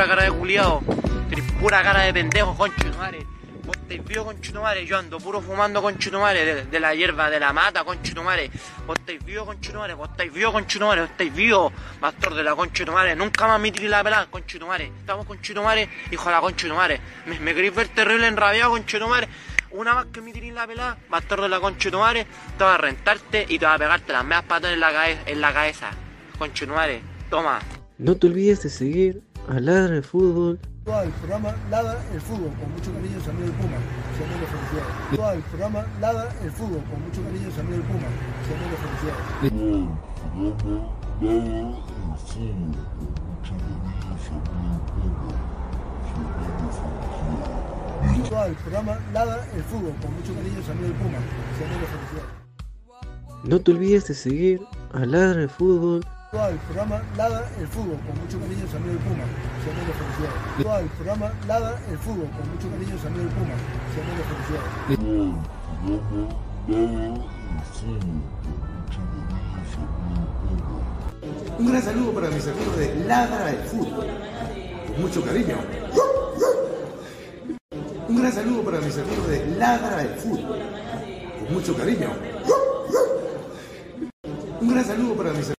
Pura cara de culiado, tenés pura cara de pendejo, conchetumare. Vos estáis vivo, conchetumare, yo ando puro fumando, conchetumare, de, de la hierba, de la mata, conchetumare. Vos estáis vivo, conchetumare, vos estáis vivo, conchetumare, vos estáis vivo, pastor de la conchetumare. Nunca más me tiré la pelada, conchetumare. Estamos conchetumare, hijo de la conchetumare. Me, me queréis ver terrible enrabiado, conchetumare. Una vez que me tiré la pelada, bastardo de la conchetumare, te va a rentarte y te va a pegarte las medias patas en la, en la cabeza. Conchetumare, toma. No te olvides de seguir a Ladra el Fútbol Todo el programa Lada el Fútbol, con mucho cariño, Samuel del Puma. Samuel de felicidades. Todo el programa Lada el Fútbol, con mucho cariño, Samuel del Puma. Samuel de felicidades. El programa Lada el Fútbol, con mucho cariño, Samuel del Puma. Samuel de felicidades. No te olvides de seguir a Ladra el Fútbol Todo el programa Lada el Fútbol, con mucho cariño, Samuel del Puma. Samuel de felicidades. Todo el programa Lada el Fútbol, con mucho cariño, Samuel del Puma. Samuel de felicidades. Un gran saludo para mis amigos de Ladra el Fútbol. Con mucho cariño. Un gran saludo para mis amigos de Ladra el Fútbol. Con mucho cariño. Un gran saludo para mis amigos.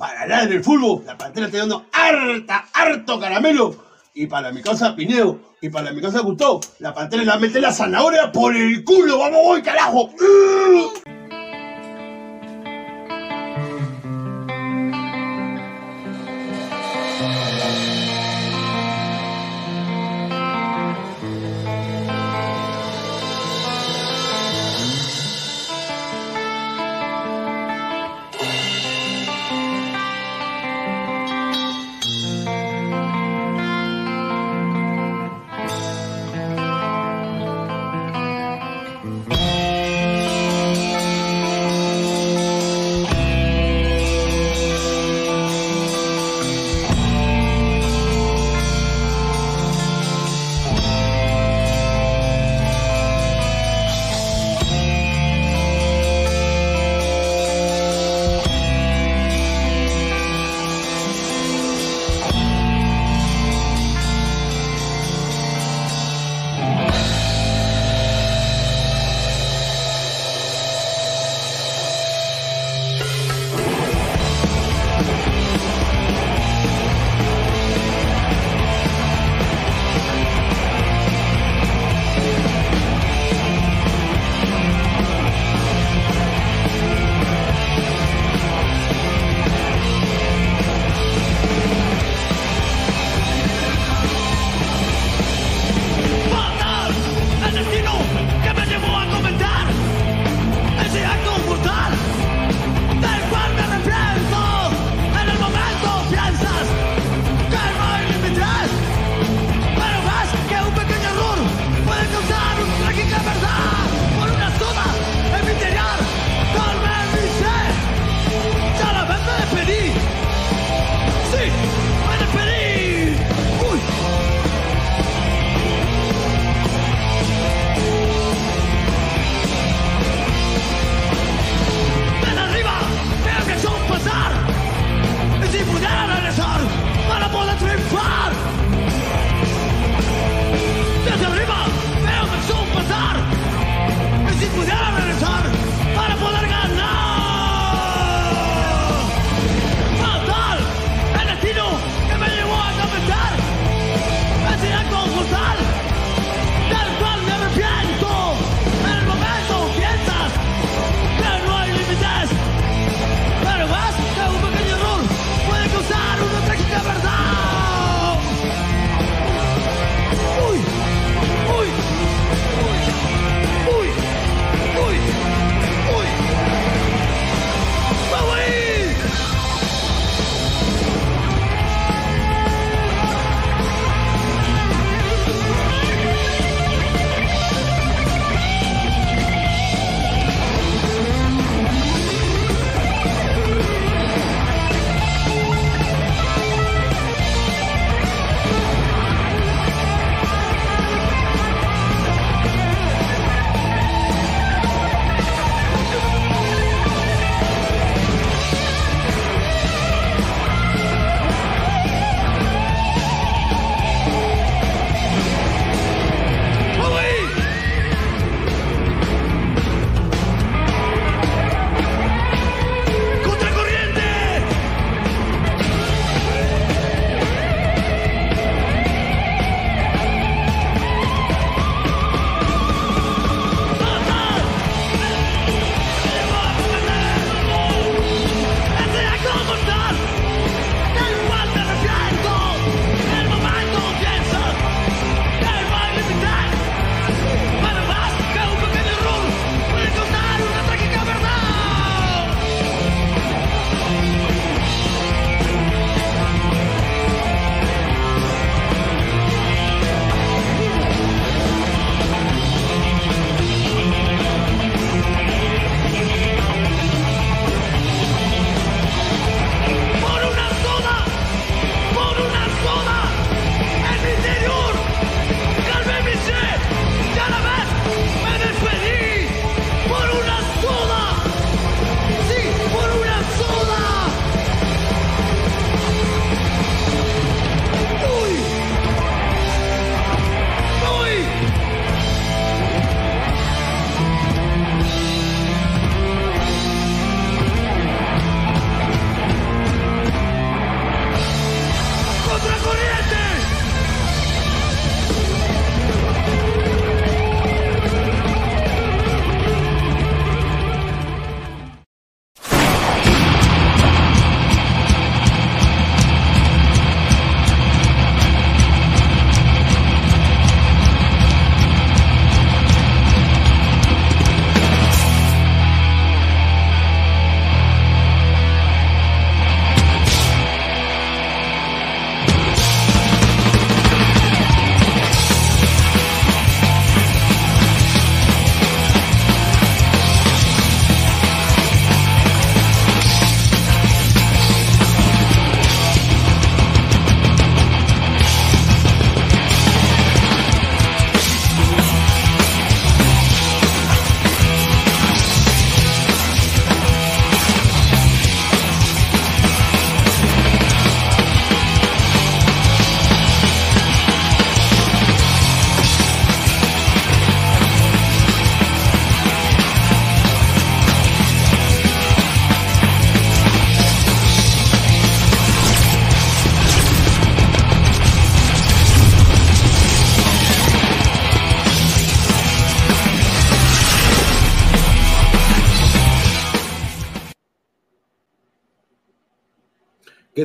Para ladrar el fútbol, la pantera está dando harta, harto caramelo. Y para mi casa Pineo, y para mi casa Gustavo, la pantera la mete la zanahoria por el culo. ¡Vamos, voy, carajo! ¿Qué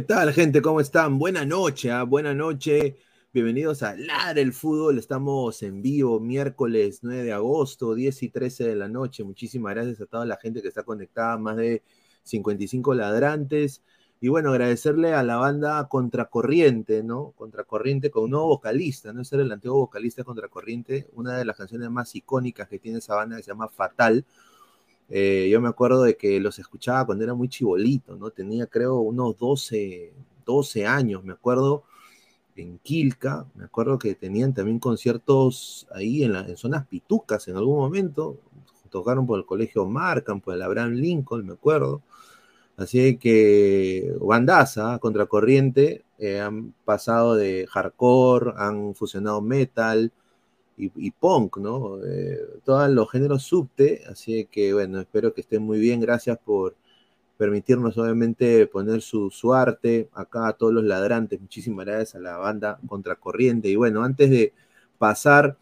tal, gente? ¿Cómo están? Buena noche, ¿ah? buena noche. Bienvenidos a Ladre el Fútbol. Estamos en vivo miércoles 9 de agosto, 10 y 13 de la noche. Muchísimas gracias a toda la gente que está conectada, más de 55 ladrantes. Y bueno, agradecerle a la banda Contracorriente, ¿no? Contracorriente con un nuevo vocalista, ¿no? Ser el antiguo vocalista Contracorriente, una de las canciones más icónicas que tiene esa banda que se llama Fatal eh, yo me acuerdo de que los escuchaba cuando era muy chibolito, ¿no? Tenía creo unos 12, 12 años, me acuerdo, en Quilca, me acuerdo que tenían también conciertos ahí en, en zonas pitucas en algún momento, tocaron por el colegio Markham, por el Abraham Lincoln, me acuerdo. Así que bandaza, contracorriente, eh, han pasado de hardcore, han fusionado metal, y, punk, ¿no? Eh, todos los géneros subte, así que bueno, espero que estén muy bien, gracias por permitirnos obviamente poner su, su arte acá a todos los ladrantes, muchísimas gracias a la banda Contracorriente. Y bueno, antes de pasar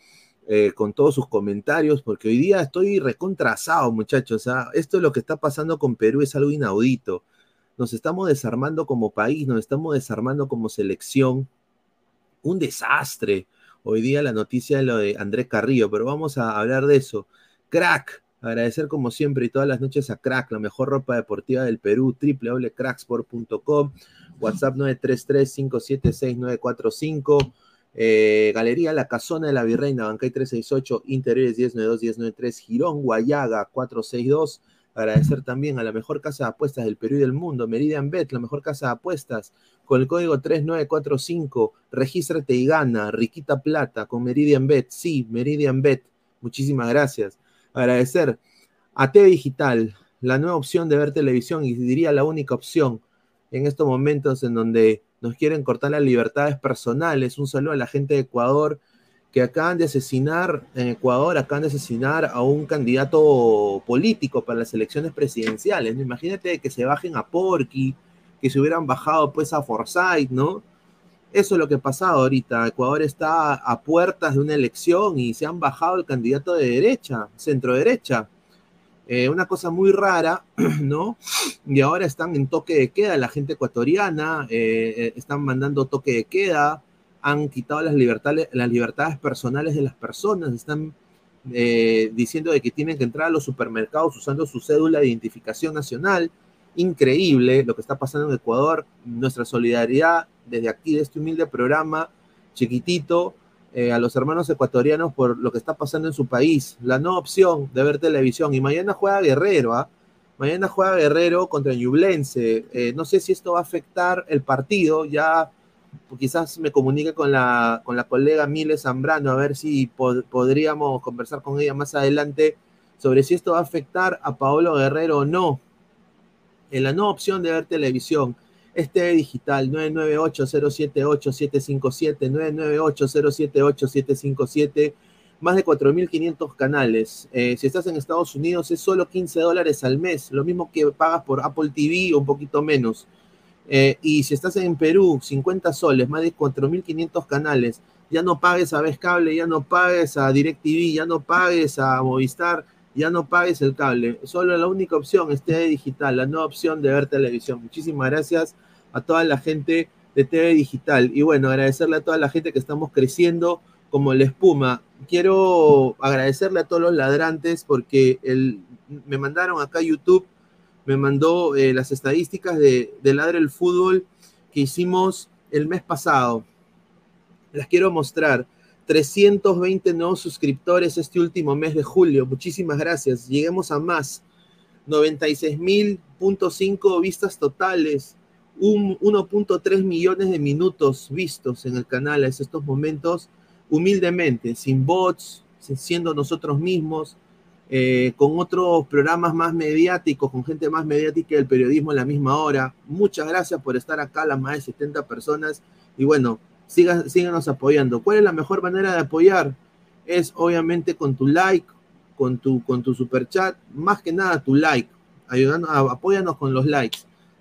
eh, con todos sus comentarios, porque hoy día estoy recontrasado, muchachos, ¿ah? esto es lo que está pasando con Perú, es algo inaudito, nos estamos desarmando como país, nos estamos desarmando como selección, un desastre, Hoy día la noticia es lo de Andrés Carrillo, pero vamos a hablar de eso. Crack, agradecer como siempre y todas las noches a Crack, la mejor ropa deportiva del Perú, www.cracksport.com, WhatsApp 933-576-945, eh, Galería La Casona de la Virreina, Bancay 368, Interiores 1092-1093, Girón, Guayaga 462. Agradecer también a la mejor casa de apuestas del Perú y del mundo, Meridian Bet, la mejor casa de apuestas, con el código 3945, regístrate y gana, Riquita Plata, con Meridian Bet, sí, Meridian Bet, muchísimas gracias. Agradecer a TV Digital, la nueva opción de ver televisión y diría la única opción en estos momentos en donde nos quieren cortar las libertades personales. Un saludo a la gente de Ecuador que acaban de asesinar en Ecuador, acaban de asesinar a un candidato político para las elecciones presidenciales. Imagínate que se bajen a Porky, que se hubieran bajado pues a Forsyth, ¿no? Eso es lo que pasa ahorita. Ecuador está a puertas de una elección y se han bajado el candidato de derecha, centro derecha. Eh, una cosa muy rara, ¿no? Y ahora están en toque de queda, la gente ecuatoriana, eh, eh, están mandando toque de queda, han quitado las libertades, las libertades personales de las personas, están eh, diciendo de que tienen que entrar a los supermercados usando su cédula de identificación nacional. Increíble lo que está pasando en Ecuador. Nuestra solidaridad desde aquí, de este humilde programa chiquitito, eh, a los hermanos ecuatorianos por lo que está pasando en su país. La no opción de ver televisión. Y mañana juega Guerrero, ¿ah? Mañana juega Guerrero contra Ñublense. Eh, no sé si esto va a afectar el partido. Ya quizás me comunique con la, con la colega Miles Zambrano a ver si podríamos conversar con ella más adelante sobre si esto va a afectar a Paolo Guerrero o no. En la no opción de ver televisión, este digital 998-078-757, 998-078-757, más de 4.500 canales. Eh, si estás en Estados Unidos es solo 15 dólares al mes, lo mismo que pagas por Apple TV o un poquito menos. Eh, y si estás en Perú, 50 soles, más de 4.500 canales, ya no pagues a Vez Cable, ya no pagues a DirecTV, ya no pagues a Movistar, ya no pagues el cable. Solo la única opción es TV Digital, la nueva opción de ver televisión. Muchísimas gracias a toda la gente de TV Digital. Y bueno, agradecerle a toda la gente que estamos creciendo como la espuma. Quiero agradecerle a todos los ladrantes porque me mandaron acá YouTube, me mandó eh, las estadísticas de, de Ladre el Fútbol que hicimos el mes pasado. Las quiero mostrar. 320 nuevos suscriptores este último mes de julio. Muchísimas gracias. Lleguemos a más. 96.000.5 vistas totales. 1.3 millones de minutos vistos en el canal a estos momentos. Humildemente, sin bots, siendo nosotros mismos, eh, con otros programas más mediáticos, con gente más mediática del periodismo en la misma hora. Muchas gracias por estar acá, las más de 70 personas. Y bueno, síganos apoyando. ¿Cuál es la mejor manera de apoyar? Es obviamente con tu like, con tu, con tu super chat, más que nada tu like. Ayudando, apóyanos con los likes.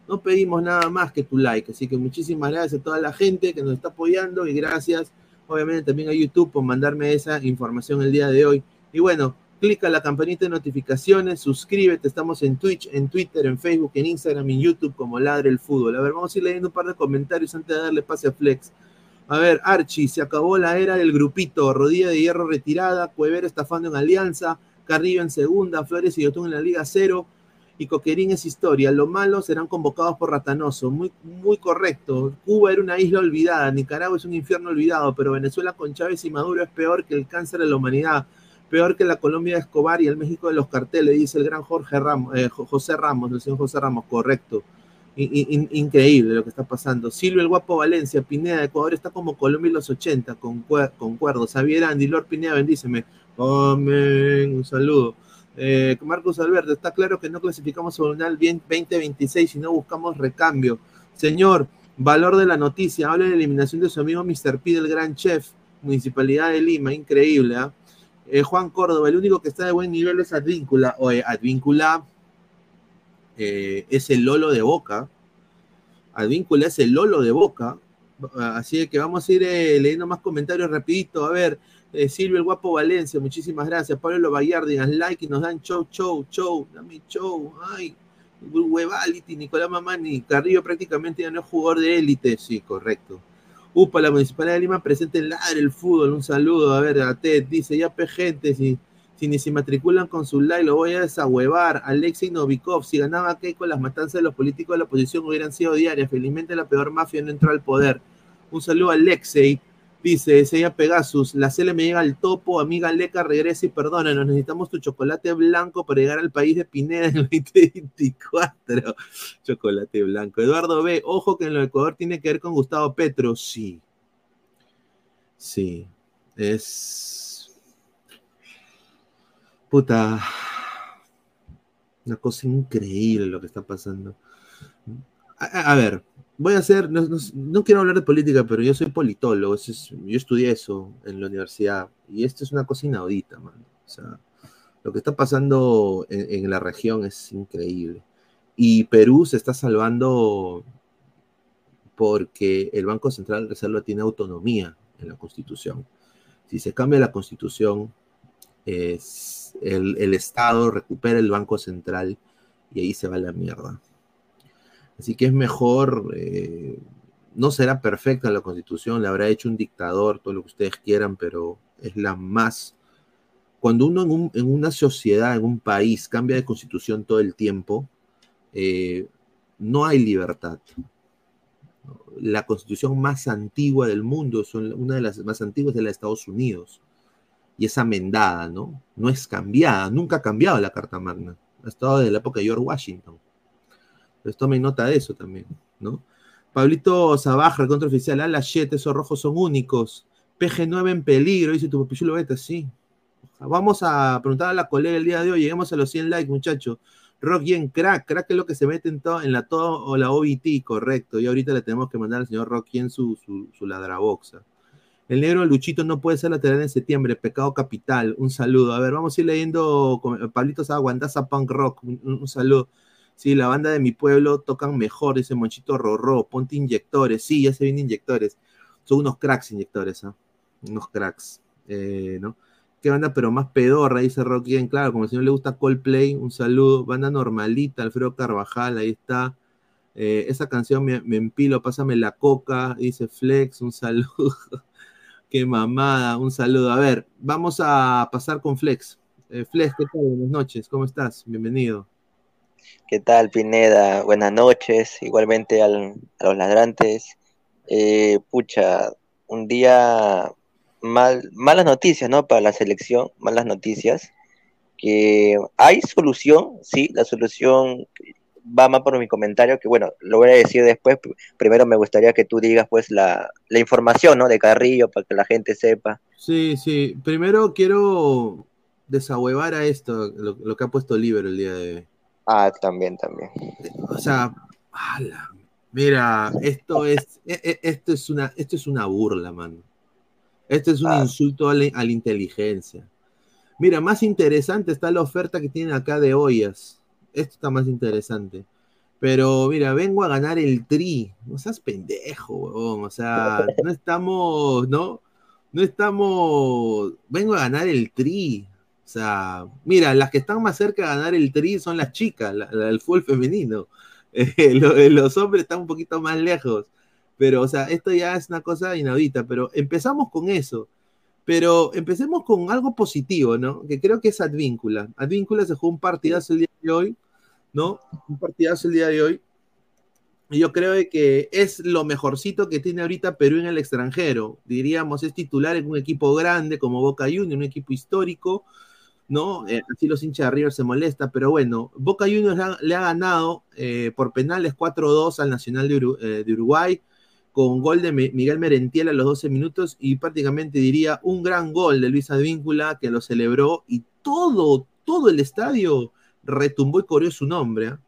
No pedimos nada más que tu like. Así que muchísimas gracias a toda la gente que nos está apoyando y gracias obviamente también a YouTube por mandarme esa información el día de hoy. Y bueno, clica la campanita de notificaciones, suscríbete, estamos en Twitch, en Twitter, en Facebook, en Instagram, en YouTube como Ladre el Fútbol. A ver, vamos a ir leyendo un par de comentarios antes de darle pase a Flex. A ver, Archie, se acabó la era del grupito, rodilla de hierro retirada, Cuever estafando en Alianza, Carrillo en segunda, Flores y Yotún en la Liga Cero, y Coquerín es historia. Lo malo serán convocados por Ratanoso. Muy, muy correcto. Cuba era una isla olvidada, Nicaragua es un infierno olvidado, pero Venezuela con Chávez y Maduro es peor que el cáncer de la humanidad, peor que la Colombia de Escobar y el México de los carteles, dice el gran Jorge Ramos, eh, José Ramos, el señor José Ramos, correcto increíble lo que está pasando. Silvio el Guapo Valencia, Pineda Ecuador está como Colombia en los 80, concuerdo. Xavier Andy, Lord Pineda, bendíceme. Amén, un saludo. Eh, Marcos Alberto, está claro que no clasificamos a Mundial bien 2026 si no buscamos recambio. Señor, valor de la noticia, habla de la eliminación de su amigo Mr. P, del gran chef, Municipalidad de Lima, increíble. ¿ah? Eh, Juan Córdoba, el único que está de buen nivel es Advíncula. Oye, Advíncula eh, es el Lolo de Boca. Advíncula es el Lolo de Boca. Así que vamos a ir eh, leyendo más comentarios rapidito. A ver, eh, Silvio el Guapo Valencia, muchísimas gracias. Pablo Bayardi, dan like y nos dan show, show, show, dame show. Ay, Huevality, Nicolás Mamani, Carrillo prácticamente ya no es jugador de élite. Sí, correcto. Upa, la Municipalidad de Lima presente en ladre el fútbol. Un saludo. A ver, a Ted dice, ya pe gente, si ni se matriculan con su like, lo voy a desahuevar. Alexei Novikov, si ganaba Keiko, las matanzas de los políticos de la oposición hubieran sido diarias. Felizmente la peor mafia no entró al poder. Un saludo a Alexei. Dice, señor Pegasus, la CL me llega al topo, amiga Leca, regresa y perdónanos, necesitamos tu chocolate blanco para llegar al país de Pineda en el 2024. chocolate blanco. Eduardo B, ojo que en lo Ecuador tiene que ver con Gustavo Petro. Sí. Sí. Es Puta. Una cosa increíble lo que está pasando. A, ver, voy a hacer, no, quiero hablar de política, pero yo soy politólogo, yo estudié eso en la universidad y esto es una cosa inaudita, man. O sea, lo que está pasando en, en la región es increíble. Y Perú se está salvando porque el Banco Central de Reserva tiene autonomía en la Constitución. Si se cambia la Constitución, es el, Estado recupera el Banco Central y ahí se va la mierda. Así que es mejor, eh, no será perfecta la constitución, le habrá hecho un dictador, todo lo que ustedes quieran, pero es la más... Cuando uno en, una sociedad, en un país, cambia de constitución todo el tiempo, eh, no hay libertad. La constitución más antigua del mundo, son, una de las más antiguas de la de Estados Unidos y es amendada, ¿no? No es cambiada, nunca ha cambiado la Carta Magna. Ha estado desde la época de George Washington. Entonces tomen nota de eso también, ¿no? Pablito Sabaja, contraoficial, a las 7, esos rojos son únicos. PG9 en peligro, dice tu papichulo beta, sí. Vamos a preguntar a la colega el día de hoy, lleguemos a los 100 likes, muchachos. Rock en crack, crack es lo que se mete en, todo, en la todo o la OBT, correcto. Y ahorita le tenemos que mandar al señor Rock en su, su, su ladraboxa. El negro Luchito no puede ser lateral en septiembre, pecado capital. Un saludo. A ver, vamos a ir leyendo. Pablito Aguandaza Punk Rock. Un, saludo. Sí, la banda de mi pueblo tocan mejor, dice Monchito Rorró, ponte inyectores. Sí, ya se vienen inyectores. Son unos cracks inyectores, ¿ah? Unos cracks, eh, ¿no? ¿Qué banda, pero más pedorra? Dice Rocky, claro, como si no le gusta Coldplay, un saludo. Banda normalita, Alfredo Carvajal, ahí está. Eh, esa canción me empilo, pásame la coca, dice Flex, un saludo. Qué mamada, un saludo. A ver, vamos a pasar con Flex. Eh, Flex, ¿qué tal? Buenas noches, ¿cómo estás? Bienvenido. ¿Qué tal, Pineda? Buenas noches, igualmente al- a los ladrantes. Eh, pucha, un día mal, malas noticias, ¿no? Para la selección, malas noticias. Que hay solución, sí, la solución va más por mi comentario, que bueno, lo voy a decir después. Primero me gustaría que tú digas, pues, la, la información, ¿no? De Carrillo, para que la gente sepa. Sí, sí. Primero quiero desahuevar a esto, lo, lo que ha puesto Libero el día de hoy. Ah, también, también. O sea, ala, mira, esto es, e- e- esto es una, esto es una burla, mano. Esto es un Ah. insulto a la, a la inteligencia. Mira, más interesante está la oferta que tienen acá de ollas. Esto está más interesante. Pero mira, vengo a ganar el tri. No seas pendejo, huevón. O sea, no estamos, ¿no? No estamos. Vengo a ganar el tri. O sea, mira, las que están más cerca de ganar el tri son las chicas, del fútbol femenino. Eh, lo- eh, los hombres están un poquito más lejos. Pero, o sea, esto ya es una cosa inaudita. Pero empezamos con eso. Pero empecemos con algo positivo, ¿no? Que creo que es Advíncula. Advíncula se jugó un partidazo el día de hoy, ¿no? Un partidazo el día de hoy. Y yo creo que es lo mejorcito que tiene ahorita Perú en el extranjero. Diríamos, es titular en un equipo grande como Boca Juniors, un equipo histórico, ¿no? Eh, así los hinchas de River se molesta, pero bueno, Boca Juniors le ha, ganado eh, por penales 4-2 al Nacional de, eh, de Uruguay, con gol de Mi- Miguel Merentiel a los 12 minutos y prácticamente diría un gran gol de Luis Advíncula que lo celebró y todo, todo el estadio retumbó y corrió su nombre. ¿ah?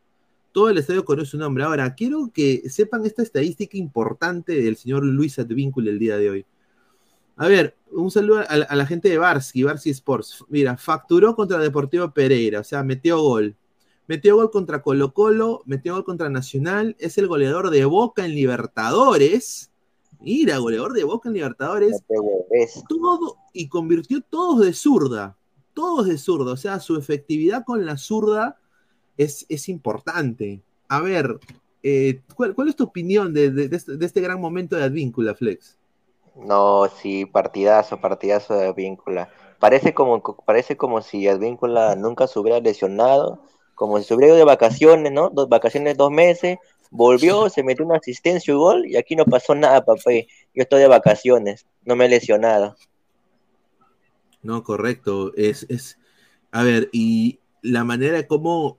Todo el estadio corrió su nombre. Ahora, quiero que sepan esta estadística importante del señor Luis Advíncula el día de hoy. A ver, un saludo a, a la gente de Barsky, Barsky Sports. Mira, facturó contra Deportivo Pereira, o sea, metió gol. Metió gol contra Colo Colo, metió gol contra Nacional, es el goleador de Boca en Libertadores. Mira, goleador de Boca en Libertadores. Todo, y convirtió todos de zurda. Todos de zurda. O sea, su efectividad con la zurda es, es importante. A ver, eh, ¿cuál, cuál es tu opinión de, de- de este, de este gran momento de Advíncula, Flex? No, sí, partidazo, partidazo de Advíncula. Parece como, parece como si Advíncula nunca se hubiera lesionado, como si ido de vacaciones, ¿no? Dos vacaciones, dos meses, volvió, se metió una asistencia y gol, y aquí no pasó nada, papá. Yo estoy de vacaciones, no me he lesionado. No, correcto. Es, es, a ver, y la manera como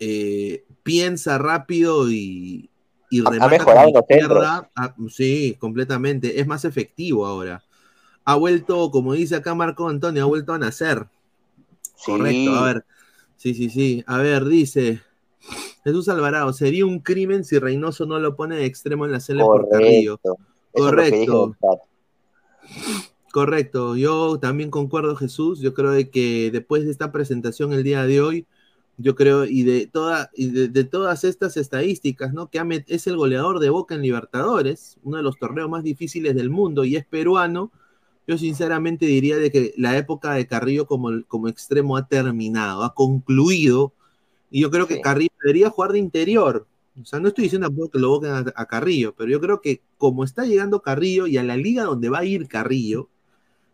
eh, piensa rápido y, y Ha- ha remata mejorado con izquierda, ah, sí, completamente. Es más efectivo ahora. Ha vuelto, como dice acá Marco Antonio, ha vuelto a nacer. Sí, Correcto, a ver. Sí, sí, sí. A ver, dice Jesús Alvarado, sería un crimen si Reynoso no lo pone de extremo en la celda por Carrillo. correcto. Correcto. yo también concuerdo Jesús, yo creo de que después de esta presentación el día de hoy, yo creo, y de, toda, y de, de todas estas estadísticas, ¿no? Que es el goleador de Boca en Libertadores, uno de los torneos más difíciles del mundo y es peruano, yo sinceramente diría de que la época de Carrillo como, como extremo ha terminado, ha concluido, y yo creo que. Carrillo debería jugar de interior. O sea, no estoy diciendo que lo boquen a, a Carrillo, pero yo creo que como está llegando Carrillo y a la liga donde va a ir Carrillo,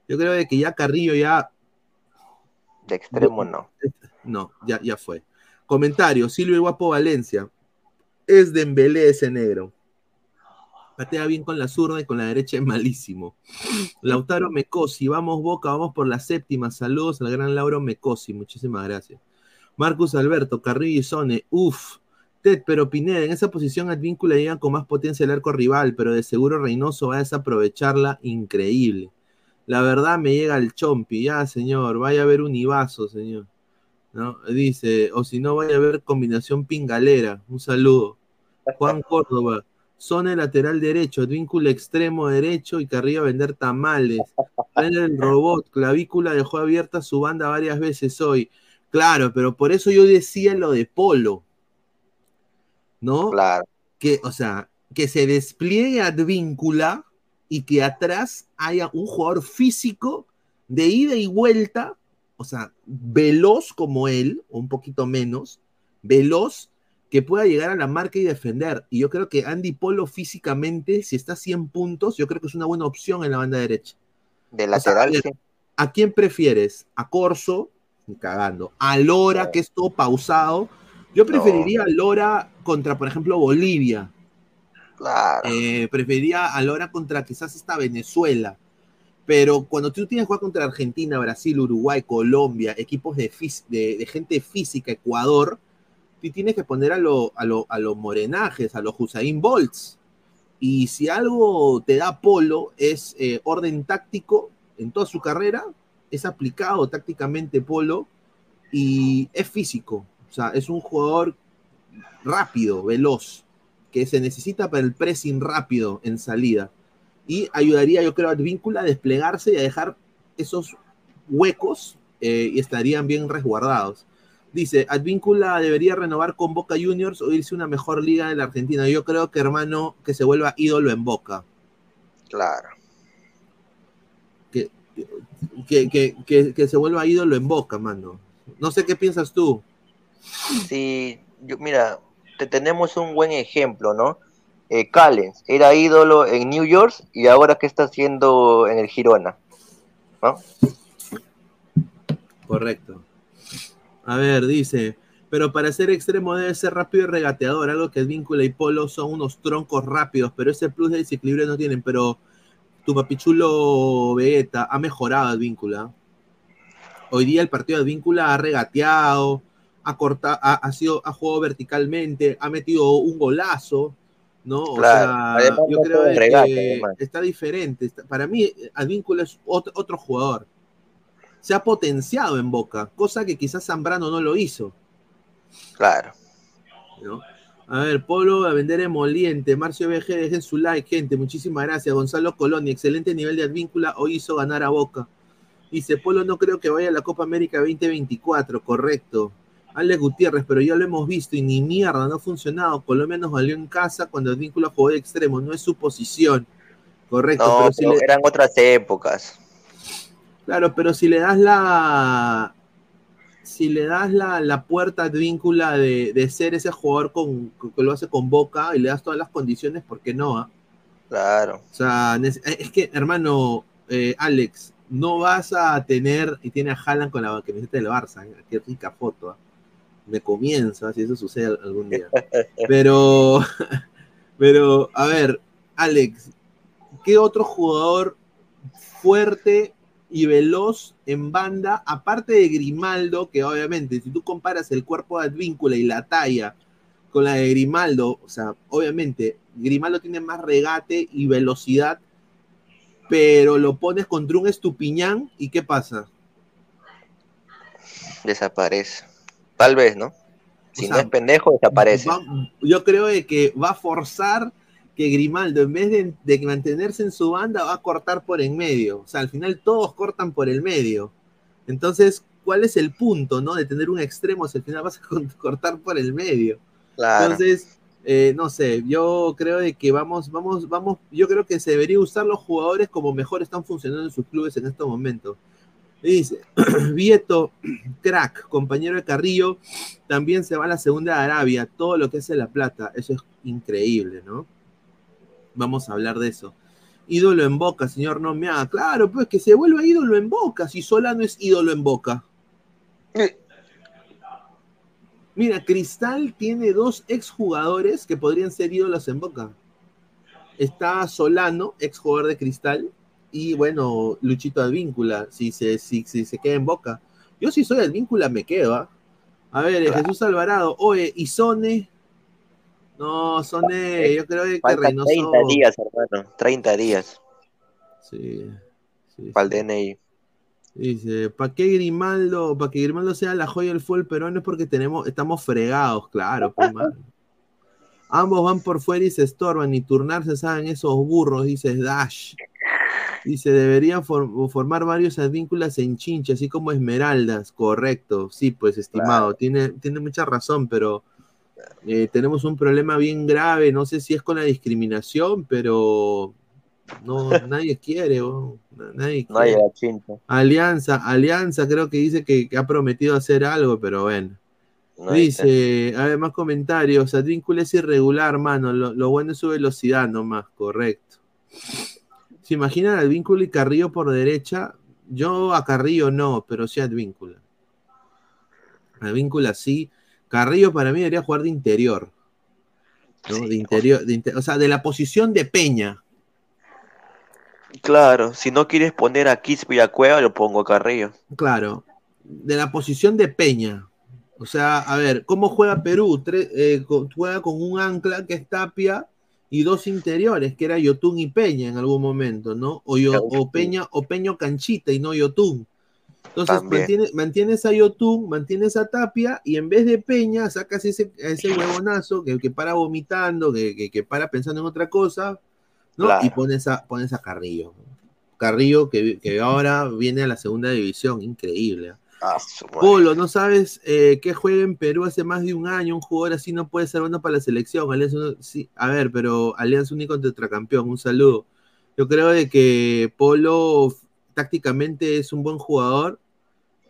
yo creo de que ya Carrillo ya De extremo no. no, ya, ya fue. Comentario, Silvio Guapo Valencia. Es Dembélé ese negro. Patea bien con la zurda y con la derecha es malísimo. Lautaro Mecosi, vamos Boca, vamos por la séptima. Saludos al gran Lauro Mecosi, muchísimas gracias. Marcus Alberto, Carrillo y uff. Ted, pero Pineda, en esa posición Advíncula llega con más potencia el arco rival, pero de seguro Reynoso va a desaprovecharla increíble. La verdad me llega el chompi, ya señor, vaya a ver un Ibazo, señor. ¿No? Dice, o si no, vaya a ver combinación pingalera. Un saludo. Juan Córdoba, zona lateral derecho, Advíncula extremo derecho y Carrillo a vender tamales. Traen el robot, clavícula dejó abierta su banda varias veces hoy. Claro, pero por eso yo decía lo de Polo. ¿no? Claro. Que, o sea, que se despliegue Advíncula y que atrás haya un jugador físico de ida y vuelta, o sea, veloz como él, o un poquito menos, veloz, que pueda llegar a la marca y defender. Y yo creo que Andy Polo físicamente, si está a 100 puntos, yo creo que es una buena opción en la banda derecha. De O sea, lateral, a, ver, sí. ¿a quién prefieres? ¿A Corso? Cagando. ¿A Lora, que es todo pausado? Yo preferiría a Lora contra, por ejemplo, Bolivia. Claro. Eh, preferiría a Lora contra quizás esta Venezuela. Pero cuando tú tienes que jugar contra Argentina, Brasil, Uruguay, Colombia, equipos de, fis- de, de gente física, Ecuador, tú tienes que poner a, lo- a, lo- a los morenajes, a los Hussein Bolts. Y si algo te da Polo es eh, orden táctico en toda su carrera, es aplicado tácticamente Polo y es físico. O sea, es un jugador rápido, veloz, que se necesita para el pressing rápido en salida. Y ayudaría, yo creo, a Advíncula a desplegarse y a dejar esos huecos eh, y estarían bien resguardados. Dice, Advíncula debería renovar con Boca Juniors o irse a una mejor liga de la Argentina. Yo creo que, hermano, que se vuelva ídolo en Boca. Claro. Que, que, que, que, que se vuelva ídolo en Boca, mano. No sé qué piensas tú. Sí, yo, mira, te tenemos un buen ejemplo, ¿no? Eh, Callens era ídolo en New York y ahora qué está haciendo en el Girona, ¿no? Correcto. A ver, dice, pero para ser extremo debe ser rápido y regateador, algo que Víncula y Polo son unos troncos rápidos, pero ese plus de desequilibrio no tienen, pero tu papichulo Vegeta ha mejorado Víncula. Hoy día el partido de Víncula ha regateado, ha cortado, ha, ha sido, ha jugado verticalmente, ha metido un golazo, ¿no? O Claro, sea, yo creo regate, que está diferente. Para mí, Advíncula es otro, otro jugador se ha potenciado en Boca, cosa que quizás Zambrano no lo hizo. Claro. ¿no? A ver, Polo a vender emoliente, Marcio BG, dejen su like, gente, muchísimas gracias. Gonzalo Coloni, excelente nivel de advíncula, hoy hizo ganar a Boca. Dice, Polo no creo que vaya a la Copa América 2024, correcto. Alex Gutiérrez, pero ya lo hemos visto y ni mierda, no ha funcionado. Colombia nos valió en casa cuando Advíncula jugó de extremo, no es su posición. Correcto, No, pero si pero le- eran otras épocas. Claro, pero si le das la. Si le das la, la puerta advíncula de, de ser ese jugador con, que lo hace con boca y le das todas las condiciones, ¿por qué no? ah? Claro. O sea, nece- es que, hermano, eh, Alex, no vas a tener, y tiene a Haaland con la camiseta del Barça, ¿eh? qué rica foto. ah. Me comienza, si eso sucede algún día. Pero, pero, a ver, Alex, ¿qué otro jugador fuerte y veloz en banda, aparte de Grimaldo, que obviamente, si tú comparas el cuerpo de Advíncula y la talla con la de Grimaldo, o sea, obviamente, Grimaldo tiene más regate y velocidad, pero lo pones contra un estupiñán y ¿qué pasa? Desaparece. Tal vez, ¿no? Si O no es pendejo, desaparece. Va- yo creo de que va a forzar que Grimaldo, en vez de, de mantenerse en su banda, va a cortar por en medio. O sea, al final todos cortan por el medio. Entonces, ¿cuál es el punto, no? De tener un extremo, si al final vas a cortar por el medio. Claro. Entonces, eh, no sé, yo creo de que vamos, vamos, vamos, yo creo que se debería usar los jugadores como mejor están funcionando en sus clubes en estos momentos. Dice, Vieto, crack, compañero de Carrillo, también se va a la segunda de Arabia, todo lo que hace La Plata, eso es increíble, ¿no? Vamos a hablar de eso. Ídolo en Boca, señor no me haga. Claro, pues que se vuelva ídolo en Boca, si Solano es ídolo en Boca. Mira, Cristal tiene dos exjugadores que podrían ser ídolos en Boca. Está Solano, exjugador de Cristal, y bueno, Luchito Advíncula, si se, si, si se queda en Boca. Yo si soy Advíncula me quedo, ¿ah? A ver, Claro. Jesús Alvarado, oye, ¿y No, Sone, yo creo que Reynoso... 30 días, hermano. 30 días Sí, sí, para el DNI. Dice, ¿para qué Grimaldo? Para que Grimaldo sea la joya del fútbol peruano es porque tenemos, estamos fregados, claro, pues. Ambos van por fuera y se estorban, y turnarse saben esos burros, dice Dash. Dice, deberían for- formar varios advínculas en chincha, así como esmeraldas. Correcto, sí, pues, estimado. Tiene, tiene mucha razón, pero eh, tenemos un problema bien grave, no sé si es con la discriminación, pero no, nadie quiere, weón. nadie quiere. Alianza, Alianza creo que dice que, que ha prometido hacer algo, pero bueno. No Dice, a ver, más comentarios. Advíncula es irregular, mano. Lo, lo bueno es su velocidad nomás, correcto. ¿Se imaginan Advíncula y Carrillo por derecha? Yo a Carrillo no, pero sí a Advíncula. Advíncula sí. Carrillo para mí debería jugar de interior. ¿no? Sí, de interior, de o sea, de la posición de Peña. Claro, si no quieres poner a Quispe y a Cueva, lo pongo a Carrillo. Claro, de la posición de Peña. O sea, a ver, ¿cómo juega Perú? Eh, co- juega con un ancla que es Tapia y dos interiores, que era Yotun y Peña en algún momento, ¿no? O, Yo- o Peña o Peño Canchita y no Yotun. Entonces También. mantiene- mantienes a Yotun, mantienes a Tapia y en vez de Peña sacas ese, ese huevonazo que, que para vomitando, que, que- que para pensando en otra cosa, ¿no? Claro. Y pones a, pones a Carrillo. Carrillo que, que ahora viene a la segunda división, increíble. ¿ah? Ah. Polo, ¿no sabes eh, qué juega en Perú hace más de un año? Un jugador así no puede ser bueno para la selección. Alianza, sí, a ver, pero Alianza Único tetracampeón, un saludo. Yo creo de que Polo tácticamente es un buen jugador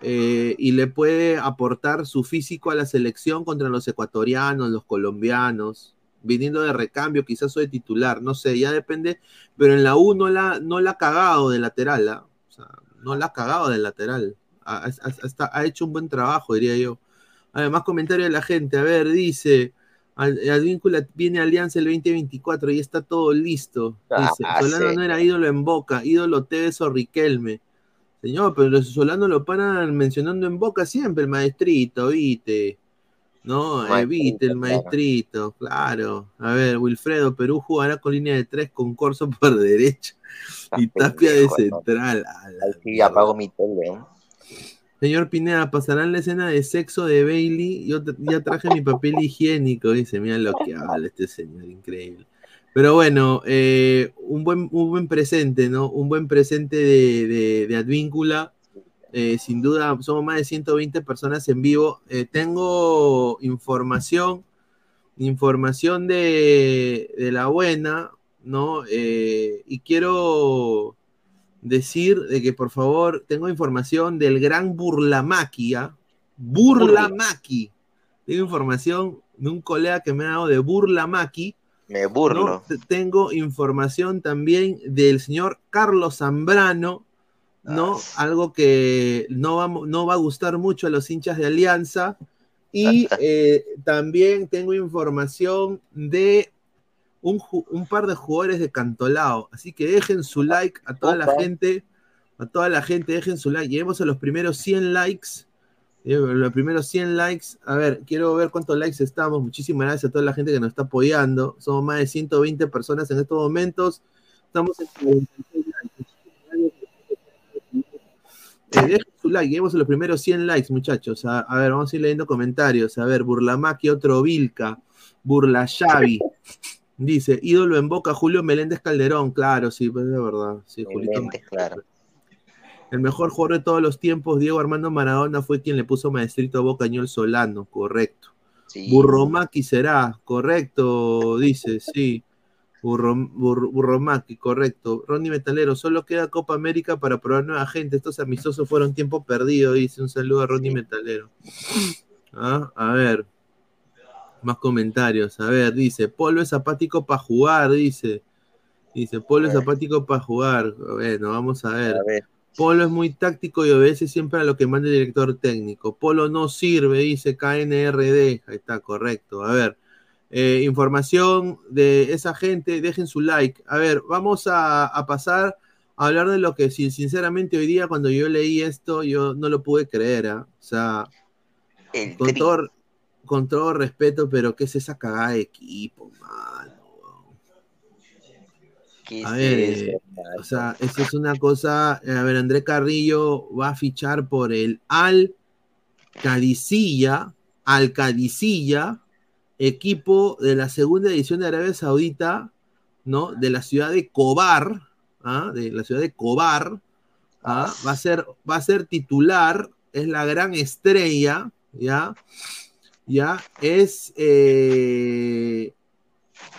eh, y le puede aportar su físico a la selección contra los ecuatorianos, los colombianos, viniendo de recambio, quizás o de titular, no sé, ya depende, pero en la U no la, no la ha cagado de lateral, ¿ah? o sea, no la ha cagado de lateral, ha, ha- hecho un buen trabajo, diría yo. Además, comentario de la gente, a ver, dice, Advíncula viene Alianza el 2024 y está todo listo. Dice, Ah, Solano no era ídolo en Boca, ídolo Tevez o Riquelme. Señor, pero los Solano lo paran mencionando en Boca siempre, el maestrito, viste. No, eh, Maestrito, viste, el maestrito, claro. A ver, Wilfredo, Perú jugará con línea de tres con Corso por derecha y Tapia de central. Ahí sí apago mi tele. Señor Pineda, pasarán la escena de sexo de Bailey. Yo ya traje mi papel higiénico. Dice, mira lo que habla este señor, increíble. Pero bueno, eh, un, buen, un buen presente, ¿no? Un buen presente de, de, Advíncula. Eh, sin duda, somos más de 120 personas en vivo. Eh, tengo información, información de, de la buena, ¿no? Y quiero decir de que por favor tengo información del gran Burlamaki, ¿ah? Burlamaki. Tengo información de un colega que me ha dado de Burlamaki. Me burlo. Tengo información también del señor Carlos Zambrano, ¿no? Algo que no va, no va a gustar mucho a los hinchas de Alianza. Y eh, también tengo información de un, par de jugadores de Cantolao. Así que dejen su like a toda la gente. A toda la gente, dejen su like. Lleguemos a los primeros 100 likes. Eh, Los primeros 100 likes. A ver, quiero ver cuántos likes estamos. Muchísimas gracias a toda la gente que nos está apoyando. Somos más de 120 personas en estos momentos. Estamos en 46 likes. Eh, dejen su like, lleguemos a los primeros 100 likes, muchachos. A, a ver, vamos a ir leyendo comentarios. A ver, Burlamaki, otro Vilca. Burla Xavi. Dice, ídolo en boca, Julio Meléndez Calderón. Claro, sí, pues es verdad. Sí, Meléndez, claro. el mejor jugador de todos los tiempos, Diego Armando Maradona, fue quien le puso maestrito a Boca Ñol Solano, correcto. Sí. Burromaki será, correcto, dice, sí. Burro, Bur- Burromaki, correcto. Ronnie Metalero, solo queda Copa América para probar nueva gente. Estos amistosos fueron tiempo perdido, dice. Un saludo a Ronnie Metalero. Ah, A ver. Más comentarios. A ver, dice, Polo es apático para jugar, dice. Dice, Polo es apático para jugar. Bueno, vamos a ver. A ver. Polo es muy táctico y obedece siempre a lo que manda el director técnico. Polo no sirve, dice KNRD. Ahí está, correcto. A ver, eh, información de esa gente, dejen su like. A ver, vamos a, a pasar a hablar de lo que, sin- sinceramente, hoy día cuando yo leí esto, yo no lo pude creer. ¿ah? O sea, El con todo, con todo respeto, pero ¿qué es esa cagada de equipo, mano? ¿Qué A ver, eso, eh? O sea, eso es una cosa. eh, A ver, André Carrillo va a fichar por el Al Cadicilla, Al Cadicilla, equipo de la segunda edición de Arabia Saudita, ¿no? De la ciudad de Cobar, ¿ah? De la ciudad de Cobar, ¿ah? Va a ser, va a ser titular, es la gran estrella, ¿ya? Ya es eh,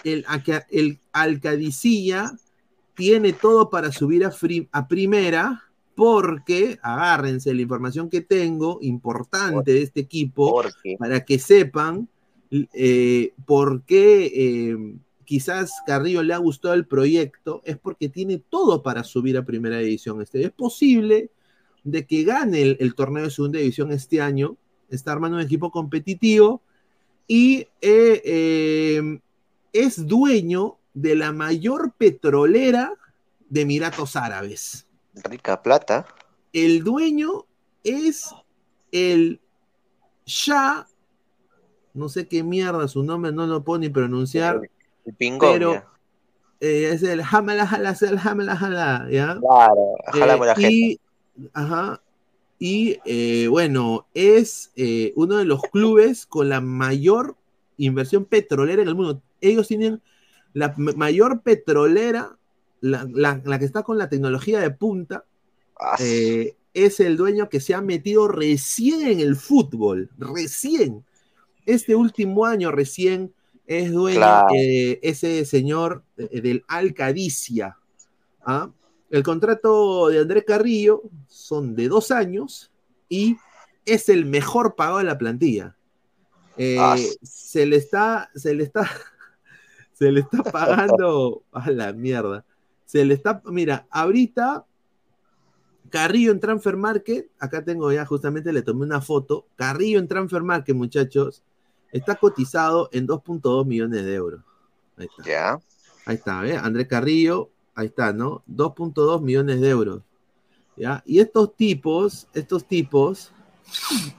el, el Alcadicilla tiene todo para subir a, primera porque, agárrense la información que tengo, importante de este equipo, para que sepan eh, por qué eh, quizás Carrillo le ha gustado el proyecto, es porque tiene todo para subir a primera división. Este, es posible de que gane el, el torneo de segunda división este año, está armando un equipo competitivo y eh, eh, es dueño de la mayor petrolera de Emiratos Árabes. rica plata. El dueño es el Shah, no sé qué mierda, su nombre no lo puedo ni pronunciar, El pingón. pero ya. eh, es el Hamala Hala, el Hamala Hala, ¿ya? Claro, Eh, y, ajá, y eh, bueno, es eh, uno de los clubes con la mayor inversión petrolera en el mundo. Ellos tienen la mayor petrolera, la, la- la que está con la tecnología de punta, eh, es el dueño que se ha metido recién en el fútbol, recién. Este último año recién es dueño Claro. ese señor del Alcadicia. ¿ah? El contrato de Andrés Carrillo son de dos años y es el mejor pagado de la plantilla. Eh, Ah. se le está, se le está, se le está pagando a la mierda. Se le está, mira, ahorita Carrillo en Transfer Market, acá tengo ya justamente, le tomé una foto. Carrillo en Transfer Market, muchachos, está cotizado en 2.2 millones de euros. Ahí está. Ahí está, ¿ves? Andrés Carrillo, ahí está, ¿no? 2.2 millones de euros. ¿Ya? Y estos tipos, estos tipos,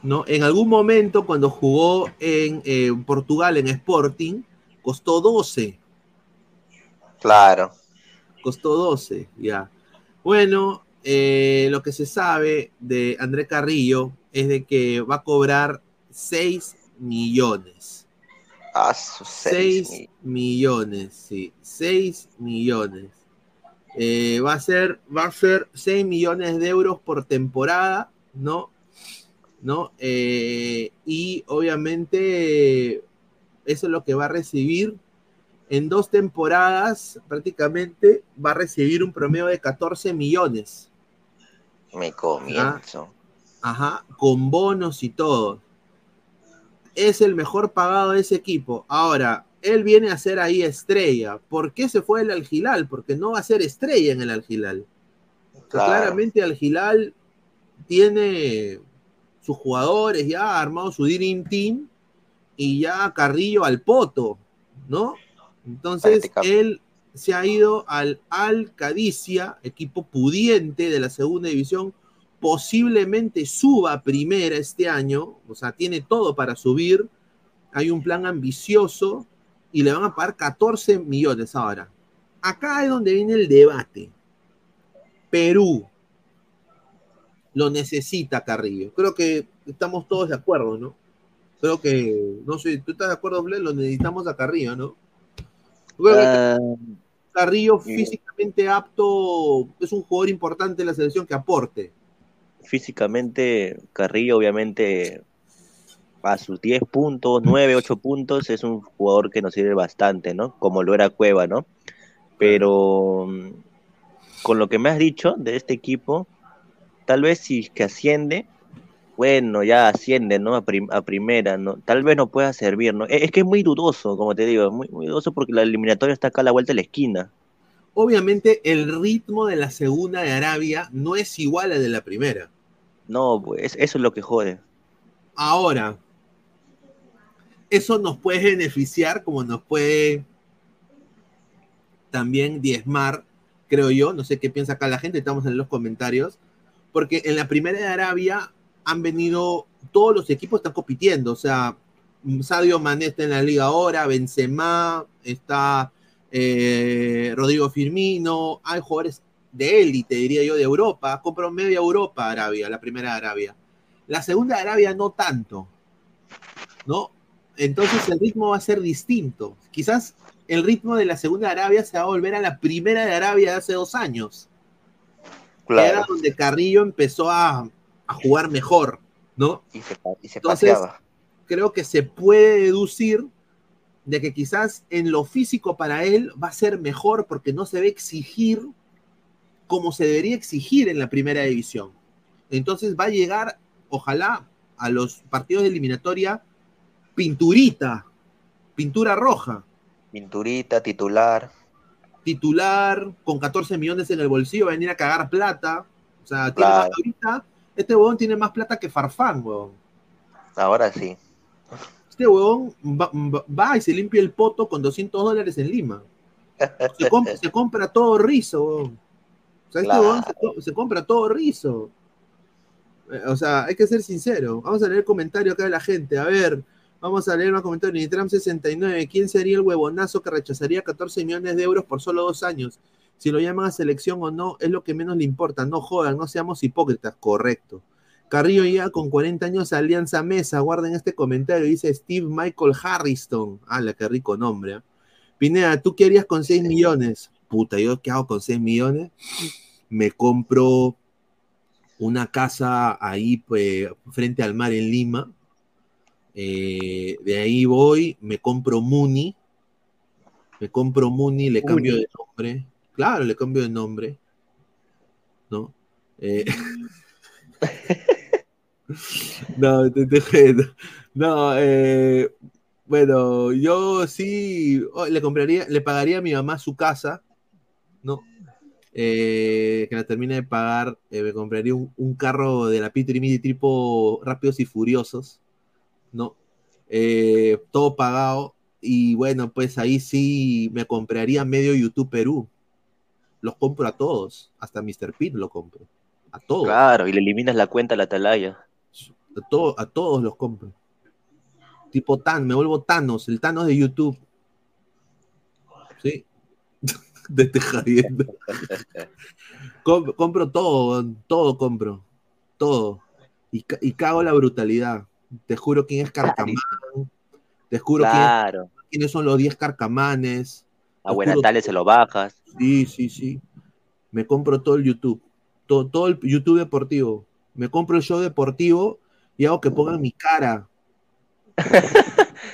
¿no? En algún momento, cuando jugó en eh, Portugal, en Sporting, costó 12. Claro. Costó 12, ya. Bueno, eh, lo que se sabe de Andrés Carrillo es de que va a cobrar 6 millones. Ah, sus seis 6 mil. millones, sí, 6 millones. Eh, va a ser, va a ser 6 millones de euros por temporada, ¿no? ¿No? Eh, y obviamente eso es lo que va a recibir. En dos temporadas prácticamente va a recibir un promedio de 14 millones. Me comienzo. Ajá, con bonos y todo. Es el mejor pagado de ese equipo. Ahora, él viene a ser ahí estrella. ¿Por qué se fue el Algilal? Porque no va a ser estrella en el Algilal. Claro. Claramente Algilal tiene sus jugadores ya, ha armado su Dream Team y ya Carrillo al poto, ¿no? Entonces él se ha ido al Al Cadicia, equipo pudiente de la segunda división, posiblemente suba a primera este año, o sea, tiene todo para subir, hay un plan ambicioso y le van a pagar 14 millones ahora. Acá es donde viene el debate. Perú lo necesita Carrillo. Creo que estamos todos de acuerdo, ¿no? Creo que, no sé, ¿tú estás de acuerdo, Ble? Lo necesitamos a Carrillo, ¿no? Creo que Ah, Carrillo físicamente apto es un jugador importante en la selección que aporte. físicamente, Carrillo obviamente a sus 10 puntos, 9, 8 puntos, es un jugador que nos sirve bastante, ¿no? Como lo era Cueva, ¿no? Pero mm, con lo que me has dicho de este equipo, tal vez si es que asciende, bueno, ya asciende, ¿no? A, prim- a primera, ¿no? Tal vez no pueda servir, ¿no? Es, es que es muy dudoso, como te digo, muy, muy dudoso porque la eliminatoria está acá a la vuelta de la esquina. Obviamente el ritmo de la segunda de Arabia no es igual al de la primera. No, pues eso es lo que jode. Ahora, eso nos puede beneficiar como nos puede también diezmar, creo yo. No sé qué piensa acá la gente, estamos en los comentarios. Porque en la primera de Arabia han venido, todos los equipos están compitiendo. O sea, Sadio Mané está en la liga ahora, Benzema, está eh, Rodrigo Firmino, hay jugadores de élite, diría yo, de Europa. Compró media Europa Arabia, la primera Arabia. La segunda Arabia no tanto, ¿no? Entonces el ritmo va a ser distinto. Quizás el ritmo de la segunda de Arabia se va a volver a la primera de Arabia de hace dos años. que Era Claro. donde Carrillo empezó a, a jugar mejor, ¿no? Y se, y se Entonces, paseaba. creo que se puede deducir de que quizás en lo físico para él va a ser mejor porque no se ve exigir como se debería exigir en la primera división. Entonces va a llegar, ojalá, a los partidos de eliminatoria pinturita, pintura roja. Pinturita, titular. Titular, con 14 millones en el bolsillo, va a venir a cagar plata. O sea, tiene Claro. más- ahorita este huevón tiene más plata que Farfán, huevón. Ahora sí. Este huevón va, y se limpia el poto con 200 dólares en Lima. Se, comp- se compra todo rizo, huevón. O sea, este Claro. huevón se, se compra todo rizo. Eh, O sea, hay que ser sincero. Vamos a leer el comentario acá de la gente. A ver, vamos a leer un comentario. Nitram 69. ¿Quién sería el huevonazo que rechazaría 14 millones de euros por solo dos años? Si lo llaman a selección o no, es lo que menos le importa. No jodan, no seamos hipócritas. Correcto. Carrillo ya con 40 años Alianza Mesa. Guarden este comentario. Dice Steve Michael Harriston. Ah, qué rico nombre. ¿eh? Pineda, ¿tú qué harías con 6 millones? Puta, ¿yo qué hago con 6 millones? Me compro una casa ahí pues, frente al mar en Lima. Eh, de ahí voy, me compro Muni. Me compro Muni, le cambio de nombre. Claro, le cambio de nombre. ¿No? Eh, no, te, te- no, eh, bueno, yo sí oh, le compraría, le pagaría a mi mamá su casa, ¿no? Eh, que la termine de pagar, eh, me compraría un, un carro de la Pitri Midi tipo Rápidos y Furiosos, ¿no? Eh, todo pagado. Y bueno, pues ahí sí me compraría medio YouTube Perú. Los compro a todos, hasta Mr. Pete lo compro. A todos. Claro, y le eliminas la cuenta a la atalaya. A, to- a todos los compro. Tipo Tan, me vuelvo Thanos, el Thanos de YouTube. ¿Sí? De este. Com- compro todo, todo compro. Todo. Y, ca- y cago la brutalidad. Te juro quién es Carcamán. Te juro quién es- quiénes son los 10 Carcamanes. A Te buena juro tales se lo bajas. Sí, sí, sí. Me compro todo el YouTube. Todo, todo el YouTube deportivo. Me compro el show deportivo y hago que pongan mi cara.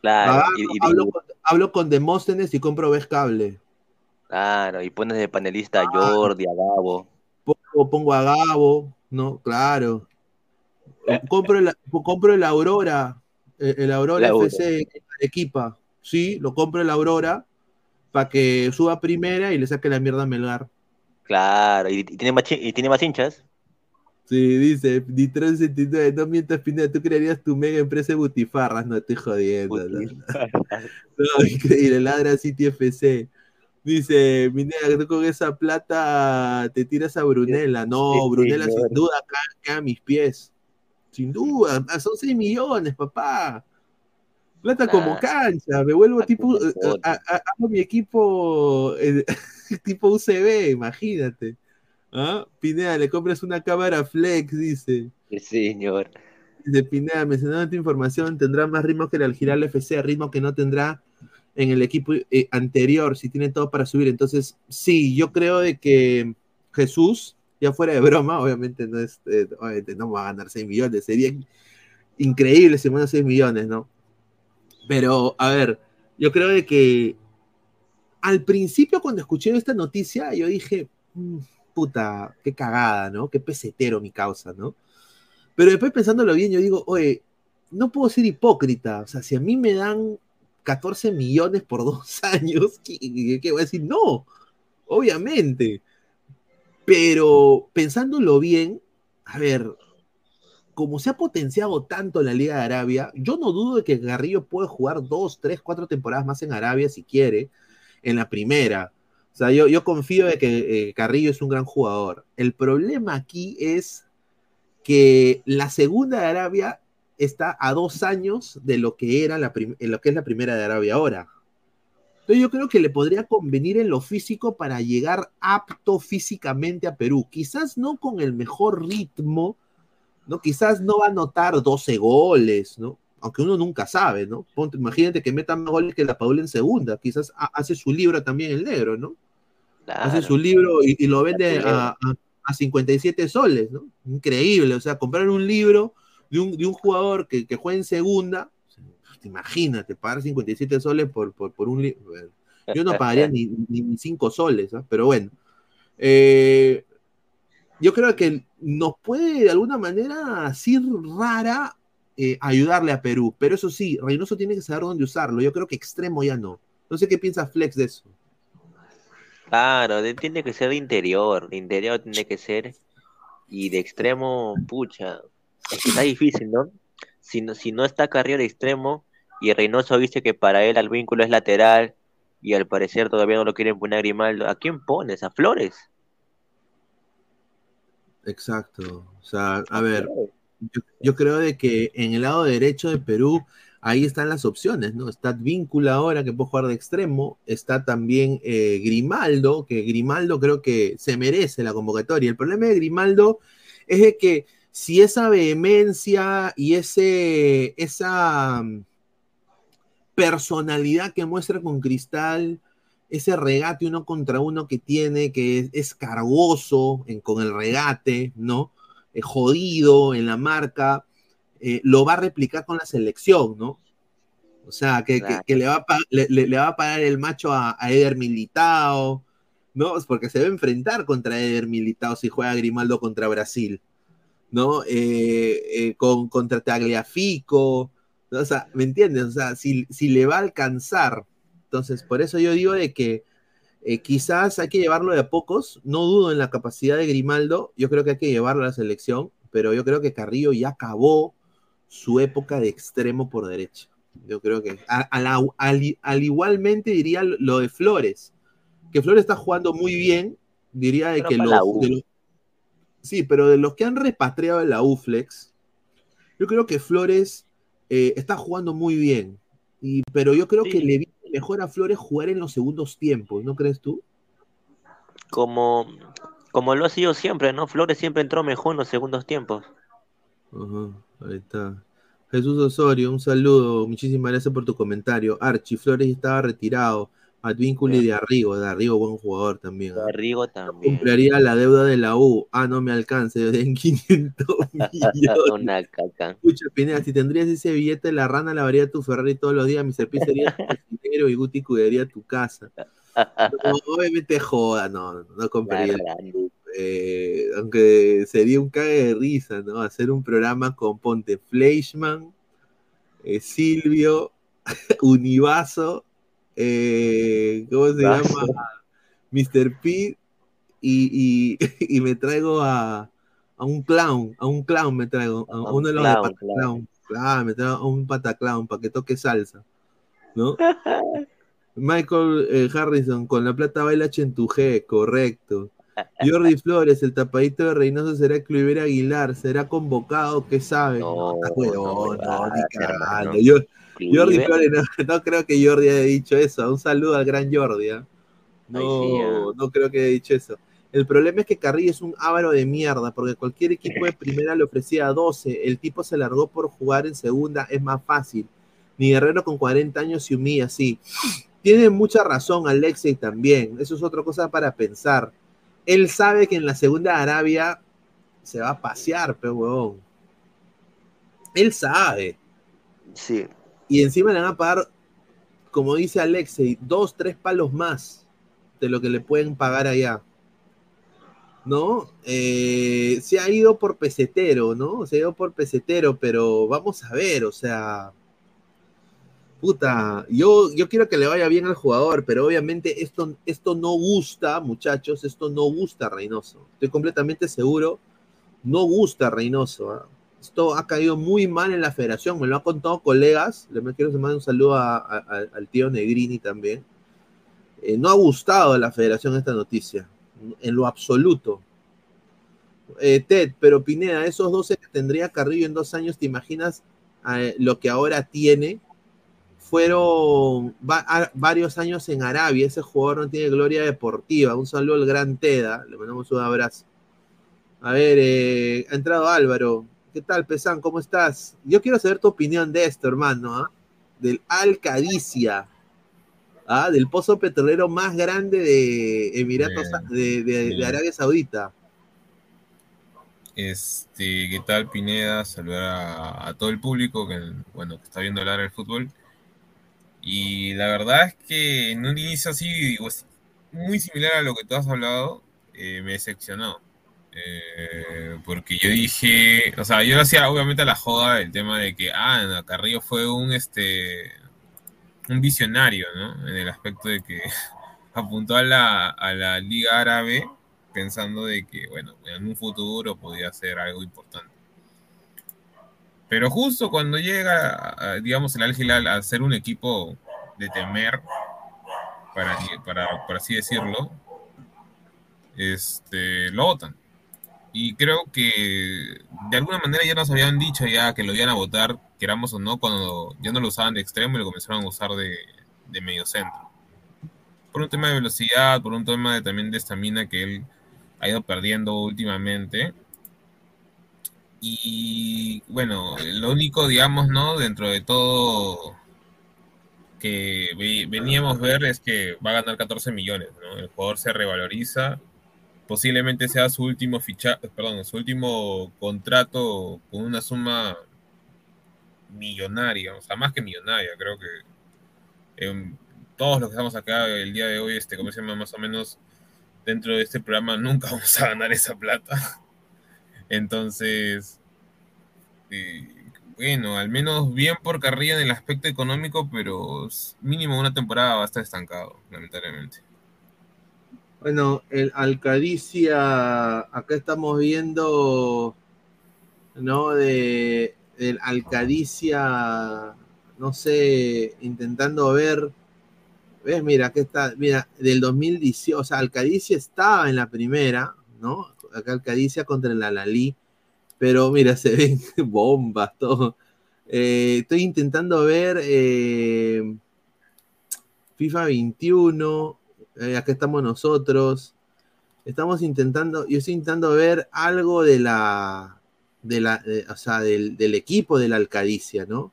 Claro. Agarro, y, y- hablo, con, hablo con Demóstenes y compro Ves Cable. claro, y pones de panelista a Jordi, a Gabo. Pongo, pongo a Gabo, ¿no? Claro. Eh, Compro el, compro el Aurora. El, el Aurora La. FC Equipa. Sí, lo compro el Aurora para que suba primera y le saque la mierda a Melgar. Claro, y, tiene más, y tiene más hinchas. Sí, dice, Nitron 79, no mientas, Pineda, tú crearías tu mega empresa de butifarras, no estoy jodiendo. No, No, increíble, ladra City FC. Dice, Pineda, tú con esa plata te tiras a Brunella. No, Brunella sin duda acá queda a mis pies. Sin duda, ah, son 6 millones, papá. Plata como cancha, me vuelvo tipo, eh, a- a- hago mi equipo eh, tipo UCB, imagínate. ¿Ah? Pineda, le compras una cámara flex, dice. Sí, señor. De Pineda, mencionando esta información, tendrá más ritmo que el Algiral FC, ritmo que no tendrá en el equipo eh, anterior, si tiene todo para subir. Entonces, sí, yo creo de que Jesús, ya fuera de broma, obviamente no es, eh, obviamente no va a ganar 6 millones, sería increíble si gana 6 millones, ¿no? Pero, a ver, yo creo de que al principio cuando escuché esta noticia, yo dije, "Mm, puta, qué cagada, ¿no? Qué pesetero mi causa, ¿no? Pero después pensándolo bien, yo digo, oye, no puedo ser hipócrita. O sea, si a mí me dan 14 millones por dos años, ¿qué, qué- qué voy a decir? No, obviamente. Pero pensándolo bien, a ver, como se ha potenciado tanto la Liga de Arabia, yo no dudo de que Garrillo puede jugar dos, tres, cuatro temporadas más en Arabia si quiere, en la primera. O sea, yo, yo confío de que eh, Carrillo es un gran jugador. El problema aquí es que la segunda de Arabia está a dos años de lo que era la en lo que es la primera de Arabia ahora. Entonces yo creo que le podría convenir en lo físico para llegar apto físicamente a Perú. Quizás no con el mejor ritmo, ¿no? Quizás no va a anotar 12 goles, ¿no? Aunque uno nunca sabe, ¿no? Ponte, imagínate que meta más goles que la Paula en segunda. Quizás ha- hace su libro también el negro, ¿no? Hace su libro y, y lo vende a, a- a 57 soles, ¿no? Increíble, o sea, comprar un libro de un, de un jugador que, que juega en segunda, imagínate, pagar 57 soles por, por, por un... li- bueno, yo no pagaría ni, ni, ni 5 soles, ¿ah? pero bueno. Eh, yo creo que nos puede de alguna manera, así rara, eh, ayudarle a Perú. Pero eso sí, Reynoso tiene que saber dónde usarlo. Yo creo que extremo ya no. No sé qué piensa Flex de eso. Claro, tiene que ser de interior, de interior tiene que ser, y de extremo, pucha, está difícil, ¿no? Si no, si no está Carrillo de extremo, y Reynoso dice que para él al vínculo es lateral, y al parecer todavía no lo quieren poner a Grimaldo, ¿a quién pones? ¿A Flores? Exacto. O sea, a ver, yo, creo de que en el lado derecho de Perú, ahí están las opciones, ¿no? Está Víncula ahora que puede jugar de extremo, está también eh, Grimaldo, que Grimaldo creo que se merece la convocatoria. El problema de Grimaldo es de que si esa vehemencia y ese, esa personalidad que muestra con Cristal, ese regate uno contra uno que tiene, que es, es cargoso en- con el regate, ¿no? Eh, jodido en la marca, eh, lo va a replicar con la selección, ¿no? O sea, que, que- Claro. que le, va a, le, le- le va a pagar el macho a, a Eder Militao, ¿no? Porque se va a enfrentar contra Eder Militao si juega Grimaldo contra Brasil, ¿no? Eh, eh, con, contra Tagliafico. O sea, ¿me entiendes? O sea, si, si le va a alcanzar. Entonces, por eso yo digo de que eh, quizás hay que llevarlo de a pocos. No dudo en la capacidad de Grimaldo. Yo creo que hay que llevarlo a la selección, pero yo creo que Carrillo ya acabó su época de extremo por derecha. Yo creo que a- a la- al, al igualmente diría lo de Flores, que Flores está jugando muy bien. Diría de Pero que los, de sí, pero de los que han repatriado de la UFlex, yo creo que Flores eh, está jugando muy bien. Y, pero yo creo que le viene mejor a Flores jugar en los segundos tiempos, ¿no crees tú? Como, como lo ha sido siempre, ¿no? Flores siempre entró mejor en los segundos tiempos. Ajá, ahí está. Jesús Osorio, un saludo. Muchísimas gracias por tu comentario. Archie Flores estaba retirado. Advíncula y de Arrigo. De Arrigo, buen jugador también. ¿ah? Rigo también. Compraría la deuda de la U. Ah, no me alcance. Den 500 millones. Una caca. Escucha, Pineda, si tendrías ese billete, la rana lavaría tu Ferrari todos los días. Mr. P sería tu cocinero y Guti cuidaría tu casa. No, obviamente joda, no, no, no compraría. Eh, aunque sería un cague de risa, ¿no? Hacer un programa con Ponte Fleischmann, eh, Silvio, Univaso, eh, ¿cómo se llama? Mr. P, y, y- y me traigo a, a un clown, a un clown me traigo, a, A uno un de los clown, de Pataclown. Claro, me traigo a un pataclown para que toque salsa, ¿no? Michael eh, Harrison, con la plata baila Chentujé, correcto. Jordi Flores, el tapadito de Reynoso será Cliver Aguilar, será convocado, ¿qué sabe? No, huevón, no, no, ni ah, cagando. Yo- Jordi. Flores, no, no creo que Jordi haya dicho eso. Un saludo al gran Jordi. ¿ah? No, Ay, sí, ah. no creo que haya dicho eso. El problema es que Carrillo es un ávaro de mierda, porque cualquier equipo de primera le ofrecía 12. El tipo se largó por jugar en segunda, es más fácil. Ni Guerrero con 40 años se humilla así. Tiene mucha razón Alexei también. Eso es otra cosa para pensar. Él sabe que en la segunda Arabia se va a pasear, pero huevón. Él sabe. Sí. Y encima le van a pagar, como dice Alexei, dos, tres palos más de lo que le pueden pagar allá. ¿No? Eh, se ha ido por pesetero, ¿no? Se ha ido por pesetero, pero vamos a ver, o sea. Puta, yo, yo quiero que le vaya bien al jugador, pero obviamente esto, esto no gusta, muchachos, esto no gusta a Reynoso. Estoy completamente seguro, no gusta a Reynoso. ¿ah? Esto ha caído muy mal en la federación, me lo han contado colegas. Le quiero mandar un saludo al tío Negrini también. Eh, no ha gustado a la federación esta noticia, en lo absoluto. Eh, Ted, pero Pineda, esos 12 que tendría Carrillo en dos años, ¿te imaginas eh, lo que ahora tiene? Fueron varios años en Arabia, ese jugador no tiene gloria deportiva. Un saludo al gran Teda, le mandamos un abrazo. A ver, ha entrado Álvaro. ¿Qué tal, Pesán? ¿Cómo estás? Yo quiero saber tu opinión de esto, hermano, ¿ah? Del Alcadicia, ¿ah? Del pozo petrolero más grande de Emiratos, de, de- de Arabia Saudita. Este, ¿qué tal Pineda? Saludar a, a todo el público que, bueno, que está viendo hablar el fútbol. Y la verdad es que en un inicio así, pues, muy similar a lo que tú has hablado, eh, me decepcionó. Eh, porque yo dije, o sea, yo hacía obviamente la joda el tema de que, ah, no, Carrillo fue un, este, un visionario, ¿no? En el aspecto de que apuntó a la, a la Liga Árabe pensando de que, bueno, en un futuro podía ser algo importante. Pero justo cuando llega, digamos, el Al Hilal a ser un equipo de temer, para, para, por así decirlo, este, lo votan. Y creo que de alguna manera ya nos habían dicho ya que lo iban a votar, queramos o no, cuando ya no lo usaban de extremo y lo comenzaron a usar de, de medio centro. Por un tema de velocidad, por un tema de, también de estamina que él ha ido perdiendo últimamente. Y bueno, lo único, digamos, ¿no? Dentro de todo que ve- veníamos a ver es que va a ganar 14 millones, ¿no? El jugador se revaloriza, posiblemente sea su último ficha, perdón, su último contrato con una suma millonaria, o sea, más que millonaria, creo que em, todos los que estamos acá el día de hoy, este, como se más o menos dentro de este programa nunca vamos a ganar esa plata. Entonces, eh, bueno, al menos bien por Carrilla en el aspecto económico, pero mínimo una temporada va a estar estancado, lamentablemente. Bueno, el Alcadicia, acá estamos viendo, ¿no? De el Alcadicia, no sé, intentando ver, ¿ves? Mira, aquí está, mira, del 2018, o sea, Alcadicia estaba en la primera, ¿no? Acá Alcadicia contra el Alalí, pero mira, se ven bombas, todo. Eh, estoy intentando ver eh, FIFA 21, eh, acá estamos nosotros. Estamos intentando, yo estoy intentando ver algo de la, de la, o sea, del, del equipo de la Alcadicia, ¿no?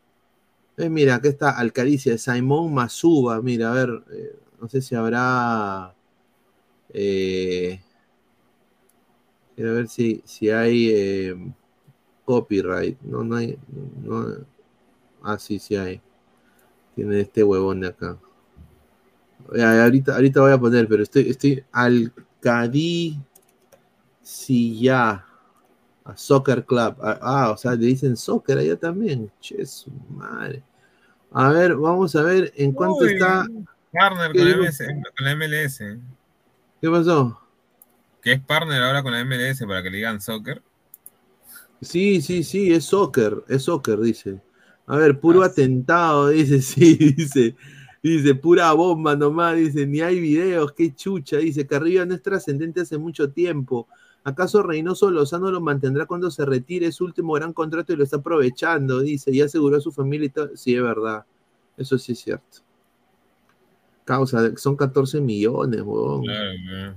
Eh, mira, acá está Alcadicia, Simón Masuba, mira, a ver, eh, no sé si habrá, eh, quiero ver si, si hay eh, copyright, no, no hay, no, ah, sí, sí hay, tiene este huevón de acá. Ya, ahorita, ahorita voy a poner, pero estoy, estoy Alcadicilla a Soccer Club. Ah, ah, o sea, le dicen soccer allá también. Che, su madre. A ver, vamos a ver en cuánto Uy, está. Partner ¿Qué con la, digo? MS con la MLS. ¿Qué pasó? Que es partner ahora con la MLS para que le digan soccer. Sí, sí, sí, es soccer, es soccer, dice. A ver, puro atentado, dice, sí, dice. Dice, pura bomba nomás, dice, ni hay videos, qué chucha, dice, Carrillo no es trascendente hace mucho tiempo. ¿Acaso Reynoso Lozano lo mantendrá cuando se retire su último gran contrato y lo está aprovechando? Dice, y aseguró a su familia y todo. Sí, es verdad. Eso sí es cierto. Causa, son 14 millones, huevón. Claro, claro.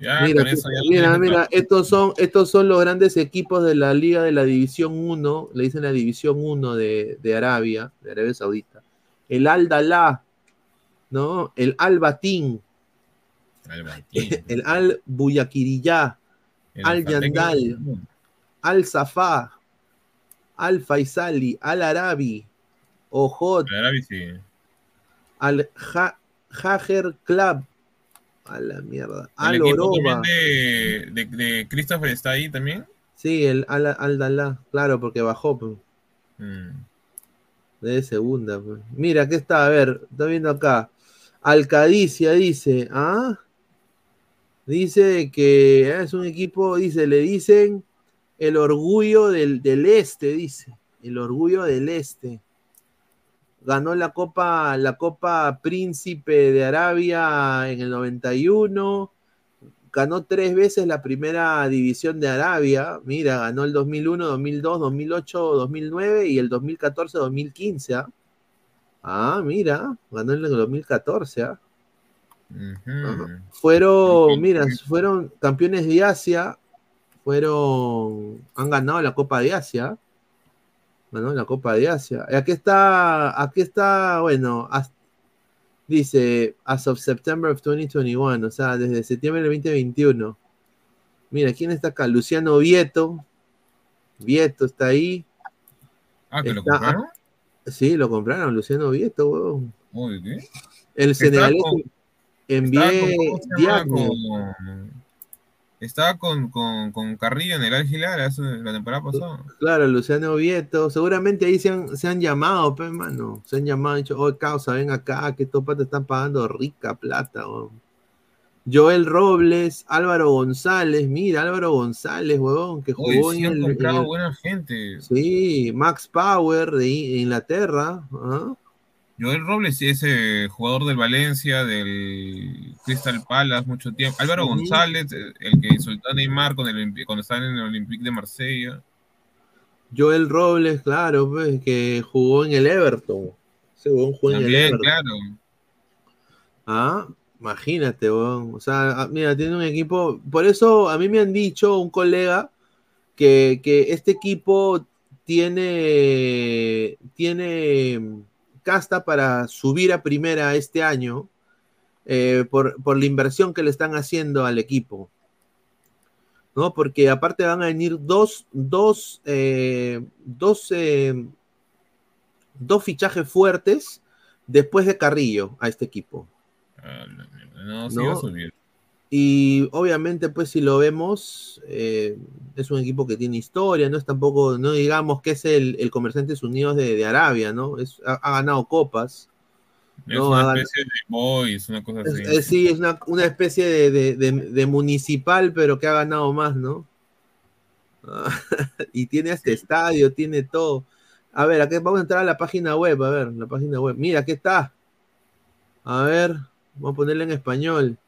Ya, Mira, eso ya mira, mira, estos son, estos son los grandes equipos de la Liga de la División 1, le dicen la División 1 de, de Arabia, de Arabia Saudita. El Al Dalá, ¿no? El Al Batín, el Al Buyakiriyá, El Al Yandal, Al Safá, Al Faisali, Al Arabi, Ojot, El Arabi sí. Al Ja- Club, a la mierda, El Al Oroba. de, de, de Christopher está ahí también. Sí, el Al, Al Dalá, claro, porque bajó. pues. Mm. De segunda. pues. Mira, aquí está, a ver, está viendo acá. Alcadicia dice, ¿ah? Dice que ah, es un equipo, dice, le dicen el orgullo del, del este, dice. El orgullo del este. Ganó la Copa, la Copa Príncipe de Arabia en el 91. Ganó tres veces la primera división de Arabia. Mira, ganó el 2001, 2002, 2008, 2009 y el 2014, 2015. ¿ah? Ah, mira, ganó en el 2014. ¿ah? Ajá. Fueron, mira, fueron campeones de Asia, fueron, han ganado la Copa de Asia, ganó la Copa de Asia. Y aquí está, aquí está, bueno, as- dice, as of September of 2021, o sea, desde septiembre del 2021. Mira, ¿quién está acá? Luciano Vieto. Vieto está ahí. Ah, ¿que lo Está- compraron? Sí, lo compraron, Luciano Vieto, weón. Uy, ¿qué? El senegalés envié Estaba con. Con- estaba con, con, con Carrillo en el Al la temporada pasada. Claro, Luciano Vieto. Seguramente ahí se han, se han llamado, pues, mano. Se han llamado y dicho, oh, causa, ven acá, que estos patas están pagando rica plata, weón. Joel Robles, Álvaro González, mira, Álvaro González, huevón, que Uy, jugó sí en han el, en comprado el- buena gente. Sí, Max Power de Inglaterra. ¿ah? Joel Robles es eh, jugador del Valencia, del Crystal Palace mucho tiempo. Álvaro Sí. González, el que insultó a Neymar con el, cuando estaba en el Olympique de Marsella. Joel Robles, claro, pues, que jugó en el Everton. Ese huevón jugó en el También, Everton. claro. Ah, imagínate. O sea, ah, mira, tiene un equipo. Por eso a mí me han dicho un colega que, que este equipo tiene, tiene mm, casta para subir a primera este año eh, por, por la inversión que le están haciendo al equipo. ¿No? Porque aparte van a venir dos, dos, eh, dos, eh, dos fichajes fuertes después de Carrillo a este equipo. No, sí ¿No? va a subir. Y obviamente, pues si lo vemos, eh, es un equipo que tiene historia, no es tampoco, no digamos que es el, el Comerciantes Unidos de, de Arabia, ¿no? Es, ha, ha ganado copas. Es No, una especie de boys, una cosa así. es- sí, es una, una especie de, de- municipal, pero que ha ganado más, ¿no? Y tiene este estadio, tiene todo. A ver, aquí vamos a entrar a la página web, a ver, la página web. Mira, aquí está. A ver, vamos a ponerle en español.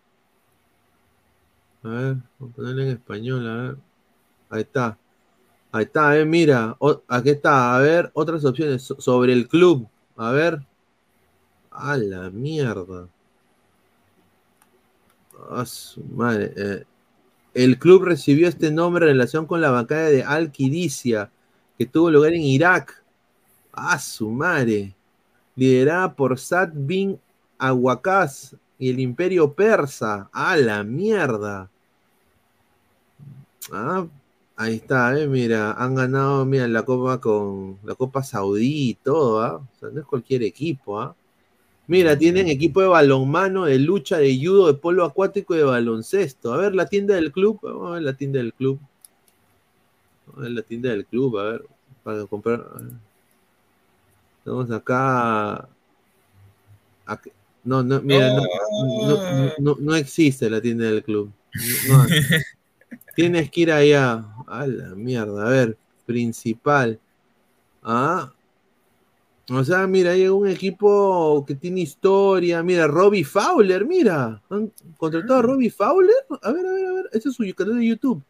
A ver, vamos a ponerle en español, a ver. Ahí está. Ahí está, eh, mira. o- aquí está, a ver, otras opciones so- sobre el club. A ver. A la mierda. Su madre. eh. El club recibió este nombre en relación con la bancada de Al-Qidisia, que tuvo lugar en Irak. A su madre. Liderada por Sad bin Aguacaz y el imperio persa. A la mierda. Ah, ahí está, eh, mira, han ganado, mira, la copa con la Copa Saudí y todo, ¿ah? O sea, no es cualquier equipo, ¿ah? Mira, tienen equipo de balonmano, de lucha, de judo, de polo acuático y de baloncesto. A ver, la tienda del club. Vamos a ver la tienda del club. Vamos a ver la tienda del club, a ver, para comprar. Vamos acá. No, no, mira, no, no, no- no existe la tienda del club. Tienes que ir allá. A la mierda. A ver, principal. Ah, o sea, mira, hay un equipo que tiene historia. Mira, Robbie Fowler, mira. Han contratado a Robbie Fowler. A ver, a ver, a ver. Ese es su canal de YouTube.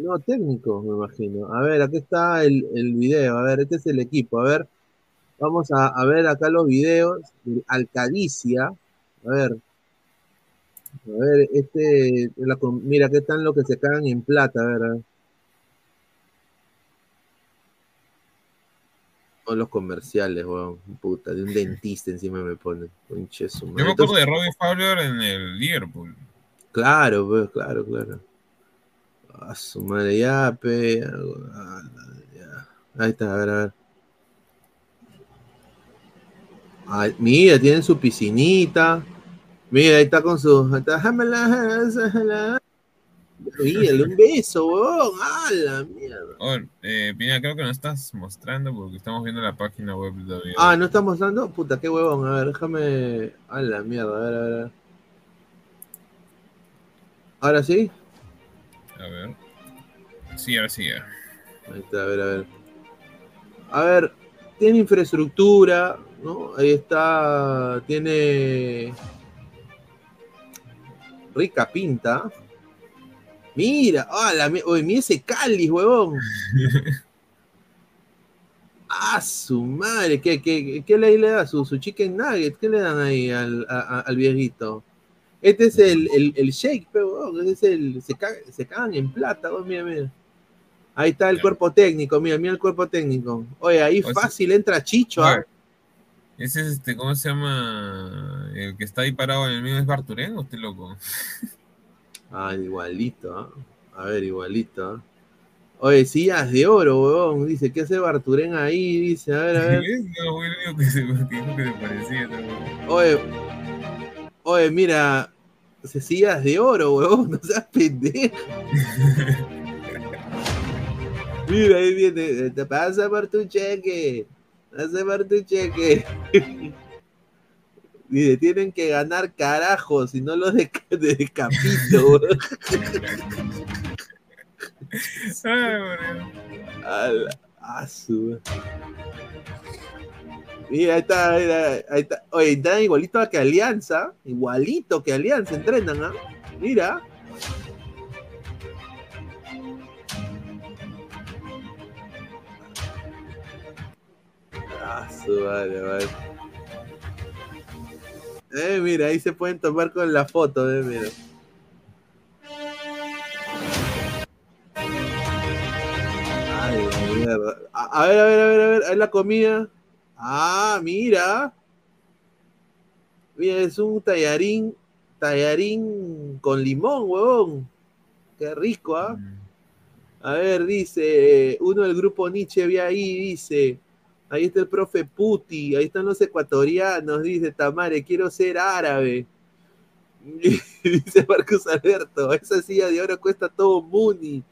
No, técnico, me imagino. A ver, aquí está el, el video. A ver, este es el equipo. A ver, vamos a, a ver acá los videos. del Alcadicia. A ver. A ver, este. la mira, aquí están los que se cagan en plata. A ver, a ver. Los comerciales, weón. Puta, de un dentista encima me ponen. Conche su Yo me acuerdo de Robbie Fowler en el Liverpool. Claro, pues, claro, claro. A su madre, ya, pe. ah, ya. Ahí está, a ver, a ver. Ay, mira, tienen su piscinita. Mira, ahí está con su. ahí está, "Jámela, jámela". Mírale, un beso, weón. ¡Ah, la mierda! Oh, eh, Pina, creo que no estás mostrando porque estamos viendo la página web todavía. Ah, ¿no está mostrando? Puta, qué huevón. A ver, déjame. A la mierda, a a ver. a ver. ¿Ahora sí? A ver. Sí, ahora sí. ya. Ahí está, a ver, a ver. A ver, tiene infraestructura, ¿no? Ahí está, tiene rica pinta. Mira, ah, la, mi- oye, mira ese cáliz, huevón. Ah, su madre, ¿qué, qué, qué le, le da? ¿Su, su chicken nugget? ¿Qué le dan ahí al, a- al viejito? Este es el, el, el shake, pero ese es el, se, caga- se cagan en plata, huevón, mira, mira. Ahí está el cuerpo técnico, mira, mira el cuerpo técnico. Oye, ahí O sea- fácil entra Chicho, ¿ah? Ese es este, ¿cómo se llama? El que está ahí parado en el medio es Barturén o usted loco. Ah, igualito, ¿ah? A ver, igualito, ¿ah? Oye, sillas de oro, weón. Dice, ¿qué hace Barturén ahí? Dice, a ver, a ver. No, que se, que se parecía. ¿no? Oye, oye, mira, se sillas de oro, weón. No seas pendejo. Mira, ahí viene. Te pasa por tu cheque. Pasa por tu cheque. Dice, tienen que ganar carajos, si no los de, de decapito, weón. Ay. A la- a su- Mira, ahí está, ahí está. Oye, están igualito que Alianza. Igualito que Alianza entrenan, ¿ah? Mira. Ah, madre, madre. Eh, mira, ahí se pueden tomar con la foto, eh, mira. Ay, mierda. A, a ver, a ver, a ver, a ver, ahí la comida. Ah, mira. Mira, es un tallarín, tallarín con limón, huevón. Qué rico, ¿ah? A ver, dice, uno del grupo Nietzsche ve ahí, dice, ahí está el profe Puti, ahí están los ecuatorianos, dice Tamare, quiero ser árabe. dice Marcos Alberto, esa silla de oro cuesta todo Muni.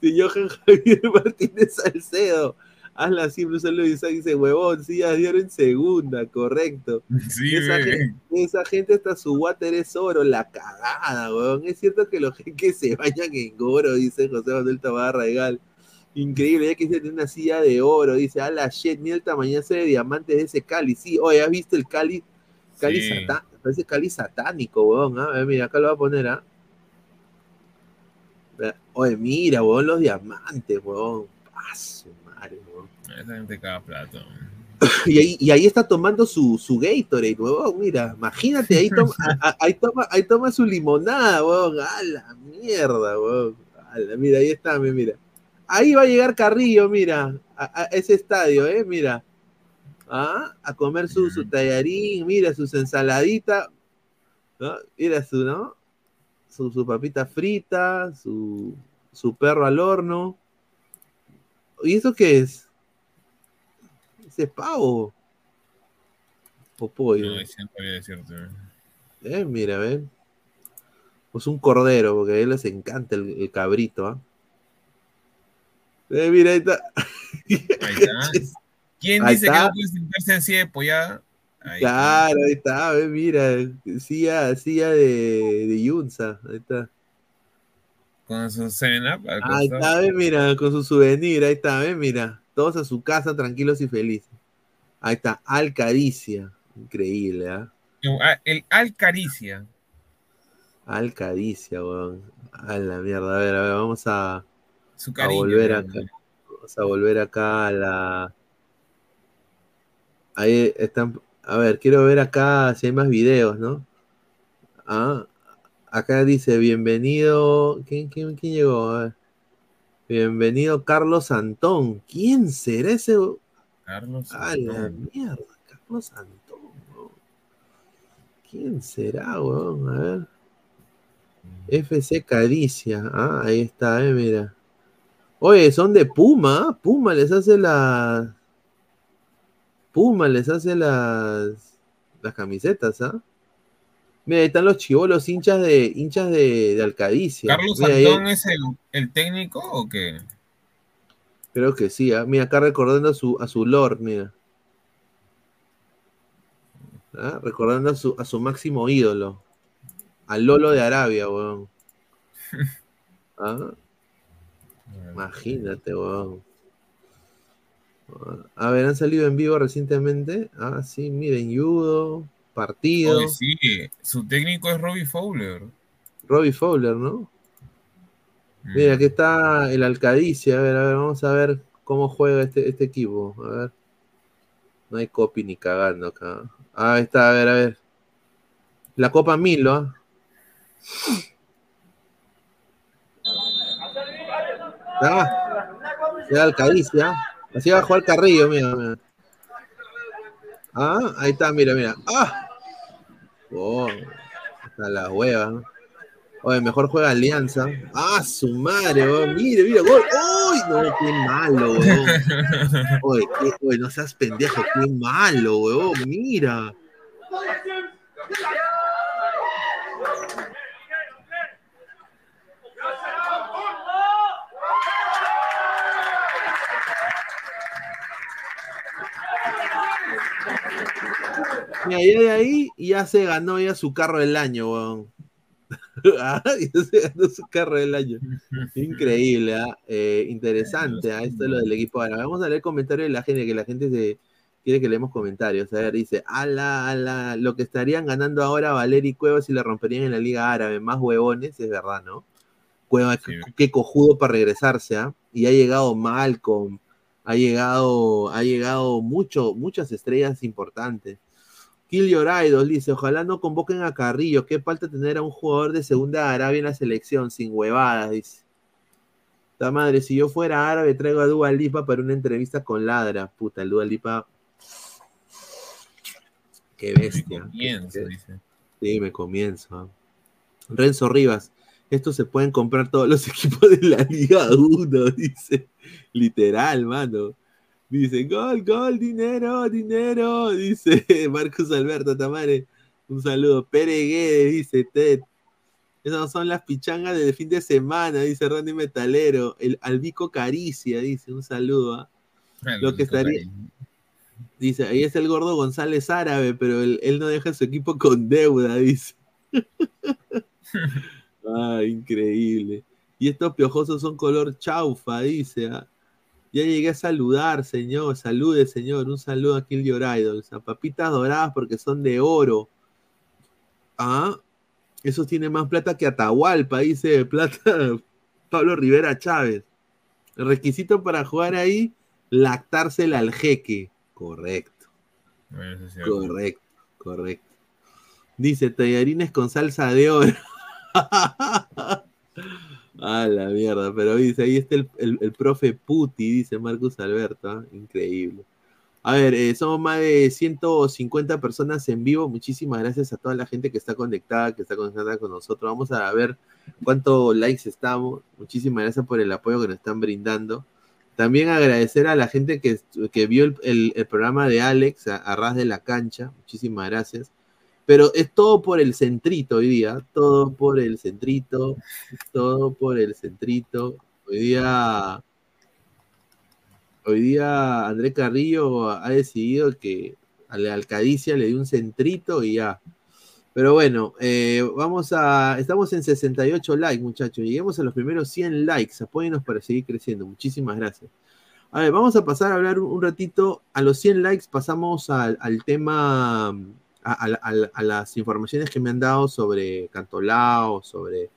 Dice Johan Javier Martínez Salcedo. Hazla así, Bruce Saludo Isaac dice, huevón, silla de oro en segunda, correcto. Sí, esa, gente, esa gente hasta su water es oro, la cagada, weón. Es cierto que los que se bañan en oro, dice José Manuel Tabarra Regal. Increíble, ya que tiene una silla de oro, dice, a la shit, mira el tamañazo de diamantes de ese cáliz. Sí, oye, ¿has visto el cáliz? Cáliz Sí. satá- parece cáliz satánico, weón. ¿ah? A ver, mira, acá lo voy a poner, ¿ah? Oye, mira, weón, los diamantes, weón. Ah, caga plato. Y ahí, y ahí está tomando su, su Gatorade, huevón, mira, imagínate, ahí toma, ahí toma, ahí toma su limonada, huevón, a la mierda, huevón, a la- mira, ahí está, mi- mira, ahí va a llegar Carrillo, mira, a, a ese estadio, eh, mira, ah, a comer su, su tallarín, mira, sus ensaladitas, ¿no? mira su, ¿no? Su, su papita frita, su, su perro al horno, ¿y eso qué es? Ese es pavo. O pollo. No. Eh, mira, ven. Pues un cordero, porque a ellos les encanta el, el cabrito, ¿ah? Eh, mira, ahí está. Ahí está. ¿Quién Ahí dice que no puede sentarse en silla de pollada? Ahí Claro, ahí está, ve, mira. Silla, silla de, de Yunza. Ahí está. Con su cena. Ahí está, ve, mira, con su souvenir. Ahí está, ve, mira. Todos a su casa, tranquilos y felices. Ahí está, Alcaricia. Increíble, ¿ah? Ah, El Alcaricia. Alcaricia, weón. A la mierda. A ver, a ver, vamos a, Su a cariño. volver ¿no? acá. Vamos a volver acá a la. Ahí están. A ver, quiero ver acá si hay más videos, ¿no? Ah, acá dice, bienvenido. ¿Quién, quién, quién llegó? A ver. Bienvenido Carlos Antón. ¿Quién será ese? Carlos. A la mierda, Carlos Antón. weón. ¿Quién será, weón? A ver. FC Caricia. Ah, ahí está, eh, mira. Oye, son de Puma. ¿ah? Puma les hace las. Puma les hace las. Las camisetas, ¿ah? Mira, ahí están los chivolos hinchas de hinchas de, de Alcadicia. ¿Carlos Mira, ahí- Antón es el, el técnico o qué? Creo que sí. ah. Mira, acá recordando a su, a su Lord, mira. Ah, Recordando a su, a su máximo ídolo. Al Lolo de Arabia, weón. Ah, Imagínate, weón. A ver, han salido en vivo recientemente. Ah, sí, miren, judo, partido. Oye, sí, su técnico es Robbie Fowler. Robbie Fowler, ¿no? Mm. Mira, aquí está el Alcadicia. A ver, a ver, vamos a ver cómo juega este, este equipo. A ver. No hay copy ni cagando acá. Ah, ahí está, a ver, a ver. La Copa Milo, ¿ah? Ah, ya Alcadicia. Así va a jugar Carrillo, mira, mira. Ah, ahí está, mira, mira. ¡Ah! Oh, está la hueva. Oye, mejor juega Alianza. ¡Ah, su madre! weón! Mire, mire, gol. ¡Uy! No, qué malo, weón. Oye, qué- oye, no seas pendejo, qué malo, weón. Mira. Mira, ya de ahí ya se ganó ya su carro del año, weón. Ah, ya se ganó su carro del año. Increíble, ¿ah? Eh, interesante, ¿ah? esto es lo del equipo árabe. Vamos a leer comentarios de la gente, que la gente se quiere que leemos comentarios. A ver, dice, ala, ala, lo que estarían ganando ahora Valeri y Cuevas si le romperían en la Liga Árabe, más huevones, es verdad, ¿no? Cueva, qué, qué cojudo para regresarse, ¿ah? Y ha llegado Malcolm, ha llegado, ha llegado mucho, muchas estrellas importantes. Kill Your Idols dice, ojalá no convoquen a Carrillo, qué falta tener a un jugador de segunda Arabia en la selección, sin huevadas, dice. La madre, si yo fuera árabe, traigo a Dua Lipa para una entrevista con Ladra. Puta, el Dua Lipa. Qué bestia. Comienzo, Qué- dice. Sí, me comienzo. Renzo Rivas, estos se pueden comprar todos los equipos de la Liga 1, dice. Literal, mano. Dice, gol, gol, dinero, dinero. Dice Marcos Alberto Tamare. Un saludo. Pere Guedes, dice Ted. Esas son las pichangas del fin de semana, dice Randy Metalero. El Albico Caricia, dice. Un saludo. ¿ah? Lo que estaría. Dice, ahí es el gordo González Árabe, pero él, él no deja su equipo con deuda, dice. ah, increíble. Y estos piojosos son color chaufa, dice. ah. Ya llegué a saludar, señor. Salude, señor. Un saludo a Kill Your Idols. A papitas doradas porque son de oro. Ah, esos tienen más plata que Atahualpa, dice plata Pablo Rivera Chávez. El requisito para jugar ahí, lactársela al jeque. Correcto. Correcto, correcto. Dice tallarines con salsa de oro. A la mierda, pero dice, ahí está el, el- el profe Puti, dice Marcus Alberto, ¿ah? increíble. A ver, eh, somos más de 150 personas en vivo. Muchísimas gracias a toda la gente que está conectada, que está conectada con nosotros. Vamos a ver cuántos likes estamos. Muchísimas gracias por el apoyo que nos están brindando. También agradecer a la gente que, que vio el, el- programa de Alex, a, a de la cancha. Muchísimas gracias. Pero es todo por el centrito hoy día. Todo por el centrito. Todo por el centrito. Hoy día. Hoy día André Carrillo ha decidido que a la Alcadicia le dio un centrito y ya. Pero bueno, eh, vamos a. Estamos en 68 likes, muchachos. Lleguemos a los primeros 100 likes. Apóyenos para seguir creciendo. Muchísimas gracias. A ver, vamos a pasar a hablar un, ratito. A los 100 likes pasamos al tema. A, las informaciones que me han dado sobre Cantolao, sobre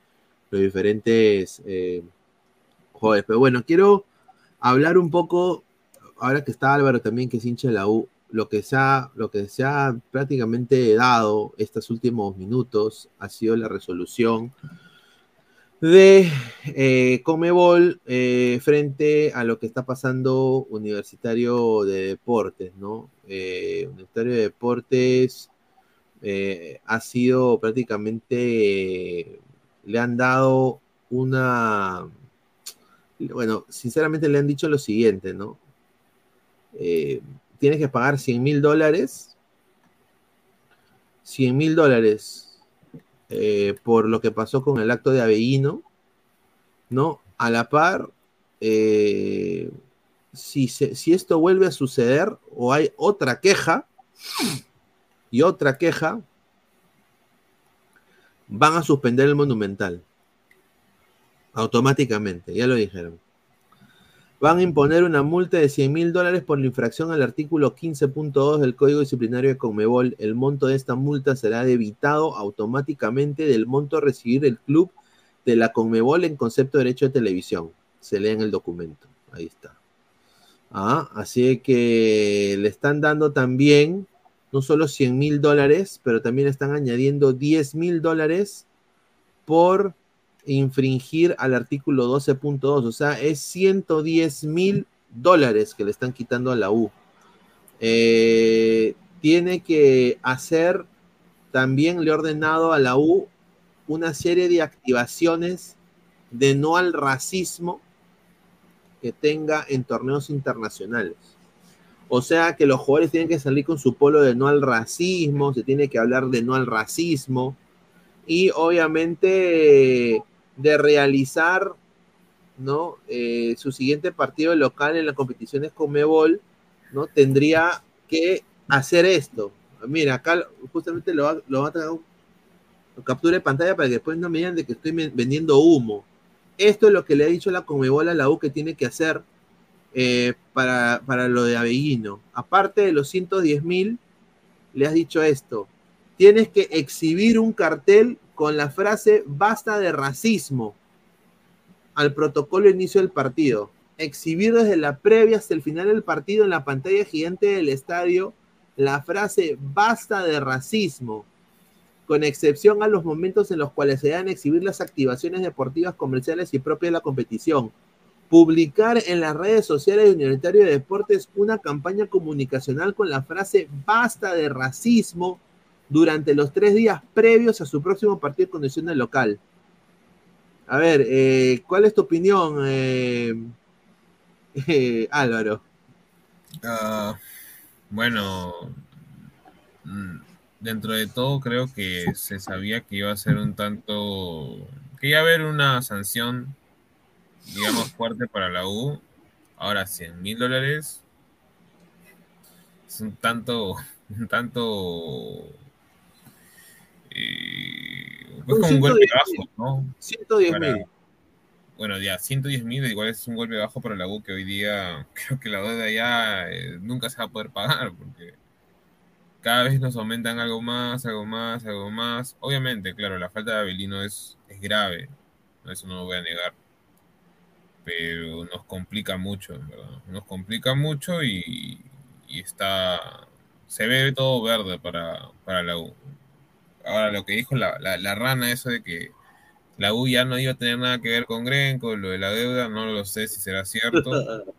los diferentes eh, jugadores. Pero bueno, quiero hablar un poco, ahora que está Álvaro también, que es hincha de la U, lo que se ha, lo que se prácticamente dado estos últimos minutos ha sido la resolución de eh, Comebol eh, frente a lo que está pasando Universitario de Deportes, ¿no? Eh, Universitario de Deportes eh, ha sido prácticamente, eh, le han dado una, bueno, sinceramente le han dicho lo siguiente, ¿no? Eh, tienes que pagar 100 mil dólares, 100 mil dólares por lo que pasó con el acto de Avellino, ¿no? A la par, si, se- si esto vuelve a suceder o hay otra queja y otra queja, van a suspender el monumental. Automáticamente, ya lo dijeron. Van a imponer una multa de 100 mil dólares por la infracción al artículo 15.2 del Código Disciplinario de Conmebol. El monto de esta multa será debitado automáticamente del monto a recibir el club de la Conmebol en concepto de derecho de televisión. Se lee en el documento. Ahí está. Ah, así que le están dando también no solo 100 mil dólares, pero también están añadiendo 10 mil dólares por infringir al artículo 12.2. O sea, es 110 mil dólares que le están quitando a la U. Eh, tiene que hacer, también le he ordenado a la U una serie de activaciones de no al racismo que tenga en torneos internacionales. O sea que los jugadores tienen que salir con su polo de no al racismo, se tiene que hablar de no al racismo y obviamente de realizar ¿no? Eh, su siguiente partido local en las competiciones con Mebol, ¿no? Tendría que hacer esto. Mira, acá justamente lo lo a traer lo capture de pantalla para que después no me digan de que estoy vendiendo humo. Esto es lo que le ha dicho la Comebol a la U que tiene que hacer eh, para, para, lo de Aveguino. Aparte de los 110 mil, le has dicho esto. Tienes que exhibir un cartel con la frase basta de racismo al protocolo inicio del partido. Exhibir desde la previa hasta el final del partido en la pantalla gigante del estadio la frase basta de racismo con excepción a los momentos en los cuales se deben exhibir las activaciones deportivas comerciales y propias de la competición. Publicar en las redes sociales de Universitario de Deportes una campaña comunicacional con la frase basta de racismo durante los tres días previos a su próximo partido de condición local. A ver, eh, ¿cuál es tu opinión, eh, eh, Álvaro? Ah, bueno, mm, dentro de todo creo que se sabía que iba a ser un tanto, que iba a haber una sanción, digamos, fuerte para la U. Ahora, 100 mil dólares es un tanto, un tanto, eh, pues como un golpe bajo, ¿no? 110 mil. Bueno, ya, 110 mil igual es un golpe bajo para la U que hoy día creo que la deuda ya eh, nunca se va a poder pagar porque cada vez nos aumentan algo más, algo más, algo más. Obviamente, claro, la falta de Abelino es, es grave, eso no lo voy a negar. Pero nos complica mucho, ¿verdad? Nos complica mucho y, está. Se ve todo verde para, para, la U. Ahora, lo que dijo la, la, rana, eso de que la U ya no iba a tener nada que ver con Grenco, lo de la deuda, no lo sé si será cierto.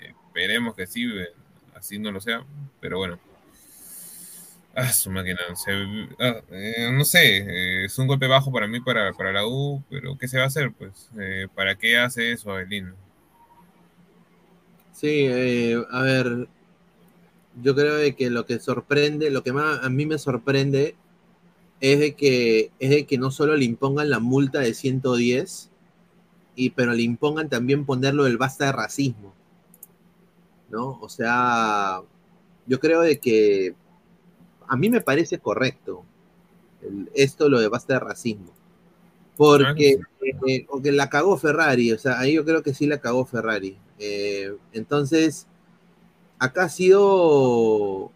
Eh, esperemos que sí, así no lo sea, pero bueno. Ah, su máquina. Ah, eh, no sé, eh, es un golpe bajo para mí, para, para, la U, pero ¿qué se va a hacer? Pues, eh, ¿para qué hace eso Abelino? Sí, a ver, yo creo de que lo que sorprende, lo que más a mí me sorprende es de que, es de que no solo le impongan la multa de 110, y, pero le impongan también ponerlo del basta de racismo. ¿No? O sea, yo creo de que a mí me parece correcto esto lo de basta de racismo. Porque, eh, porque, la cagó Ferrari, o sea, ahí yo creo que sí la cagó Ferrari. Eh, entonces, acá ha sido.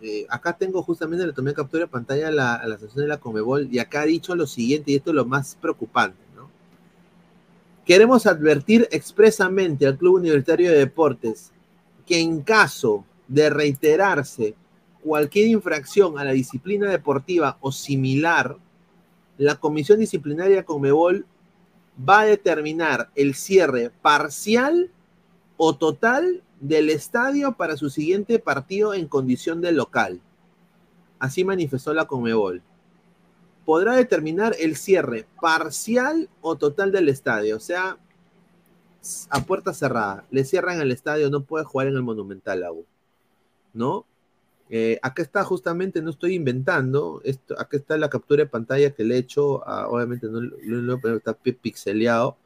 Eh, acá tengo justamente, le tomé captura de pantalla a la, a la sesión de la Comebol y acá ha dicho lo siguiente, y esto es lo más preocupante, ¿no? Queremos advertir expresamente al Club Universitario de Deportes que en caso de reiterarse cualquier infracción a la disciplina deportiva o similar, la Comisión Disciplinaria Conmebol va a determinar el cierre parcial o total del estadio para su siguiente partido en condición de local. Así manifestó la Conmebol. Podrá determinar el cierre parcial o total del estadio, o sea, a puerta cerrada. Le cierran el estadio, no puede jugar en el Monumental. ¿No? Eh, acá está justamente, no estoy inventando, esto, acá está la captura de pantalla que le he hecho, obviamente no, no, está pixeleado,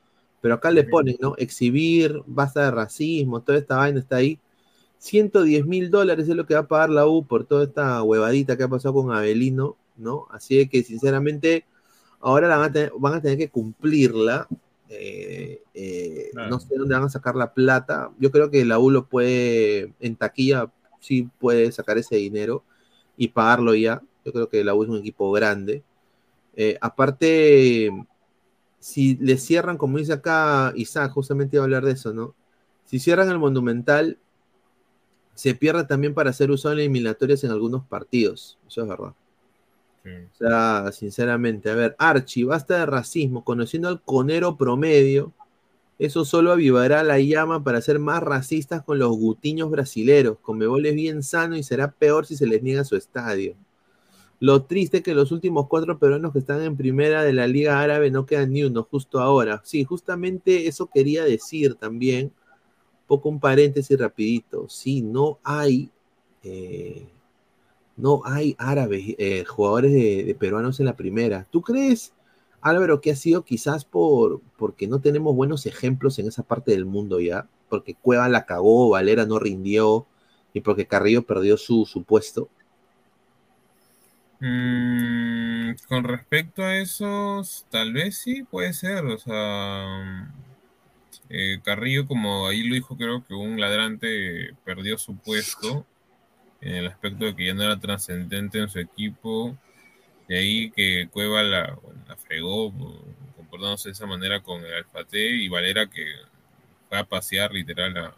pero acá le ponen, ¿no? Exhibir, basta de racismo, toda esta vaina está ahí. 110 mil dólares es lo que va a pagar la U por toda esta huevadita que ha pasado con Abelino, ¿no? Así que, sinceramente, ahora la van, a tener, van a tener que cumplirla. Eh, eh, no sé dónde van a sacar la plata. Yo creo que la U lo puede en taquilla sí puede sacar ese dinero y pagarlo ya. Yo creo que la U es un equipo grande. Eh, aparte, si le cierran, como dice acá Isaac, justamente iba a hablar de eso, ¿no? Si cierran el Monumental, se pierde también para ser usado en eliminatorias en algunos partidos. Eso es verdad. O sea, sinceramente, a ver, Archie, basta de racismo, conociendo al conero promedio, Eso solo avivará la llama para ser más racistas con los gutiños brasileros. Comebol es bien sano y será peor si se les niega su estadio. Lo triste es que los últimos cuatro peruanos que están en primera de la Liga Árabe no quedan ni uno justo ahora. Sí, justamente eso quería decir también. Poco un paréntesis rapidito. Sí, no hay, eh, no hay árabes, eh, jugadores de, de peruanos en la primera. ¿Tú crees, Álvaro, que ha sido quizás por porque no tenemos buenos ejemplos en esa parte del mundo ya? Porque Cueva la cagó, Valera no rindió y porque Carrillo perdió su, su puesto. Mm, con respecto a eso, tal vez sí, puede ser. O sea, eh, Carrillo, como ahí lo dijo, creo que un ladrante perdió su puesto en el aspecto de que ya no era trascendente en su equipo. De ahí que Cueva la, la fregó, comportándose de esa manera con el Alfate y Valera que fue a pasear literal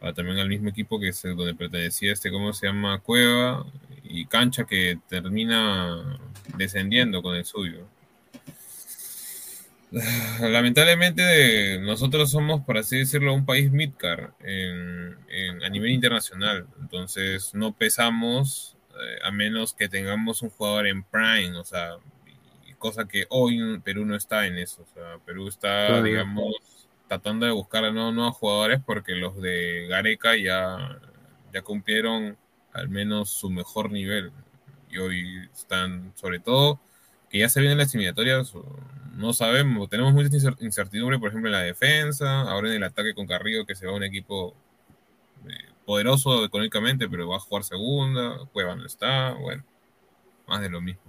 a, también al mismo equipo que es donde pertenecía este, ¿cómo se llama? Cueva y Cancha que termina descendiendo con el suyo. Lamentablemente nosotros somos, por así decirlo, un país midcar en, a nivel internacional, entonces no pesamos eh, a menos que tengamos un jugador en prime, o sea, cosa que hoy Perú no está en eso, o sea, Perú está, Claro. digamos, tratando de buscar a nuevos, jugadores porque los de Gareca ya, ya cumplieron al menos su mejor nivel y hoy están, sobre todo, que ya se vienen las eliminatorias, no sabemos, tenemos mucha incer- incertidumbre, por ejemplo, en la defensa, ahora en el ataque con Carrillo, que se va a un equipo eh, poderoso económicamente, pero va a jugar segunda, Cueva no está, bueno, más de lo mismo.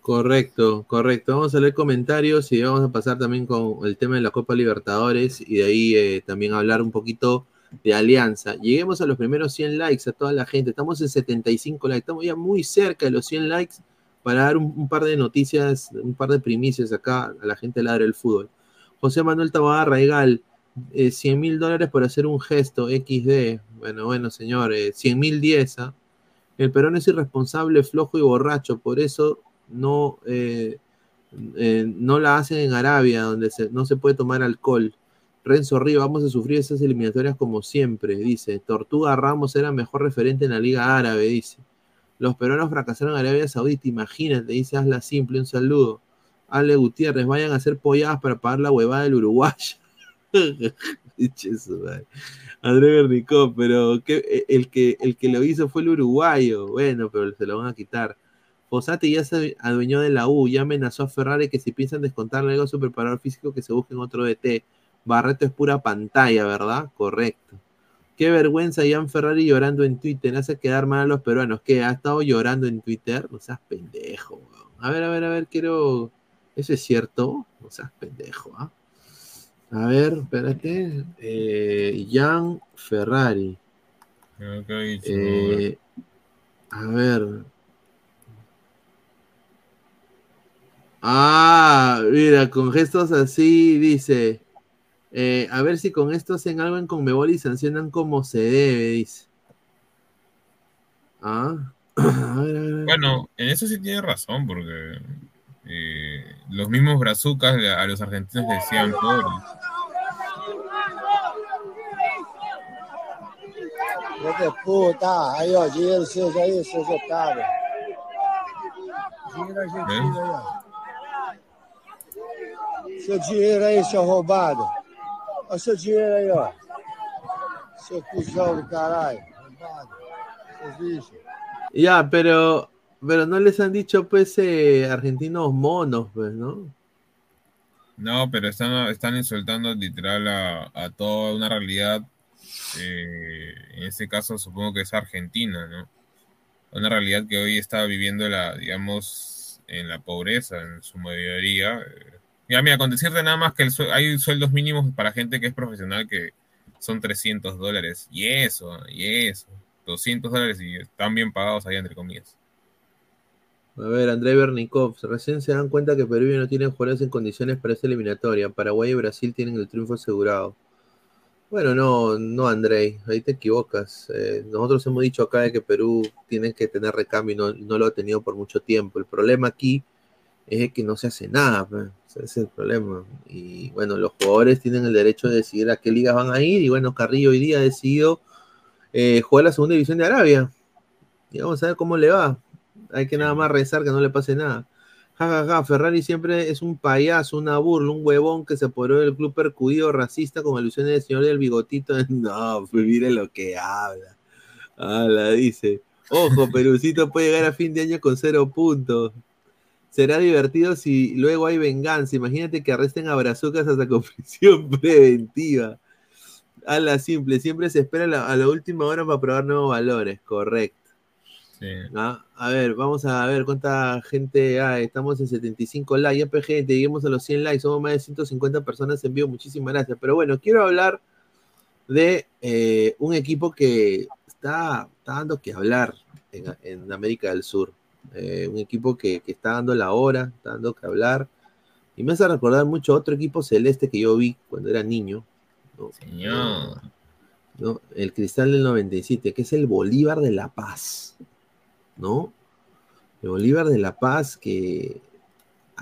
Correcto, correcto. Vamos a leer comentarios y vamos a pasar también con el tema de la Copa Libertadores y de ahí eh, también hablar un poquito de Alianza. Lleguemos a los primeros 100 likes a toda la gente. Estamos en 75 likes, estamos ya muy cerca de los 100 likes para dar un, par de noticias, un par de primicias acá a la gente de Ladra el Fútbol. José Manuel Taboada Regal, eh, 100 mil dólares por hacer un gesto XD. Bueno, bueno, señor, eh, 100 mil 10. ¿ah? El Perón es irresponsable, flojo y borracho, por eso no, eh, eh, no la hacen en Arabia, donde se- no se puede tomar alcohol. Renzo Río, vamos a sufrir esas eliminatorias como siempre, dice. Tortuga Ramos era mejor referente en la Liga Árabe, dice. Los peruanos fracasaron en Arabia Saudita, imagínate, dice Hazla Simple, un saludo. Ale Gutiérrez, vayan a hacer polladas para pagar la huevada del uruguayo. André Bernicó, pero que, el, que, el que lo hizo fue el uruguayo. Bueno, pero se lo van a quitar. Fossati ya se adueñó de la U, ya amenazó a Ferrari que si piensan descontarle algo a su preparador físico que se busquen otro DT. Barreto es pura pantalla, ¿verdad? Correcto. Qué vergüenza Ian Ferrari llorando en Twitter, hace quedar mal a los peruanos. ¿Qué? ¿Ha estado llorando en Twitter? No seas pendejo. A ver, a ver, a ver, quiero... ¿Eso es cierto? No seas pendejo, ¿ah? A ver, espérate. Eh, Ian Ferrari. Creo que Eh, a ver. Ah, mira, con gestos así dice. eh, a ver si con esto hacen algo en Conmebol y sancionan como se debe, dice. Ah, a ver, a ver. Bueno, en eso sí tiene razón, porque eh, los mismos brazucas a los argentinos les decían pobres. Filho de puta, aí ó, dinheiro seus aí, seus otários. Dinheiro argentino aí, ó. Seu dinheiro aí, seu roubado. Olha seu dinheiro aí, ó. Seu cuzão do caralho. Roubado. Seus bichos. Ya, pero, pero no les han dicho, pues, eh, argentinos monos, pues, ¿no? No, pero están, están insultando literal a, a toda una realidad. eh, en este caso, supongo que es Argentina, ¿no? Una realidad que hoy está viviendo la, digamos, en la pobreza, en su mayoría. eh. Ya, mira, con decirte nada más que el hay sueldos mínimos para gente que es profesional que son 300 dólares. Y eso, y eso. 200 dólares y están bien pagados ahí, entre comillas. A ver, André Bernikov, recién se dan cuenta que Perú no tiene jugadores en condiciones para esta eliminatoria. Paraguay y Brasil tienen el triunfo asegurado. Bueno, no, no, André, ahí te equivocas. Eh, nosotros hemos dicho acá de que Perú tiene que tener recambio y no, no lo ha tenido por mucho tiempo. El problema aquí es que no se hace nada, ese es el problema. Y bueno, los jugadores tienen el derecho de decidir a qué ligas van a ir, y bueno, Carrillo hoy día ha decidido eh, jugar la segunda división de Arabia. Y vamos a ver cómo le va. Hay que nada más rezar que no le pase nada. Ja, ja, ja, Ferrari siempre es un payaso, una burla, un huevón que se apoderó del club percudido racista con alusiones del señor del bigotito. No, pues mire lo que habla. Habla, dice. Ojo, Perucito puede llegar a fin de año con cero puntos. Será divertido si luego hay venganza. Imagínate que arresten a Brazucas hasta con prisión preventiva. A la simple, siempre se espera a la, a la última hora para probar nuevos valores, correcto. Sí. Ah, a ver, vamos a ver cuánta gente hay. Estamos en 75 likes. Ya, pues, gente, lleguemos a los 100 likes. Somos más de 150 personas en vivo. Muchísimas gracias. Pero bueno, quiero hablar de eh, un equipo que está, está dando que hablar en, en América del Sur. Eh, un equipo que, que está dando la hora, está dando que hablar. Y me hace recordar mucho a otro equipo celeste que yo vi cuando era niño. ¿no? Señor. ¿no? El Cristal del 97, que es el Bolívar de La Paz, ¿no? El Bolívar de La Paz que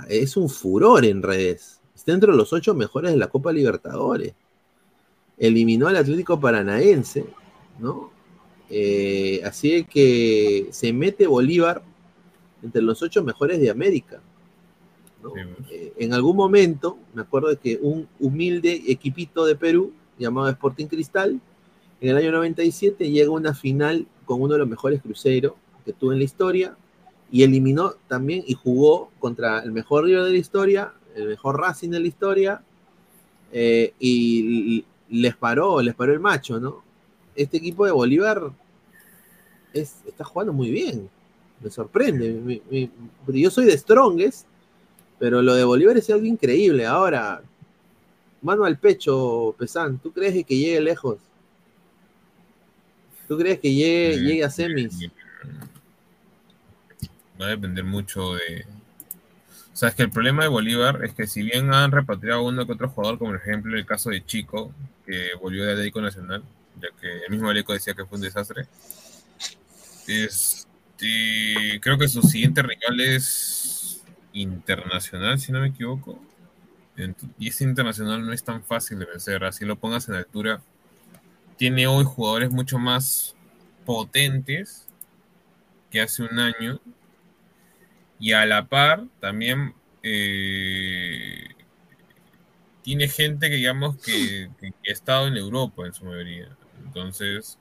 es un furor en redes. Está entre los ocho mejores de la Copa Libertadores. Eliminó al Atlético Paranaense, ¿no? Eh, así que se mete Bolívar entre los ocho mejores de América. ¿no? Eh, en algún momento, me acuerdo de que un humilde equipito de Perú, llamado Sporting Cristal, en el año 97 llega a una final con uno de los mejores cruceros que tuvo en la historia y eliminó también y jugó contra el mejor River de la historia, el mejor Racing de la historia eh, y les paró, les paró el macho, ¿no? Este equipo de Bolívar es, está jugando muy bien, me sorprende. Mi, mi, yo soy de Strongest, pero lo de Bolívar es algo increíble. Ahora, mano al pecho, Pesán, ¿tú crees que llegue lejos? ¿Tú crees que llegue, llegue a semis? Va a depender mucho de. O sea, es que el problema de Bolívar es que si bien han repatriado uno que otro jugador, como por ejemplo el caso de Chico, que volvió de Atlético Nacional, ya que el mismo Aleco decía que fue un desastre, este, creo que su siguiente rival es Internacional, si no me equivoco. Y ese Internacional no es tan fácil de vencer, así lo pongas en altura. Tiene hoy jugadores mucho más potentes que hace un año y a la par también eh, tiene gente que digamos que, que, que, ha estado en Europa en su mayoría. Entonces,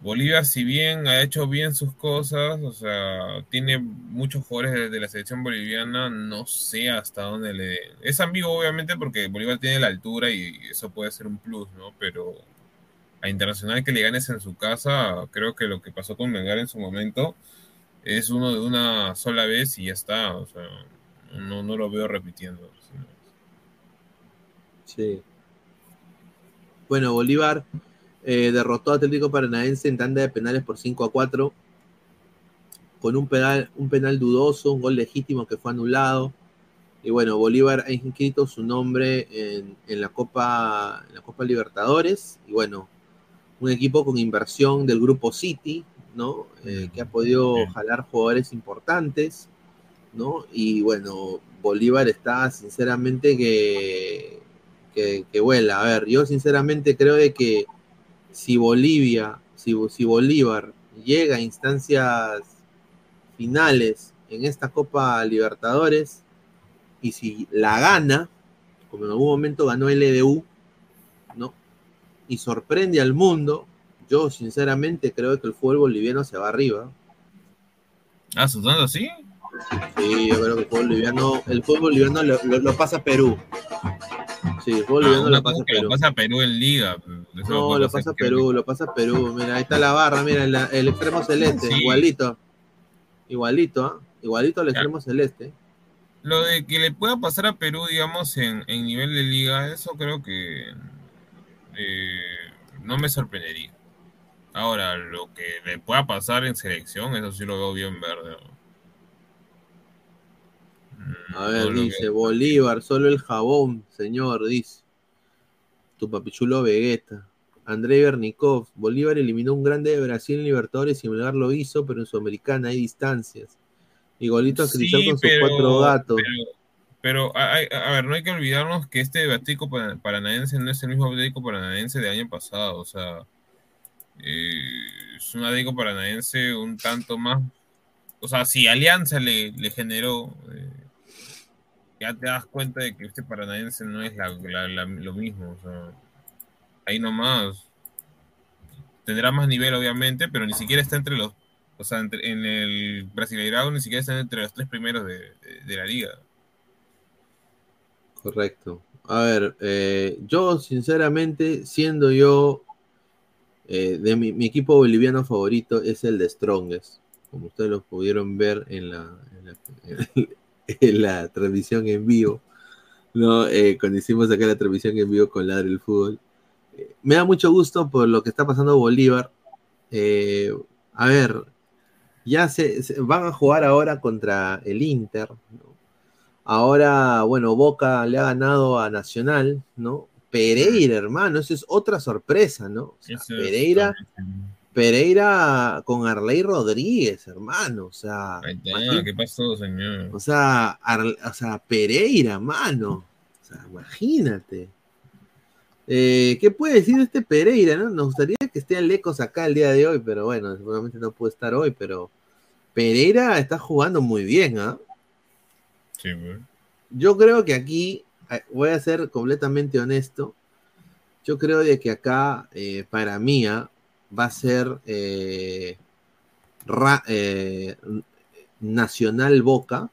Bolívar, si bien ha hecho bien sus cosas, o sea, tiene muchos jugadores de, de la selección boliviana, no sé hasta dónde le... Es ambiguo obviamente porque Bolívar tiene la altura y eso puede ser un plus, ¿no? Pero Internacional que le ganes en su casa, creo que lo que pasó con Melgar en su momento es uno de una sola vez y ya está. O sea, no, no lo veo repitiendo. Sí. Bueno, Bolívar eh, derrotó a Atlético Paranaense en tanda de penales por 5 a 4. Con un penal, un penal dudoso, un gol legítimo que fue anulado. Y bueno, Bolívar ha inscrito su nombre en, en, la Copa, en la Copa Libertadores. Y bueno, un equipo con inversión del grupo City, ¿no? Eh, que ha podido jalar jugadores importantes, ¿no? Y bueno, Bolívar está sinceramente que, que, que, vuela. A ver, yo sinceramente creo de que si Bolivia, si, si Bolívar llega a instancias finales en esta Copa Libertadores y si la gana, como en algún momento ganó el EDU, ¿no? Y sorprende al mundo, yo sinceramente creo que el fútbol boliviano se va arriba. Ah, ¿sudando así? Sí, yo creo que el fútbol boliviano, el fútbol boliviano lo, lo, lo pasa a Perú. Sí, el fútbol Ah, boliviano una lo pasa a que lo Perú. pasa a Perú en Liga. Eso No, lo pasa a Perú, lo pasa a Perú. Mira, ahí está la barra, mira, el, el extremo celeste, Sí. igualito. Igualito, ¿ah? Igualito al extremo celeste. Lo de que le pueda pasar a Perú, digamos, en, en nivel de liga, eso creo que eh, no me sorprendería. Ahora, lo que le pueda pasar en selección, eso sí lo veo bien verde. A ver, No lo dice. Bolívar, solo el jabón, señor, dice. Tu papichulo Vegeta. André Bernikov, Bolívar eliminó un grande de Brasil en Libertadores y Melgar lo hizo, pero en Sudamericana hay distancias. Igualito a Cristal Sí, con sus cuatro gatos. pero, pero, a, ver, no hay que olvidarnos que este Para- Paranaense no es el mismo Atlético Paranaense del año pasado. O sea, eh, es un Atlético Paranaense un tanto más. O sea, si Alianza le, le generó, eh, ya te das cuenta de que este Paranaense no es lo mismo. O sea, ahí nomás. Tendrá más nivel, obviamente, pero ni siquiera está entre los. O sea, entre- en el Brasileirao ni siquiera está entre los tres primeros de la liga. Correcto. A ver, eh, yo sinceramente, siendo yo eh, de mi, equipo boliviano favorito es el de Strongest, como ustedes lo pudieron ver en la, transmisión en vivo, ¿no? Eh, cuando hicimos acá la transmisión en vivo con Ladre el Fútbol. Me da mucho gusto por lo que está pasando Bolívar. A ver, ya se, se- van a jugar ahora contra el Inter. Ahora, bueno, Boca le ha ganado a Nacional, ¿no? Pereira, hermano, eso es otra sorpresa, ¿no? O sea, Eso es Pereira. Pereira con Arley Rodríguez, hermano, o sea, está, ¿Qué pasó, señor? o sea, o sea, Pereira, mano, o sea, imagínate. Eh, ¿Qué puede decir de este Pereira, no? Nos gustaría que esté Lecos acá el día de hoy, pero bueno, seguramente no puede estar hoy, pero Pereira está jugando muy bien, ¿ah? Sí, güey. Yo creo que aquí, eh, voy a ser completamente honesto, yo creo de que acá, eh, para mí, ah, va a ser eh, Ra- eh, Nacional Boca,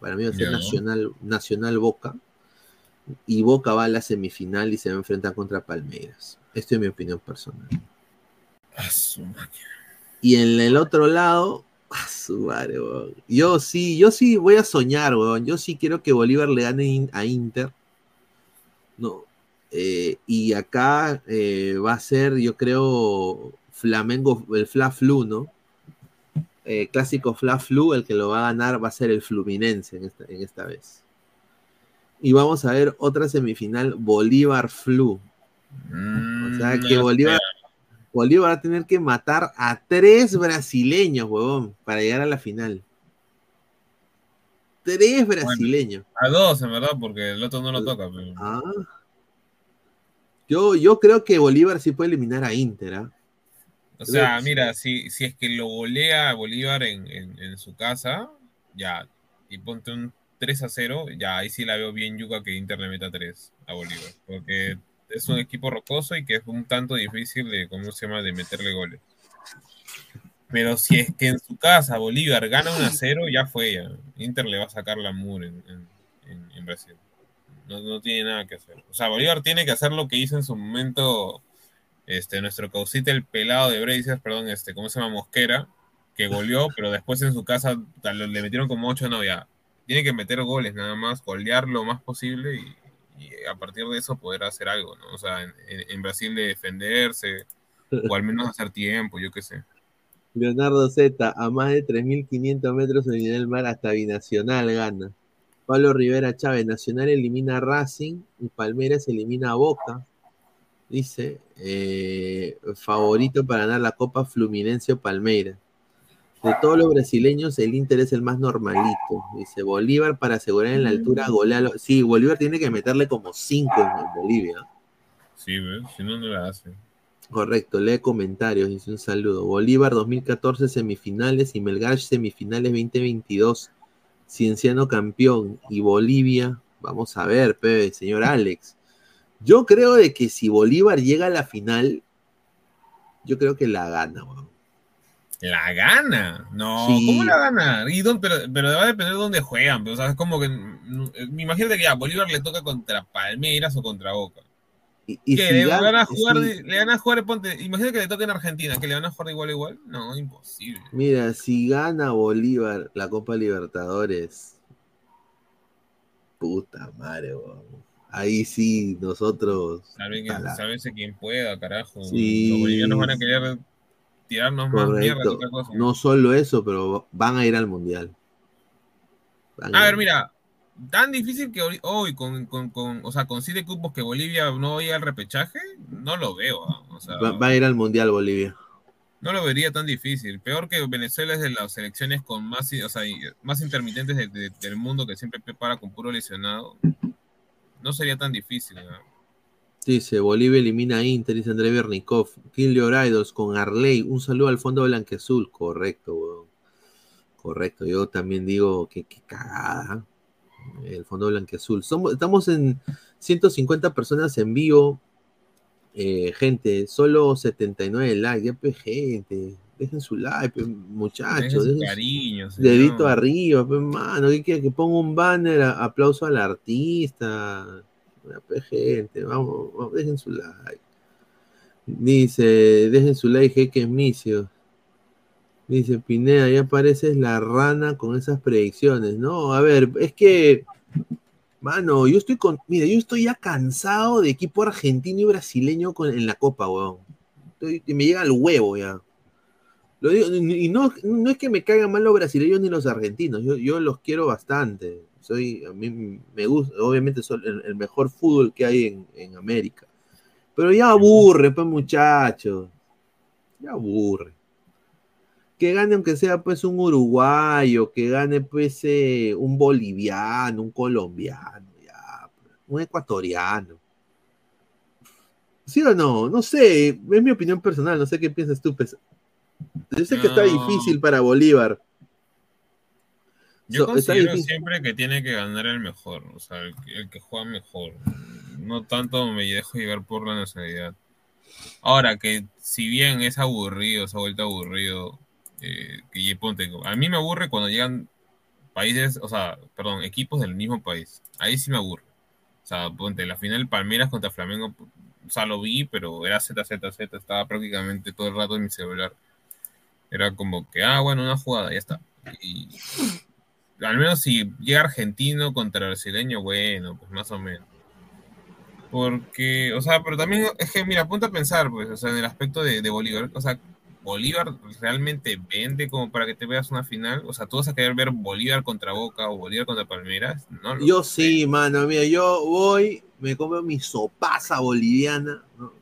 para mí va a ser. Nacional, Nacional Boca, y Boca va a la semifinal y se va a enfrentar contra Palmeiras. Esto es mi opinión personal. Y en el otro lado, a su madre, weón. Yo sí, yo sí voy a soñar, weón. Yo sí quiero que Bolívar le gane a Inter. No. Eh, y acá eh, va a ser, yo creo, Flamengo, el Fla Flu, ¿no? Eh, clásico Fla Flu, el que lo va a ganar va a ser el Fluminense en esta, en esta vez. Y vamos a ver otra semifinal, Bolívar Flu. O sea que Mm, Bolívar, Bolívar va a tener que matar a tres brasileños, huevón, para llegar a la final. Tres brasileños. A dos, en verdad, porque el otro no lo toca. pero- Ah. Yo, yo creo que Bolívar sí puede eliminar a Inter, ¿ah? O sea, mira, si, si es que lo golea a Bolívar en, en- en su casa, ya, y ponte un 3 a 0, ya ahí sí la veo bien Yuca que Inter le meta 3 a Bolívar, porque es un equipo rocoso y que es un tanto difícil de, ¿cómo se llama?, de meterle goles. Pero si es que en su casa Bolívar gana 1 a 0, ya fue ya. Inter le va a sacar la mur en, Brasil. No, tiene nada que hacer. O sea, Bolívar tiene que hacer lo que hizo en su momento este, nuestro causita, el pelado de Brazers, perdón, este, ¿cómo se llama? Mosquera, que goleó, pero después en su casa le metieron como 8, no, ya. Tiene que meter goles nada más, golear lo más posible y, y a partir de eso poder hacer algo, ¿no? O sea, en, Brasil de defenderse, o al menos hacer tiempo, yo qué sé. Leonardo Z, a más de 3.500 metros en el nivel del mar hasta Binacional gana. Pablo Rivera Chávez, Nacional elimina Racing y Palmeiras elimina a Boca. Dice, eh, favorito para ganar la Copa Fluminense o Palmeiras. De todos los brasileños, el Inter es el más normalito. Dice, Bolívar para asegurar en la altura, golea. a lo- Sí, Bolívar tiene que meterle como 5 en, Bolivia. Sí, ¿ves? Si no, no la hace. Correcto, lee comentarios, dice un saludo. Bolívar 2014 semifinales y Melgar semifinales 2022. Cienciano campeón y Bolivia, vamos a ver, Pepe, señor Alex. Yo creo de que si Bolívar llega a la final, yo creo que la gana, weón. La gana. No, Sí. ¿cómo la gana? Y dónde- pero, pero va a depender de dónde juegan. Pero, o sea, es como que. mm, mm, Imagínate que ya Bolívar le toca contra Palmeiras o contra Boca. Y, y ¿Qué? si ¿Le van a jugar, si- le van a jugar, ponte, imagínate que le toque en Argentina, que le van a jugar de igual a igual. No, imposible. mira, si gana Bolívar la Copa Libertadores, puta madre, weón. Ahí sí, nosotros. Sabe que, Ojalá. sábese quién pueda, carajo. Sí. Los bolivianos van a querer tirarnos más mierda que Correcto. otra cosa. No solo eso, pero van a ir al mundial. Van A a ver, ir. mira, tan difícil que hoy, hoy con, con, con, o sea, con siete cupos que Bolivia no vaya al repechaje, no lo veo. ah. O sea, Va, va a ir al mundial Bolivia. No lo vería tan difícil. Peor que Venezuela es de las selecciones con más, o sea, más intermitentes de- de- del mundo que siempre prepara con puro lesionado. No sería tan difícil. ¿no? Dice, Bolivia elimina a Inter, dice André Bernikov. Kill Your Idols con Arley. Un saludo al fondo blanqueazul. Correcto, weón. Correcto. Yo también digo que qué cagada. El fondo blanqueazul. Somos, estamos en 150 personas en vivo. Eh, gente, solo 79 likes. Ya, pues, gente. Dejen su like, pues, muchachos. Dejen su dejen su- cariño, señor. Dedito arriba, pues, mano. ¿Qué quiere? Que ponga un banner, a- aplauso al artista. Pues, vamos, vamos, dejen su like. Dice, dejen su like, jeque micio. Dice Pineda, ya pareces la rana con esas predicciones. No, a ver, es que, mano, yo estoy con, mira, yo estoy ya cansado de equipo argentino y brasileño con, en la Copa, weón. Me llega al huevo ya. Y no, no es que me caigan mal los brasileños ni los argentinos, yo, yo los quiero bastante. Soy, a mí me gusta, obviamente son el, el mejor fútbol que hay en, en América. Pero ya aburre, pues muchachos. Ya aburre. Que gane aunque sea pues un uruguayo, que gane pues eh, un boliviano, un colombiano, ya, pues, un ecuatoriano. ¿Sí o no? No sé, es mi opinión personal, no sé qué piensas tú. pues. Yo sé que está difícil para Bolívar. Yo So, considero siempre que tiene que ganar el mejor, o sea, el, que- el que juega mejor. No tanto me dejo llevar por la nacionalidad. Ahora, que si bien es aburrido, se ha vuelto aburrido, eh, que ponte, a mí me aburre cuando llegan países, o sea, perdón, equipos del mismo país. Ahí sí me aburre. O sea, ponte, la final Palmeiras contra Flamengo, o sea, lo vi, pero era ZZZ, estaba prácticamente todo el rato en mi celular. Era como que, ah, bueno, una jugada, ya está. Y al menos si llega argentino contra brasileño, bueno, pues más o menos. Porque, o sea, pero también es que, mira, ponte a pensar, pues, o sea, en el aspecto de, de Bolívar, o sea, Bolívar realmente vende como para que te veas una final, o sea, tú vas a querer ver Bolívar contra Boca o Bolívar contra Palmeiras, ¿no? Yo sí, mano, mira, yo voy, me como mi sopaza boliviana, ¿no?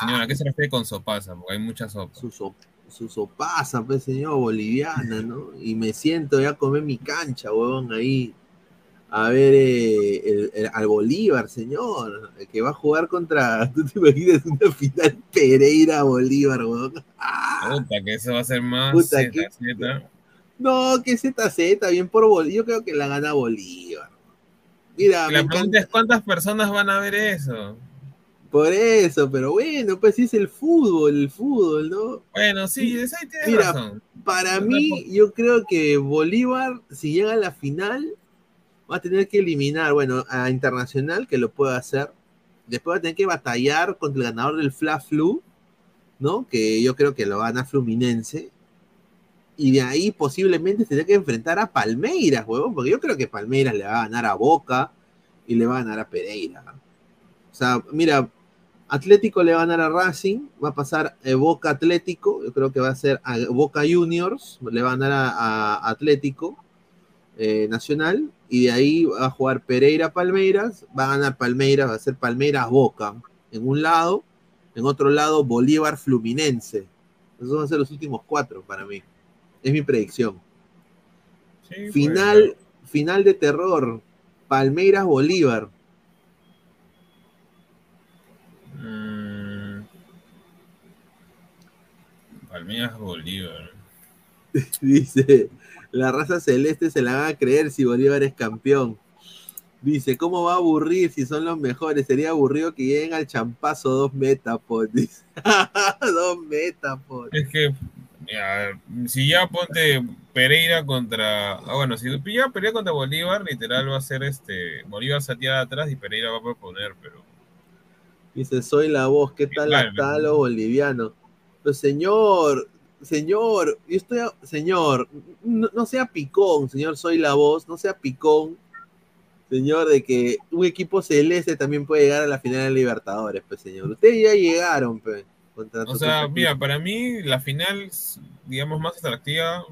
Señora, ¿a qué se refiere con sopaza? Porque hay muchas sopas. Su, so- su sopaza, pues, señor, boliviana, ¿no? Y me siento ya a comer mi cancha, huevón, ahí, a ver eh, el- el- al Bolívar, señor, el que va a jugar contra, ¿tú te imaginas una final Pereira-Bolívar, huevón? Puta, que eso va a ser más Puta, Z, ¿qué? Z. No, que ZZ, bien por Bolívar, yo creo que la gana Bolívar. Mira, la encanta. pregunta es, ¿cuántas personas van a ver eso? Por eso, pero bueno, pues sí es el fútbol, el fútbol, ¿no? Bueno, sí, eso ahí tienes Mira, razón. para mí, yo creo que Bolívar, si llega a la final, va a tener que eliminar, bueno, a Internacional, que lo puede hacer. Después va a tener que batallar contra el ganador del Fla Flu, ¿no? Que yo creo que lo gana Fluminense. Y de ahí posiblemente tenga que enfrentar a Palmeiras, huevón, porque yo creo que Palmeiras le va a ganar a Boca y le va a ganar a Pereira. O sea, mira, Atlético le va a ganar a Racing, va a pasar eh, Boca Atlético, yo creo que va a ser a Boca Juniors, le va a ganar a, a Atlético eh, Nacional, y de ahí va a jugar Pereira Palmeiras, va a ganar Palmeiras, va a ser Palmeiras Boca en un lado, en otro lado Bolívar Fluminense. Esos van a ser los últimos cuatro para mí. Es mi predicción. Sí, Final, final de terror. Palmeiras Bolívar. Palmeiras Bolívar. Dice, la raza celeste se la van a creer si Bolívar es campeón. Dice, ¿cómo va a aburrir si son los mejores? Sería aburrido que lleguen al champazo dos metapod. Dice, dos metapod. Es que, mira, si ya ponte Pereira contra. Ah, bueno, si ya Pereira contra Bolívar, literal va a ser este. Bolívar satear atrás y Pereira va a proponer, pero. Dice, soy la voz, ¿qué tal Claro. lo boliviano? Pero señor, señor, yo estoy, a- señor, no, no sea picón, señor, soy la voz, no sea picón, señor, de que un equipo celeste también puede llegar a la final de Libertadores, pues señor. Ustedes ya llegaron, pues. O sea, mira, para mí la final, digamos, más atractiva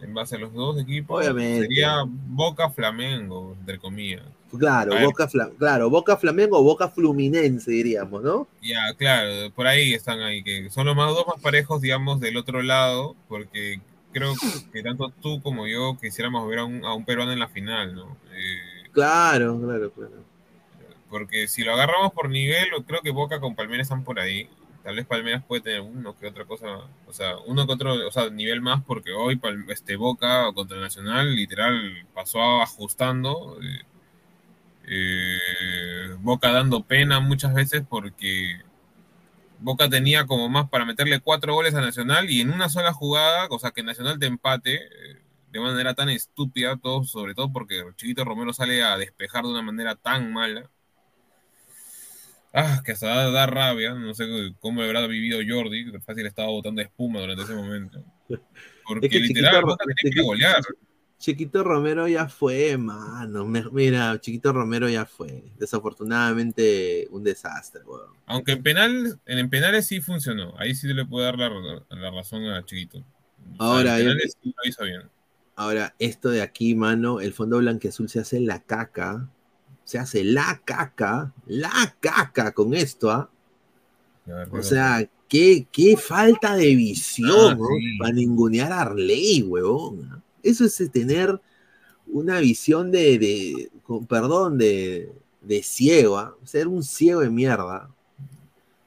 en base a los dos equipos, Obviamente. sería Boca Flamengo, entre comillas. Claro. Boca, Fla- claro, Boca Flamengo o Boca Fluminense, diríamos, ¿no? Ya, claro, por ahí están ahí, que son los más dos más parejos, digamos, del otro lado, porque creo que tanto tú como yo quisiéramos ver a un, a un peruano en la final, ¿no? Eh, Claro, claro, claro. porque si lo agarramos por nivel, creo que Boca con Palmeiras están por ahí. Tal vez Palmeiras puede tener uno que otra cosa, o sea, uno que otro, o sea, nivel más, porque hoy este Boca contra Nacional literal pasó ajustando. eh, eh, Boca dando pena muchas veces porque Boca tenía como más para meterle cuatro goles a Nacional y en una sola jugada, o sea, que Nacional te empate eh, de manera tan estúpida, todo, sobre todo porque Chiquito Romero sale a despejar de una manera tan mala. Ah, que hasta da, da rabia, no sé cómo habrá vivido Jordi, que fácil estaba botando espuma durante ese momento. Porque Es que literal, Boca tenía que golear. Chiquito Romero ya fue, mano. Me- Mira, Chiquito Romero ya fue. Desafortunadamente, un desastre, weón. Aunque en penal, en, en penales sí funcionó. Ahí sí le puedo dar la, la razón a Chiquito. O sea, Ahora, en yo- penales sí lo hizo bien. Ahora, esto de aquí, mano, el fondo blanqueazul se hace la caca. Se hace la caca, la caca con esto, ¿ah? O sea, qué, qué falta de visión, Ah. Para ningunear a Arley, huevón. Eso es tener una visión de, de- con perdón, de, de ciego, ¿ah? ser un ciego de mierda.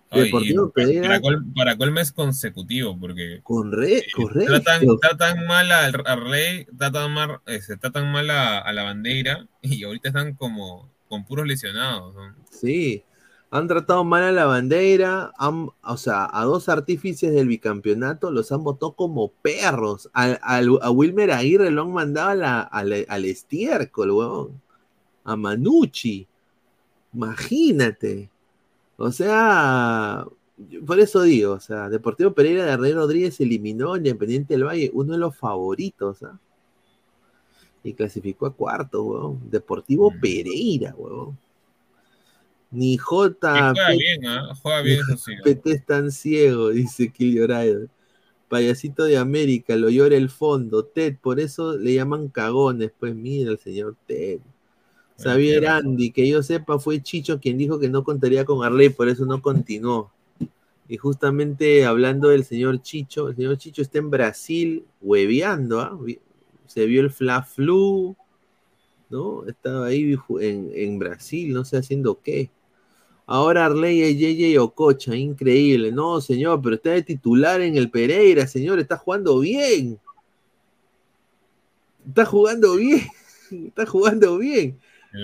Ay, Pereira- para col- para consecutivo, porque Corre- correcto. tratan, tratan mal al, al rey, tratan mal, eh, se tratan mal a, a la bandera, y ahorita están como con puros lesionados. ¿no? Sí, han tratado mal a la bandera, han- o sea, a dos artífices del bicampeonato los han votado como perros. Al- al- a Wilmer Aguirre lo han mandado a la- al, al estiércol, huevón. A Manucci. Imagínate. O sea, por eso digo, o sea, Deportivo Pereira de Arrey Rodríguez eliminó a Independiente del Valle, uno de los favoritos, ¿ah? Y clasificó a cuarto, huevón. Deportivo Pereira, huevón. Ni J. juega bien, ¿ah? Juega bien, eso sí. ¿no? PT es tan ciego, dice Killy Rider. Payasito de América, lo llora el fondo. Ted, por eso le llaman cagones. Pues mira el señor Ted. Xavier Andy, que yo sepa, fue Chicho quien dijo que no contaría con Arley, por eso no continuó. Y justamente hablando del señor Chicho, el señor Chicho está en Brasil hueveando, ¿ah? Se vio el Fla Flu, ¿no? Estaba ahí en, en Brasil, no sé haciendo qué. Ahora Arley es JJ Ococha, increíble. No, señor, pero está de titular en el Pereira, señor, está jugando bien. Está jugando bien. Está jugando bien.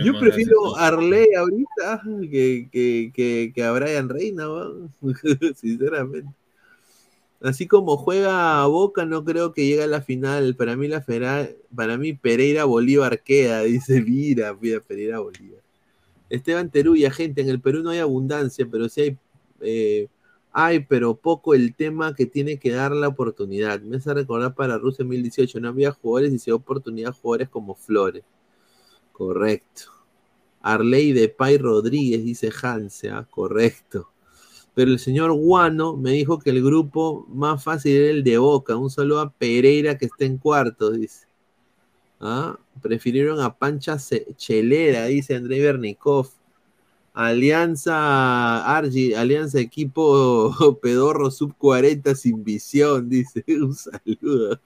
Yo prefiero a Arley ahorita que, que, que, que a Brian Reina, sinceramente. Así como juega a Boca, no creo que llegue a la final. Para mí, la fera- para mí Pereira Bolívar queda, dice, mira, mira, Pereira Bolívar. Esteban Teruya, gente, en el Perú no hay abundancia, pero sí hay, eh, hay, pero poco el tema que tiene que dar la oportunidad. Me hace recordar para Rusia 2018, no había jugadores y se dio oportunidad a jugadores como Flores. Correcto. Arley de Pay Rodríguez, dice Hanse, ah, correcto. Pero el señor Guano me dijo que el grupo más fácil era el de Boca. Un saludo a Pereira que está en cuartos, dice. Ah, prefirieron a Pancha Chelera, dice Andrei Bernikov. Alianza Argi, Alianza Equipo Pedorro Sub 40 sin visión, dice. Un saludo.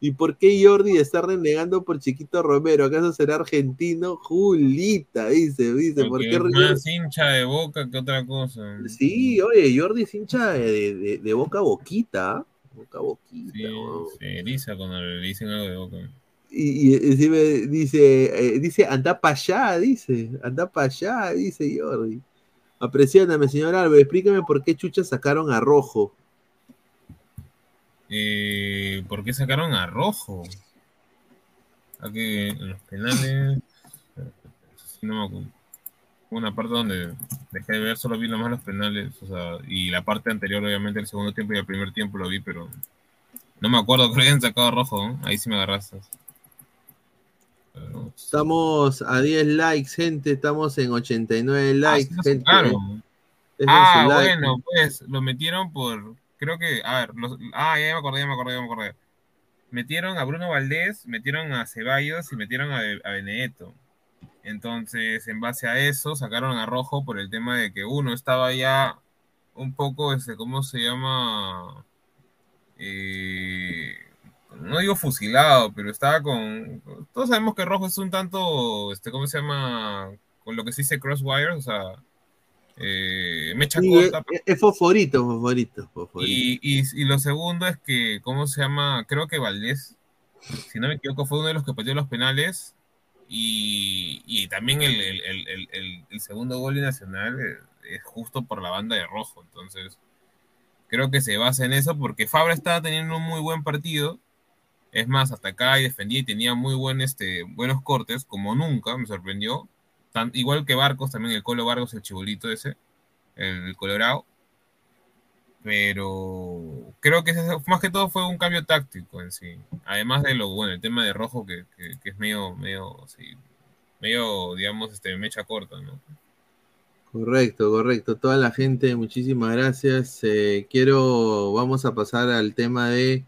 ¿Y por qué Jordi está renegando por Chiquito Romero? ¿Acaso será argentino? Julita, dice, dice. ¿Por qué es más hincha de boca que otra cosa. Sí, oye, Jordi es hincha de, de- de boca a boquita. ¿Ah? Boca a boquita. Sí, se eriza cuando le dicen algo de boca. Y, y encima dice, eh, dice, anda para allá, dice, anda para allá, dice Jordi. Apreciáname, señor Álvaro, explíqueme por qué chucha sacaron a Rojo. Eh, ¿Por qué sacaron a Rojo? Aquí en los penales. No me acuerdo. Una parte donde dejé de ver, solo vi nomás los penales. O sea, y la parte anterior, obviamente, el segundo tiempo y el primer tiempo lo vi, pero no me acuerdo que hayan sacado Rojo. ¿no? Ahí sí me agarraste. Pero, Estamos a 10 likes, gente, estamos en 89 likes, lo gente. sacaron. Dejen Ah, su like. bueno, pues lo metieron por. Creo que. A ver, los- ah, ya me acordé, ya me acordé, ya me acordé. metieron a Bruno Valdés, metieron a Ceballos y metieron a, a Benedetto. Entonces, en base a eso, sacaron a Rojo por el tema de que uno estaba ya un poco, este, ¿cómo se llama? Eh, no digo fusilado, pero estaba con. Todos sabemos que Rojo es un tanto, este, ¿cómo se llama? Con lo que se dice crosswire, o sea, eh, mecha Sí, corta. es, es fosforito, fosforito, fosforito. Y, y, y lo segundo es que, ¿cómo se llama? Creo que Valdés, si no me equivoco, fue uno de los que pateó los penales. Y, también el, el- el- segundo gol de Nacional eh, es justo por la banda de rojo. Entonces, creo que se basa en eso porque Fabra estaba teniendo un muy buen partido. Es más, atacaba y defendía y tenía muy buen, este, buenos cortes, como nunca, me sorprendió. Tan- igual que Barcos, también el Colo Vargas, el chibolito ese, el Colorado pero creo que más que todo fue un cambio táctico en sí. Además de lo bueno, el tema de rojo que, que- que es medio, medio, sí, medio, digamos, este, mecha corta, ¿no? Correcto, correcto. Toda la gente, muchísimas gracias. Eh, quiero, vamos a pasar al tema de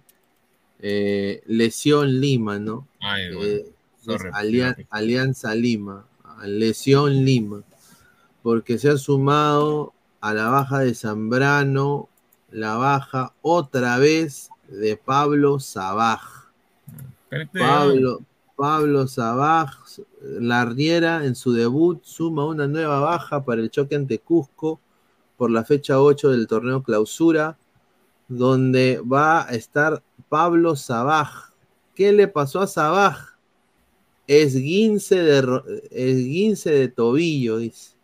eh, Lesión Lima, ¿no? Ay, bueno, Eh, sorry. Alianza Lima, Lesión Lima, porque se ha sumado a la baja de Zambrano, la baja otra vez de Pablo Sabaj. Pablo, Pablo Sabaj, la Riera en su debut suma una nueva baja para el choque ante Cusco por la fecha 8 del torneo clausura, donde va a estar Pablo Sabaj. ¿Qué le pasó a Sabaj? Esguince de, esguince de tobillo, dice.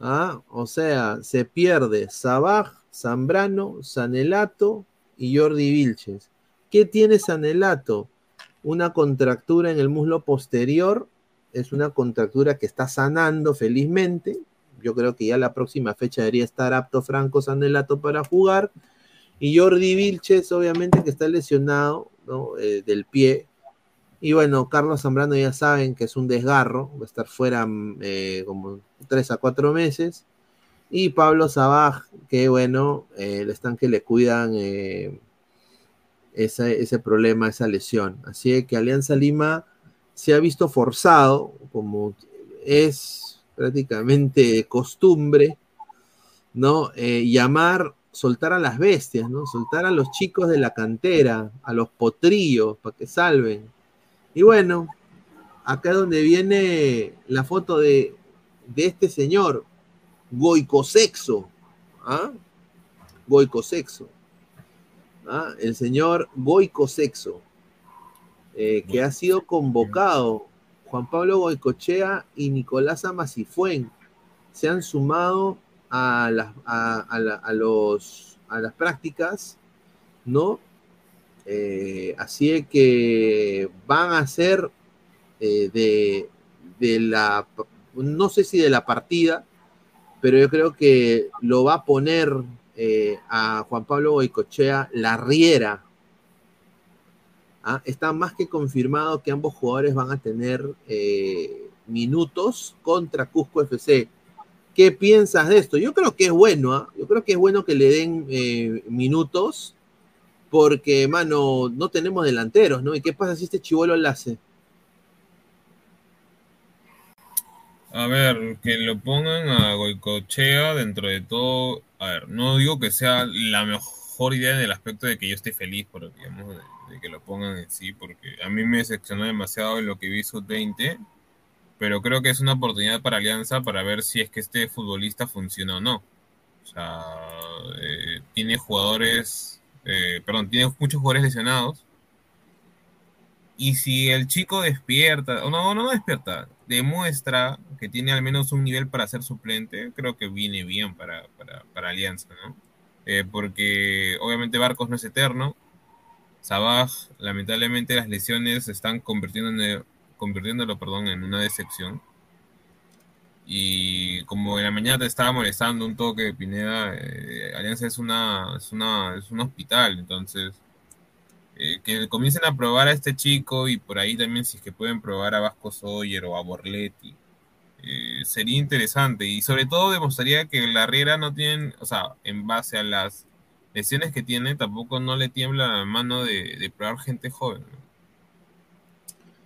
Ah, o sea, se pierde Sabaj, Zambrano, Sanelato y Jordi Vilches. ¿Qué tiene Sanelato? Una contractura en el muslo posterior. Es una contractura que está sanando felizmente. Yo creo que ya la próxima fecha debería estar apto Franco Sanelato para jugar. Y Jordi Vilches, obviamente, que está lesionado. Eh, del pie. Y bueno, Carlos Zambrano ya saben que es un desgarro, va a estar fuera mm, eh, como tres a cuatro meses. Y Pablo Sabaj, que bueno, eh, están que le cuidan eh, ese, ese problema, esa lesión. Así que Alianza Lima se ha visto forzado, como es prácticamente costumbre, ¿no? Eh, llamar, soltar a las bestias, ¿no? Soltar a los chicos de la cantera, a los potrillos, para que salven. Y bueno, acá es donde viene la foto de, de este señor, Goicosexo. ¿Ah? Goicosexo. ¿ah? El señor Goicosexo, eh, que ha sido convocado. Juan Pablo Goicochea y Nicolás Amasifuen se han sumado a las, a, a la- a los, a las prácticas, ¿no? Eh, así es que van a ser eh, de, de la, no sé si de la partida, pero yo creo que lo va a poner eh, a Juan Pablo Goicochea la riera. Ah, Está más que confirmado que ambos jugadores van a tener eh, minutos contra Cusco FC. ¿Qué piensas de esto? Yo creo que es bueno, ¿ah? yo creo que es bueno que le den eh, minutos, porque, mano, no tenemos delanteros, ¿no? ¿Y qué pasa si este chivolo la? A ver, que lo pongan a Goicochea dentro de todo. A ver, no digo que sea la mejor idea en el aspecto de que yo esté feliz por, digamos, de, que lo pongan en sí, porque a mí me decepcionó demasiado lo que vi sub-20, pero creo que es una oportunidad para Alianza para ver si es que este futbolista funciona o no. O sea, eh, tiene jugadores, eh, perdón, tiene muchos jugadores lesionados. Y si el chico despierta, o no, no despierta, demuestra que tiene al menos un nivel para ser suplente, creo que viene bien para, para, para Alianza, ¿no? Eh, porque obviamente Barcos no es eterno. Sabaj, lamentablemente las lesiones están convirtiéndolo perdón, en una decepción. Y como en la mañana te estaba molestando un toque de Pineda, eh, Alianza es una, es una es un hospital, entonces eh, que comiencen a probar a este chico y por ahí también si es que pueden probar a Vasco Sawyer o a Borletti. eh, sería interesante y sobre todo demostraría que la Riera no tienen, o sea, en base a las lesiones que tiene, tampoco no le tiembla la mano de, probar gente joven.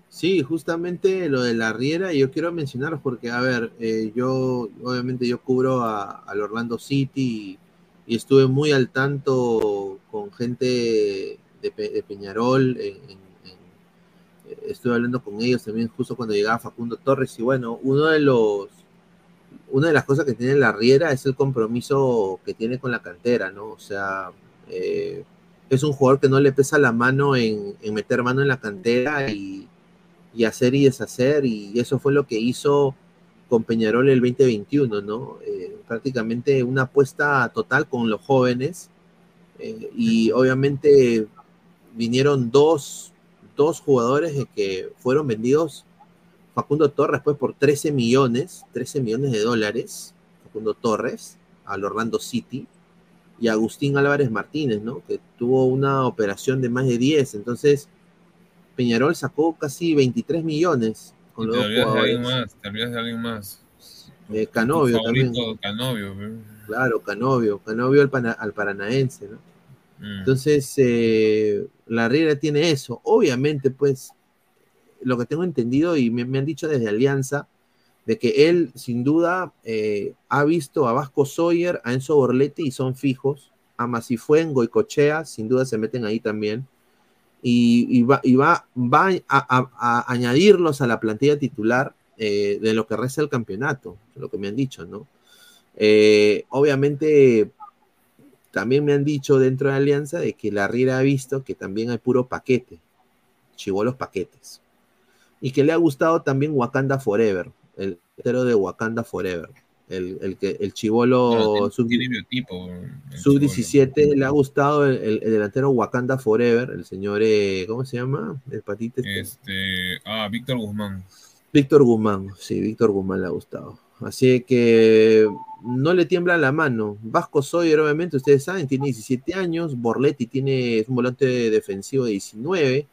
Sí, justamente lo de la Riera, yo quiero mencionar porque, a ver, eh, yo obviamente yo cubro al Orlando City y estuve muy al tanto con gente de, Pe- de Peñarol, en- estuve hablando con ellos también justo cuando llegaba Facundo Torres y bueno, uno de los, una de las cosas que tiene la Riera es el compromiso que tiene con la cantera, ¿no? O sea, eh, es un jugador que no le pesa la mano en, meter mano en la cantera y y hacer y deshacer, y eso fue lo que hizo con Peñarol el 2021, ¿no? Eh, prácticamente una apuesta total con los jóvenes, eh, y obviamente vinieron dos, dos jugadores que fueron vendidos, Facundo Torres, pues por 13 millones, 13 millones de dólares, Facundo Torres, al Orlando City, y Agustín Álvarez Martínez, ¿no? Que tuvo una operación de más de 10, entonces Peñarol sacó casi 23 millones con los te dos olvidas de alguien más, te olvidas de alguien más. Eh, Canovio favorito, también. Canovio. Claro, Canovio. Canovio al, pana- al paranaense, ¿no? Mm. Entonces, eh, la Riera tiene eso. Obviamente, pues, lo que tengo entendido y me, han dicho desde Alianza, de que él, sin duda, eh, ha visto a Vasco Sawyer, a Enzo Borletti y son fijos. A Masifuen, Goicochea, sin duda se meten ahí también. Y, y va, y va, va a, añadirlos a la plantilla titular eh, de lo que resta el campeonato, lo que me han dicho, ¿no? Obviamente, también me han dicho dentro de Alianza de que la Riera ha visto que también hay puro paquete, los paquetes. Y que le ha gustado también Wakanda Forever, el entero de Wakanda Forever, el, el, que, el chivolo No, tiene- sub, tiene biotipo. el sub chibolo. 17, le ha gustado el, el- el delantero Wakanda Forever, el señor, eh, ¿cómo se llama? El patito este. Este, ah, Víctor Guzmán. Víctor Guzmán, sí, Víctor Guzmán le ha gustado. Así que no le tiembla la mano. Vasco Sawyer, obviamente, ustedes saben, tiene 17 años. Borletti tiene un volante defensivo de 19,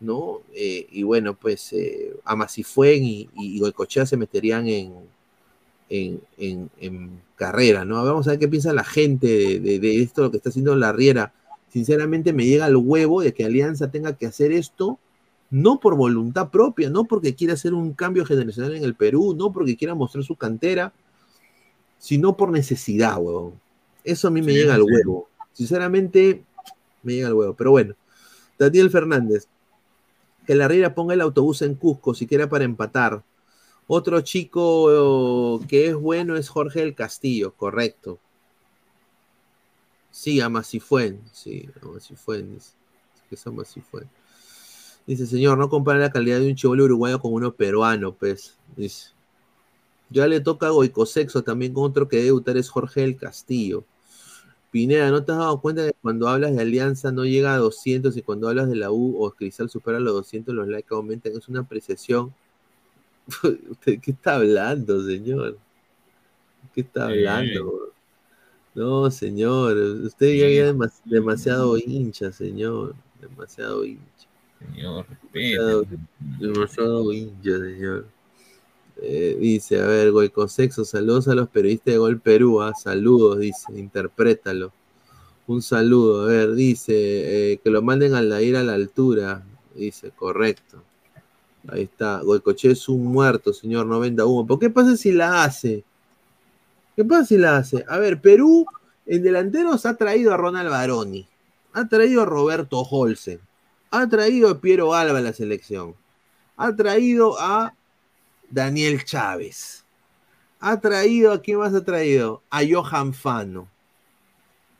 ¿no? Eh, y bueno, pues eh, Amasifuen y, y Goicochea se meterían en, en, en- carrera, ¿no? Vamos a ver qué piensa la gente de esto, lo que está haciendo la Riera. Sinceramente me llega al huevo de que Alianza tenga que hacer esto no por voluntad propia, no porque quiera hacer un cambio generacional en el Perú, no porque quiera mostrar su cantera, sino por necesidad, huevón. Eso a mí me Sí, llega al sí. huevo. Sinceramente, me llega al huevo. Pero bueno, Daniel Fernández, que la Riera ponga el autobús en Cusco siquiera para empatar. Otro chico eh, que es bueno es Jorge del Castillo, correcto. Sí, Amasifuen, sí. Que es Amasifuen. Dice, señor, no compare la calidad de un chivolo uruguayo con uno peruano, pues. Dice. Ya le toca a Goicosexo también con otro que debe debutar es Jorge del Castillo. Pineda, ¿no te has dado cuenta de que cuando hablas de Alianza no llega a 200 y cuando hablas de la U o Cristal supera los 200 los likes aumentan? Es una apreciación. ¿Usted qué está hablando, señor? ¿Qué está hablando? No, señor, usted ya es demas- demasiado hincha, señor. Demasiado hincha. Señor, Demasiado, hincha, señor. Eh, dice, a ver, Goicosexo, saludos a los periodistas de Gol Perú, ah, saludos, dice, interprétalo. Un saludo, a ver, dice, eh, que lo manden a la ir a la altura, dice, correcto. Ahí está, Goicoche es un muerto, señor, no venda humo. ¿Por qué pasa si la hace? ¿Qué pasa si la hace? A ver, Perú en delanteros ha traído a Ronald Baroni, ha traído a Roberto Holsen, ha traído a Piero Alba a la selección, ha traído a Daniel Chávez, ha traído, ¿a quién más ha traído? A Johan Fano.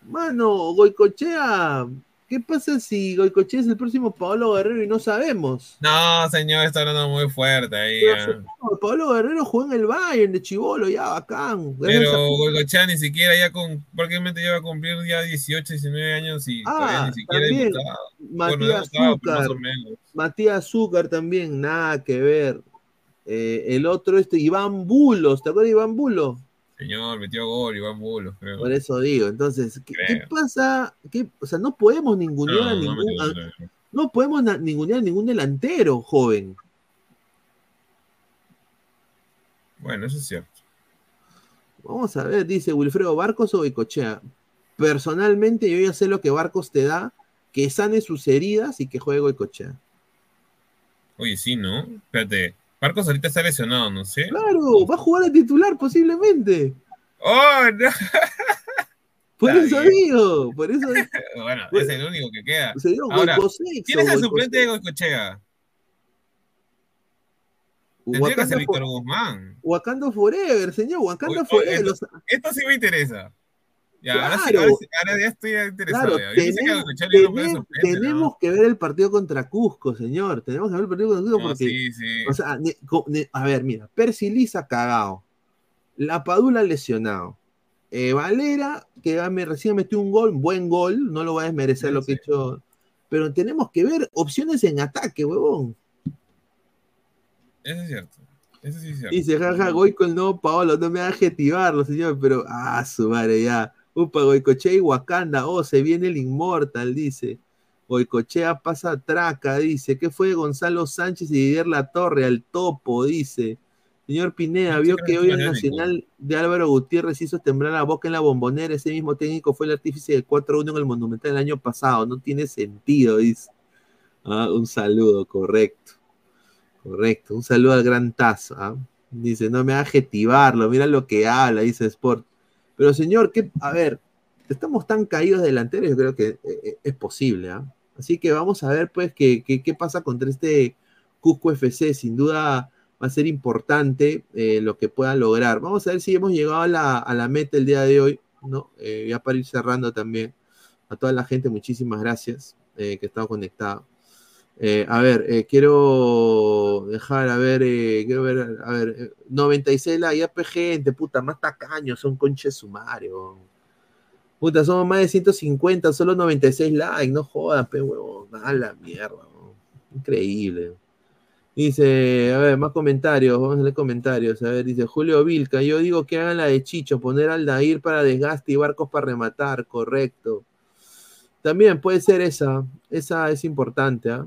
Mano, Goicochea, ¿qué pasa si Goicochea es el próximo Pablo Guerrero y no sabemos? No, señor, está hablando muy fuerte ahí. Pero, no, Pablo Guerrero jugó en el Bayern de Chivolo, ya bacán. Pero Goicochea ni siquiera ya con, prácticamente ya va a cumplir ya 18, 19 años y todavía Ah, ni siquiera también, debutado. Matías Bueno, debutado, pero más Zúcar. o menos. Matías Azúcar también, nada que ver. Eh, el otro, este, Iván Bulos, ¿te acuerdas de Iván Bulos? Señor, metió gol, Iván Bulos, creo. Por eso digo, entonces, ¿qué, pasa? ¿Qué- o sea, no podemos ningunear a No, ningún, a- gol. no podemos ningunear a ningún delantero, joven. Bueno, eso es cierto. Vamos a ver, dice Wilfredo Barcos o Icochea. personalmente yo ya sé lo que Barcos te da, que sane sus heridas y que juegue Goicochea. Oye, sí, ¿no? Espérate. Marcos ahorita está lesionado, no sé. Claro, va a jugar de titular posiblemente. ¡Oh, no! Por eso digo, por eso Bueno, Pues- es el único que queda. Ahora, ¿quién es el suplente de Goicochea? Tendría que ser Víctor Guzmán. Wakanda Forever, señor, Wakanda Forever. los- Esto sí me interesa. Ya, ahora, sí, Claro. ahora, sí- ahora ya estoy interesado. Claro, que a tenemos, a que ver el partido contra Cusco, señor. Tenemos que ver el partido contra Cusco No, porque, sí, sí. o sea, ne- co- ne- a ver, mira, Percy Lisa cagado, La Padula lesionado, eh, Valera, que me recién metió un gol, buen gol, no lo voy a desmerecer Sí, lo que he hecho, pero tenemos que ver opciones en ataque, huevón. Eso es cierto. Eso sí es cierto. Dice, jaja, Goico el nuevo Paolo, no me haga adjetivarlo, señor, pero, ah, su madre, ya. Upa, Goicochea y Wakanda, oh, se viene el Inmortal, dice. Goicochea pasa traca, dice. ¿Qué fue de Gonzalo Sánchez y Didier La Torre al topo? Dice. Señor Pineda, vio que hoy el Nacional de Álvaro Gutiérrez hizo temblar la boca en la bombonera. Ese mismo técnico fue el artífice del 4-1 en el Monumental el año pasado. No tiene sentido, dice. Ah, un saludo, correcto. Correcto. Un saludo al gran Tazo. ¿ah? Dice, no me haga adjetivarlo, mira lo que habla, dice Sport. Pero señor, ¿qué? a ver, estamos tan caídos delanteros, yo creo que eh, eh, es posible. ¿ah? Así que vamos a ver, pues, qué, qué, pasa contra este Cusco FC. Sin duda va a ser importante eh, lo que pueda lograr. Vamos a ver si hemos llegado a la, a la meta el día de hoy, ¿no? Eh, ya para ir cerrando también. A toda la gente, muchísimas gracias que estaba conectada. Eh, a ver, eh, quiero dejar, a ver, eh, quiero ver, a ver, eh, 96 likes, ya pe gente, puta, más tacaños, son conches sumario. Puta, somos más de 150, solo 96 likes, no jodas, pe huevón, a la mierda, increíble. Dice, a ver, más comentarios, vamos a leer comentarios. A ver, dice Julio Vilca, yo digo que hagan la de Chicho, poner al Dair para desgaste y barcos para rematar, correcto. También puede ser esa, esa es importante, ¿ah?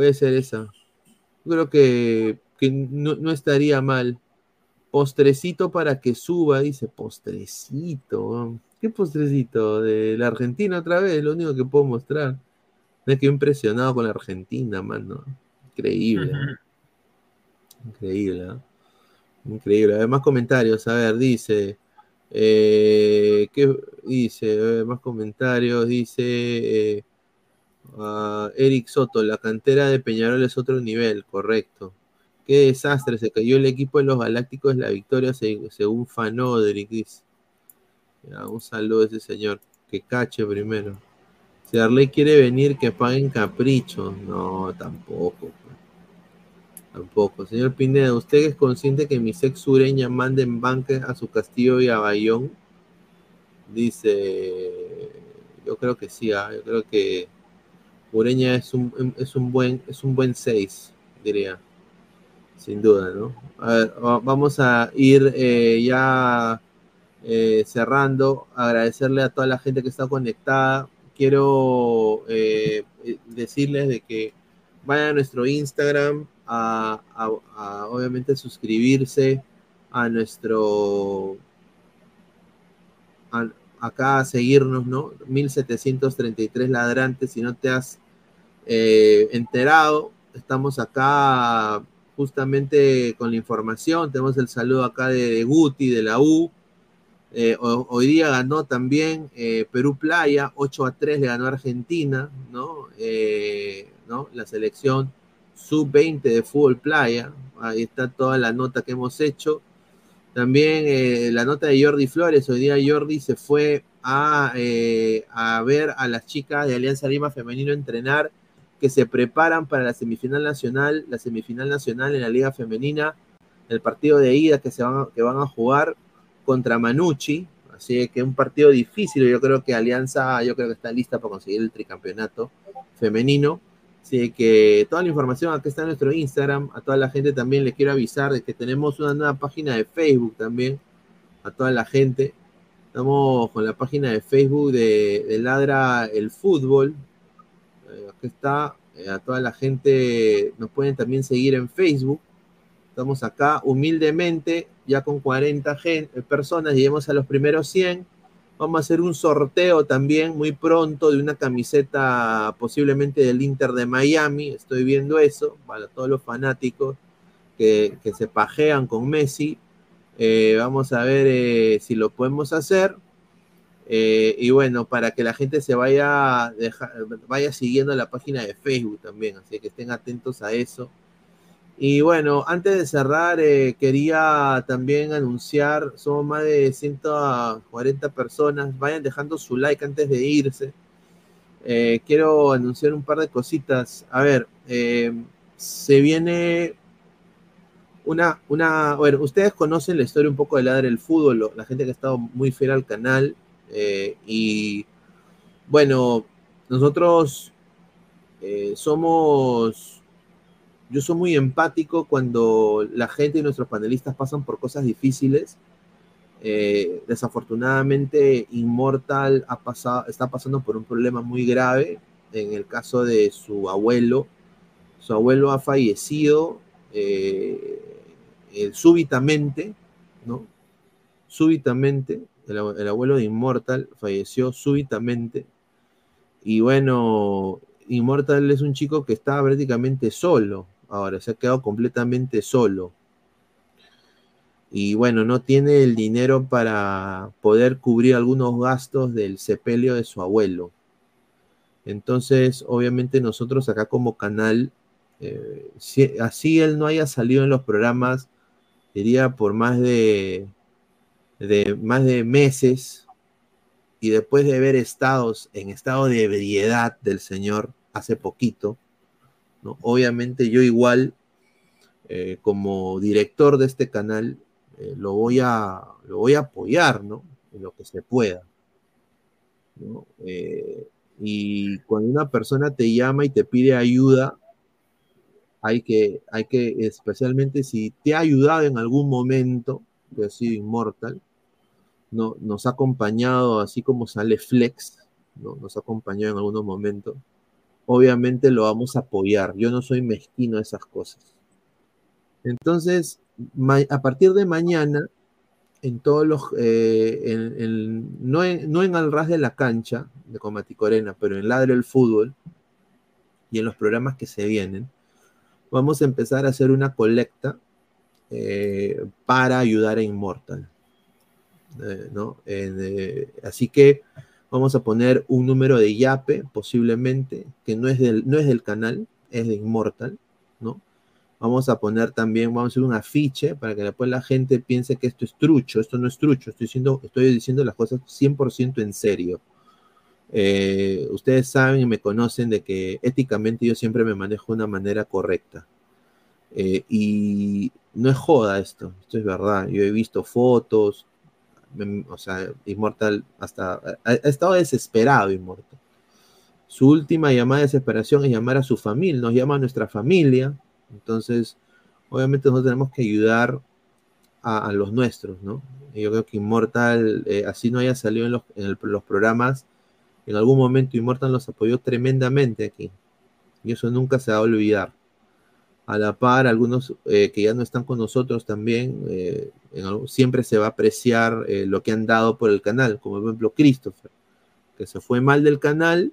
Puede ser esa. Yo creo que, que no, no estaría mal. Postrecito para que suba, dice, postrecito. ¿Qué postrecito? ¿De la Argentina otra vez? Lo único que puedo mostrar. Me quedé impresionado con la Argentina, mano. Increíble. Increíble. Increíble. A ver, más comentarios. A ver, dice. eh, ¿Qué dice? Más comentarios. Dice. eh, Eric Soto, la cantera de Peñarol es otro nivel, correcto. Qué desastre, se cayó el equipo de los Galácticos la victoria se- según Fanodric, dice. Un saludo a ese señor. Que cache primero. Si Arley quiere venir, que paguen capricho. No, tampoco. pues. Tampoco. Señor Pineda, ¿usted es consciente que mi ex sureña manda en banca a su castillo y a Bayón? Dice, yo creo que sí, ah, yo creo que Ureña es un, es un buen es un buen 6, diría. Sin duda, ¿no? A ver, va- vamos a ir eh, ya eh, cerrando, agradecerle a toda la gente que está conectada. Quiero eh, decirles de que vayan a nuestro Instagram a, obviamente suscribirse a nuestro acá a seguirnos, ¿no? 1733 ladrantes, si no te has eh, enterado, estamos acá justamente con la información, tenemos el saludo acá de, Guti, de la U, eh, ho- hoy día ganó también eh, Perú Playa, 8 a 3 le ganó Argentina, ¿no? ¿no? La selección sub-20 de fútbol playa, ahí está toda la nota que hemos hecho. También eh, la nota de Jordi Flores, hoy día Jordi se fue a, eh, a ver a las chicas de Alianza Lima Femenino entrenar que se preparan para la semifinal nacional, la semifinal nacional en la Liga Femenina, el partido de ida que, se van, a, que van a jugar contra Manucci, así que un partido difícil, yo creo que Alianza, yo creo que está lista para conseguir el tricampeonato femenino, así que toda la información aquí está en nuestro Instagram, a toda la gente también les quiero avisar de que tenemos una nueva página de Facebook también, a toda la gente, estamos con la página de Facebook de, de Ladra el Fútbol, eh, está, eh, a toda la gente nos pueden también seguir en Facebook, Estamos acá humildemente, ya con 40 gen- eh, personas, lleguemos a los primeros 100. Vamos a hacer un sorteo también muy pronto de una camiseta posiblemente del Inter de Miami. Estoy viendo eso para todos los fanáticos que, que se pajean con Messi. Eh, vamos a ver eh, si lo podemos hacer. Eh, y bueno, para que la gente se vaya, vaya siguiendo la página de Facebook también, así que estén atentos a eso. Y bueno, antes de cerrar, eh, quería también anunciar, somos más de 140 personas, vayan dejando su like antes de irse. Eh, quiero anunciar un par de cositas. A ver, eh, se viene una, una, bueno, ustedes conocen la historia un poco de Ladre el Fútbol, la gente que ha estado muy fiel al canal, y bueno, nosotros somos, yo soy muy empático cuando la gente y nuestros panelistas pasan por cosas difíciles. Eh, desafortunadamente, Inmortal ha pasado, está pasando por un problema muy grave. En el caso de su abuelo, su abuelo ha fallecido eh, eh, súbitamente, ¿no? Súbitamente, el, el abuelo de Inmortal falleció súbitamente. Y bueno, Immortal es un chico que está prácticamente solo. Ahora se ha quedado completamente solo. Y bueno, no tiene el dinero para poder cubrir algunos gastos del sepelio de su abuelo. Entonces, obviamente nosotros acá como canal, eh, si- así él no haya salido en los programas, diría por más de, de más de meses, y después de haber estado en estado de ebriedad del Señor hace poquito, obviamente yo igual, eh, como director de este canal, eh, lo, voy a, lo voy a apoyar, ¿no? En lo que se pueda. Eh, y cuando una persona te llama y te pide ayuda, hay que, hay que, especialmente si te ha ayudado en algún momento, que ha sido inmortal, no, nos ha acompañado, así como sale Flex, ¿no? nos ha acompañado en algunos momentos, obviamente lo vamos a apoyar. Yo no soy mezquino a esas cosas. Entonces, a partir de mañana, en todos los, eh, no, en, no Al Ras de la Cancha de Comaticorena, pero en Ladre el Fútbol y en los programas que se vienen, vamos a empezar a hacer una colecta eh, para ayudar a Immortal. Eh, ¿no? Así que vamos a poner un número de Yape, posiblemente, que no es del, no es del canal, es de Immortal, ¿no? Vamos a poner también, vamos a hacer un afiche para que después la gente piense que esto es trucho, esto no es trucho, estoy diciendo, estoy diciendo las cosas 100% en serio. Eh, ustedes saben y me conocen de que éticamente yo siempre me manejo de una manera correcta. Eh, y no es joda esto, esto es verdad. Yo he visto fotos, o sea, Inmortal hasta ha, estado desesperado, Inmortal. Su última llamada de desesperación es llamar a su familia, nos llama a nuestra familia. Entonces, obviamente nosotros tenemos que ayudar a, a los nuestros, ¿no? Y yo creo que Inmortal, eh, así no haya salido en los, en el- los programas, en algún momento Inmortal nos apoyó tremendamente aquí. Y eso nunca se va a olvidar. A la par, algunos eh, que ya no están con nosotros también, eh, en siempre se va a apreciar eh, lo que han dado por el canal, como por ejemplo Christopher, que se fue mal del canal,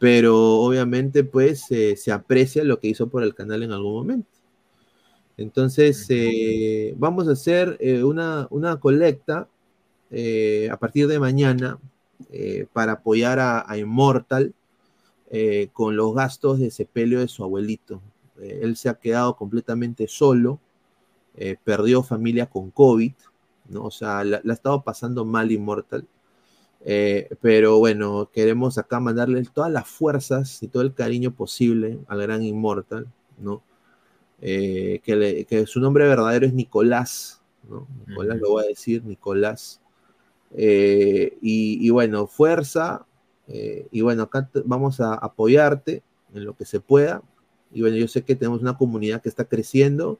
pero obviamente pues se aprecia lo que hizo por el canal en algún momento. Entonces, vamos a hacer una, una colecta a partir de mañana para apoyar a, a Immortal con los gastos de sepelio de su abuelito. Eh, él se ha quedado completamente solo, eh, perdió familia con COVID, ¿no? O sea, la, la ha estado pasando mal Immortal. Eh, pero bueno, queremos acá mandarle todas las fuerzas y todo el cariño posible al gran Immortal, ¿no? Eh, que, le- que su nombre verdadero es Nicolás, ¿no? Nicolás lo voy a decir, Nicolás. Eh, y, y bueno, fuerza. y bueno, acá vamos a apoyarte en lo que se pueda. Y bueno, yo sé que tenemos una comunidad que está creciendo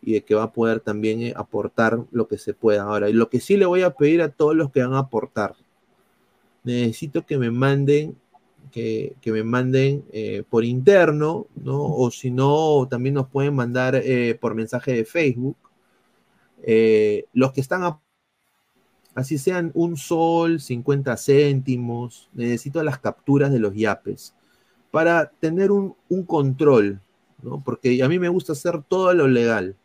y de que va a poder también eh, aportar lo que se pueda. Ahora, y lo que sí le voy a pedir a todos los que van a aportar, necesito que me manden, que, que me manden eh, por interno, ¿no? O si no, también nos pueden mandar eh, por mensaje de Facebook. Los que están así sean un sol, 50 céntimos, necesito las capturas de los yapes para tener un, un control, ¿no? Porque a mí me gusta hacer todo lo legal,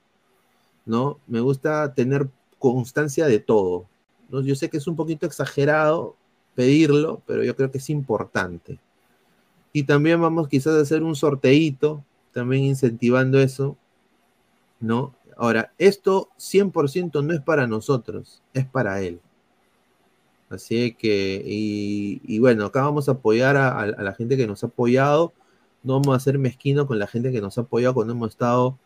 ¿no? Me gusta tener constancia de todo. ¿no? Yo sé que es un poquito exagerado pedirlo, pero yo creo que es importante. Y también vamos quizás a hacer un sorteíto, también incentivando eso, ¿no? Ahora, esto 100% no es para nosotros, es para él. Así que, y, bueno, acá vamos a apoyar a, la gente que nos ha apoyado. No vamos a ser mezquino con la gente que nos ha apoyado cuando hemos estado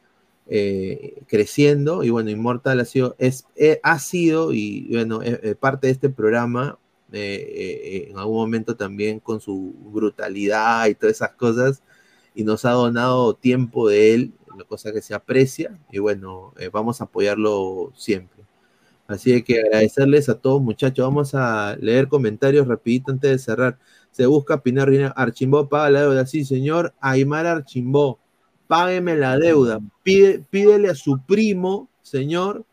eh, creciendo. Y bueno, Immortal ha sido, es, eh, ha sido y bueno, eh, parte de este programa. en algún momento también con su brutalidad y todas esas cosas. Y nos ha donado tiempo de él, cosa que se aprecia. Y bueno, vamos a apoyarlo siempre. Así que agradecerles a todos, muchachos. Vamos a leer comentarios rapidito antes de cerrar. Se busca Pinar Archimbó paga la deuda. Sí, señor. Aymar Archimbó, págueme la deuda. Pide, pídele a su primo, señor,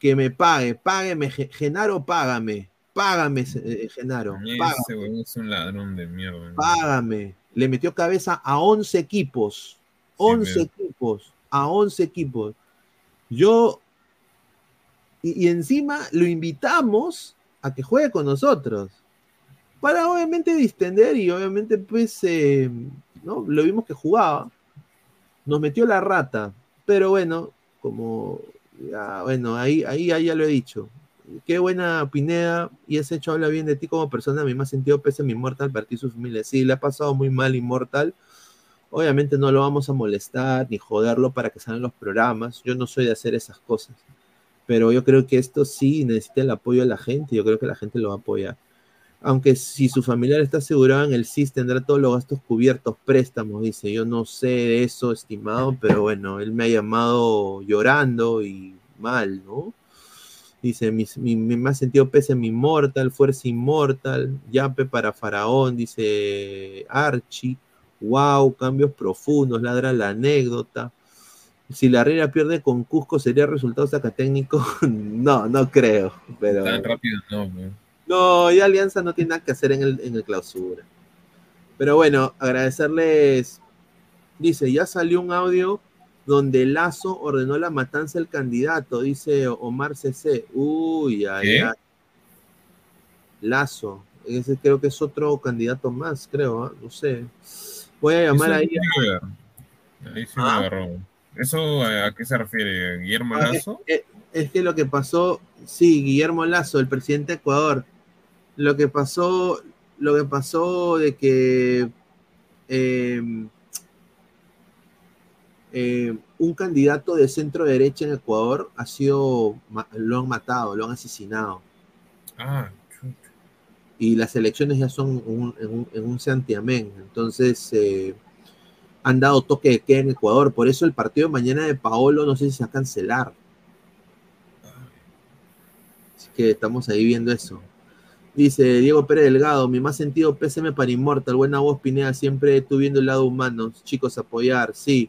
que me pague. Págueme, Genaro, págame. Págame, eh, Genaro. Ese es un ladrón de mierda. Págame. Le metió cabeza a 11 equipos. 11 equipos. A 11 equipos. Yo y, encima lo invitamos a que juegue con nosotros. Para obviamente distender y obviamente pues eh, ¿no? lo vimos que jugaba. Nos metió la rata. Pero bueno, como ya, bueno, ahí, ahí, ahí ya lo he dicho. Qué buena Pineda, y ese hecho habla bien de ti como persona, a mí me ha sentido pese a mi Inmortal, partir su familia. Sí, le ha pasado muy mal Inmortal. Obviamente no lo vamos a molestar ni joderlo para que salgan los programas. Yo no soy de hacer esas cosas pero yo creo que esto sí necesita el apoyo de la gente, yo creo que la gente lo va a apoyar. Aunque si su familiar está asegurado en el SIS, tendrá todos los gastos cubiertos, préstamos, dice. Yo no sé eso, estimado, pero bueno, él me ha llamado llorando y mal, ¿no? Dice, mi, me ha sentido pese mi inmortal, fuerza inmortal, yape para faraón, dice Archie. Wow, cambios profundos, ladra la anécdota si la Herrera pierde con Cusco, ¿sería resultado técnico? no, no creo. Pero... Tan rápido no, No, y Alianza no tiene nada que hacer en el, en el clausura. Pero bueno, agradecerles. Dice, ya salió un audio donde Lazo ordenó la matanza del candidato, dice Omar CC. Uy, ay, ay. Lazo. Ese creo que es otro candidato más, creo, ¿ah? no sé. Voy a llamar ahí. Ahí sí me ¿Ah? agarró. ¿Eso a qué se refiere? ¿Guillermo ah, Lazo? Es, que lo que pasó, sí, Guillermo Lazo, el presidente de Ecuador, lo que pasó, lo que pasó de que em, em, un candidato de centro derecha en Ecuador ha sido, lo han matado, lo han asesinado. Ah, y las elecciones ya son en un, santiamén. Entonces, eh, han dado toque de queda en Ecuador. Por eso el partido de mañana de Paolo no sé si se va a cancelar. Así que estamos ahí viendo eso. Dice Diego Pérez Delgado, mi más sentido péseme para Inmortal. Buena voz, Pineda, siempre tú viendo el lado humano. Chicos, apoyar, sí.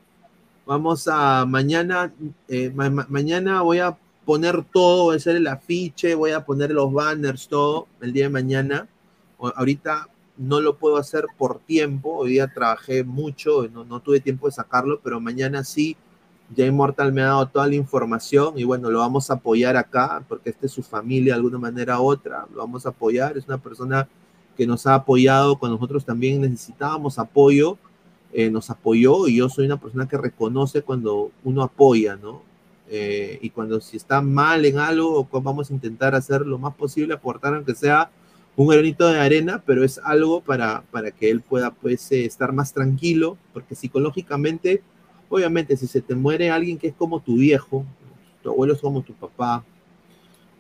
Vamos a mañana, eh, mañana voy a poner todo, voy a hacer el afiche, voy a poner los banners, todo, el día de mañana. ahorita no lo puedo hacer por tiempo, hoy día trabajé mucho, no, no tuve tiempo de sacarlo, pero mañana sí, ya Immortal me ha dado toda la información y bueno, lo vamos a apoyar acá, porque esta es su familia de alguna manera u otra, lo vamos a apoyar, es una persona que nos ha apoyado cuando nosotros también necesitábamos apoyo, eh, nos apoyó y yo soy una persona que reconoce cuando uno apoya, ¿no? Eh, y cuando si está mal en algo, vamos a intentar hacer lo más posible, aportar aunque sea un granito de arena, pero es algo para, para que él pueda pues, eh, estar más tranquilo, porque psicológicamente, obviamente, si se te muere alguien que es como tu viejo, tu abuelo es como tu papá,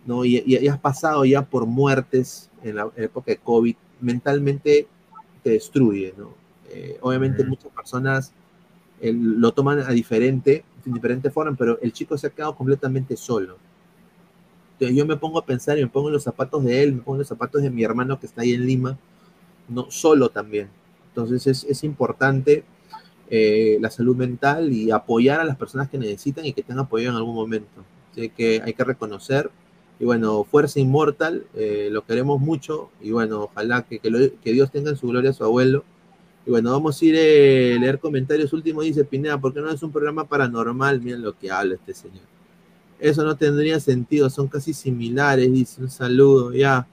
¿no? Y, y, has pasado ya por muertes en la época de COVID, mentalmente te destruye, ¿no? Eh, obviamente muchas personas lo toman a diferente, en diferente forma, pero el chico se ha quedado completamente solo yo me pongo a pensar y me pongo en los zapatos de él, me pongo en los zapatos de mi hermano que está ahí en Lima, no solo también. Entonces es, importante eh, la salud mental y apoyar a las personas que necesitan y que tengan apoyo en algún momento. Así que hay que reconocer Y bueno, Fuerza Inmortal, eh, lo queremos mucho. Y bueno, ojalá que, que, Dios tenga en su gloria a su abuelo. Y bueno, vamos a ir eh, a leer comentarios últimos. Dice Pineda, porque no es un programa paranormal? Miren lo que habla este señor. Eso no tendría sentido, son casi similares. Dice un saludo, ya.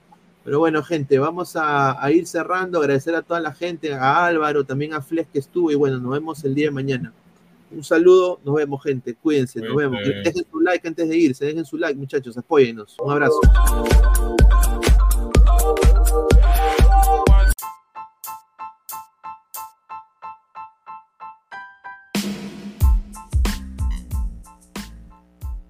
Pero bueno, gente, vamos a, a ir cerrando. Agradecer a toda la gente, a Álvaro, también a Flex que estuvo. Y bueno, nos vemos el día de mañana. Un saludo, nos vemos, gente. Cuídense, nos vemos. Dejen su like antes de irse, dejen su like, muchachos, apóyennos. Un abrazo.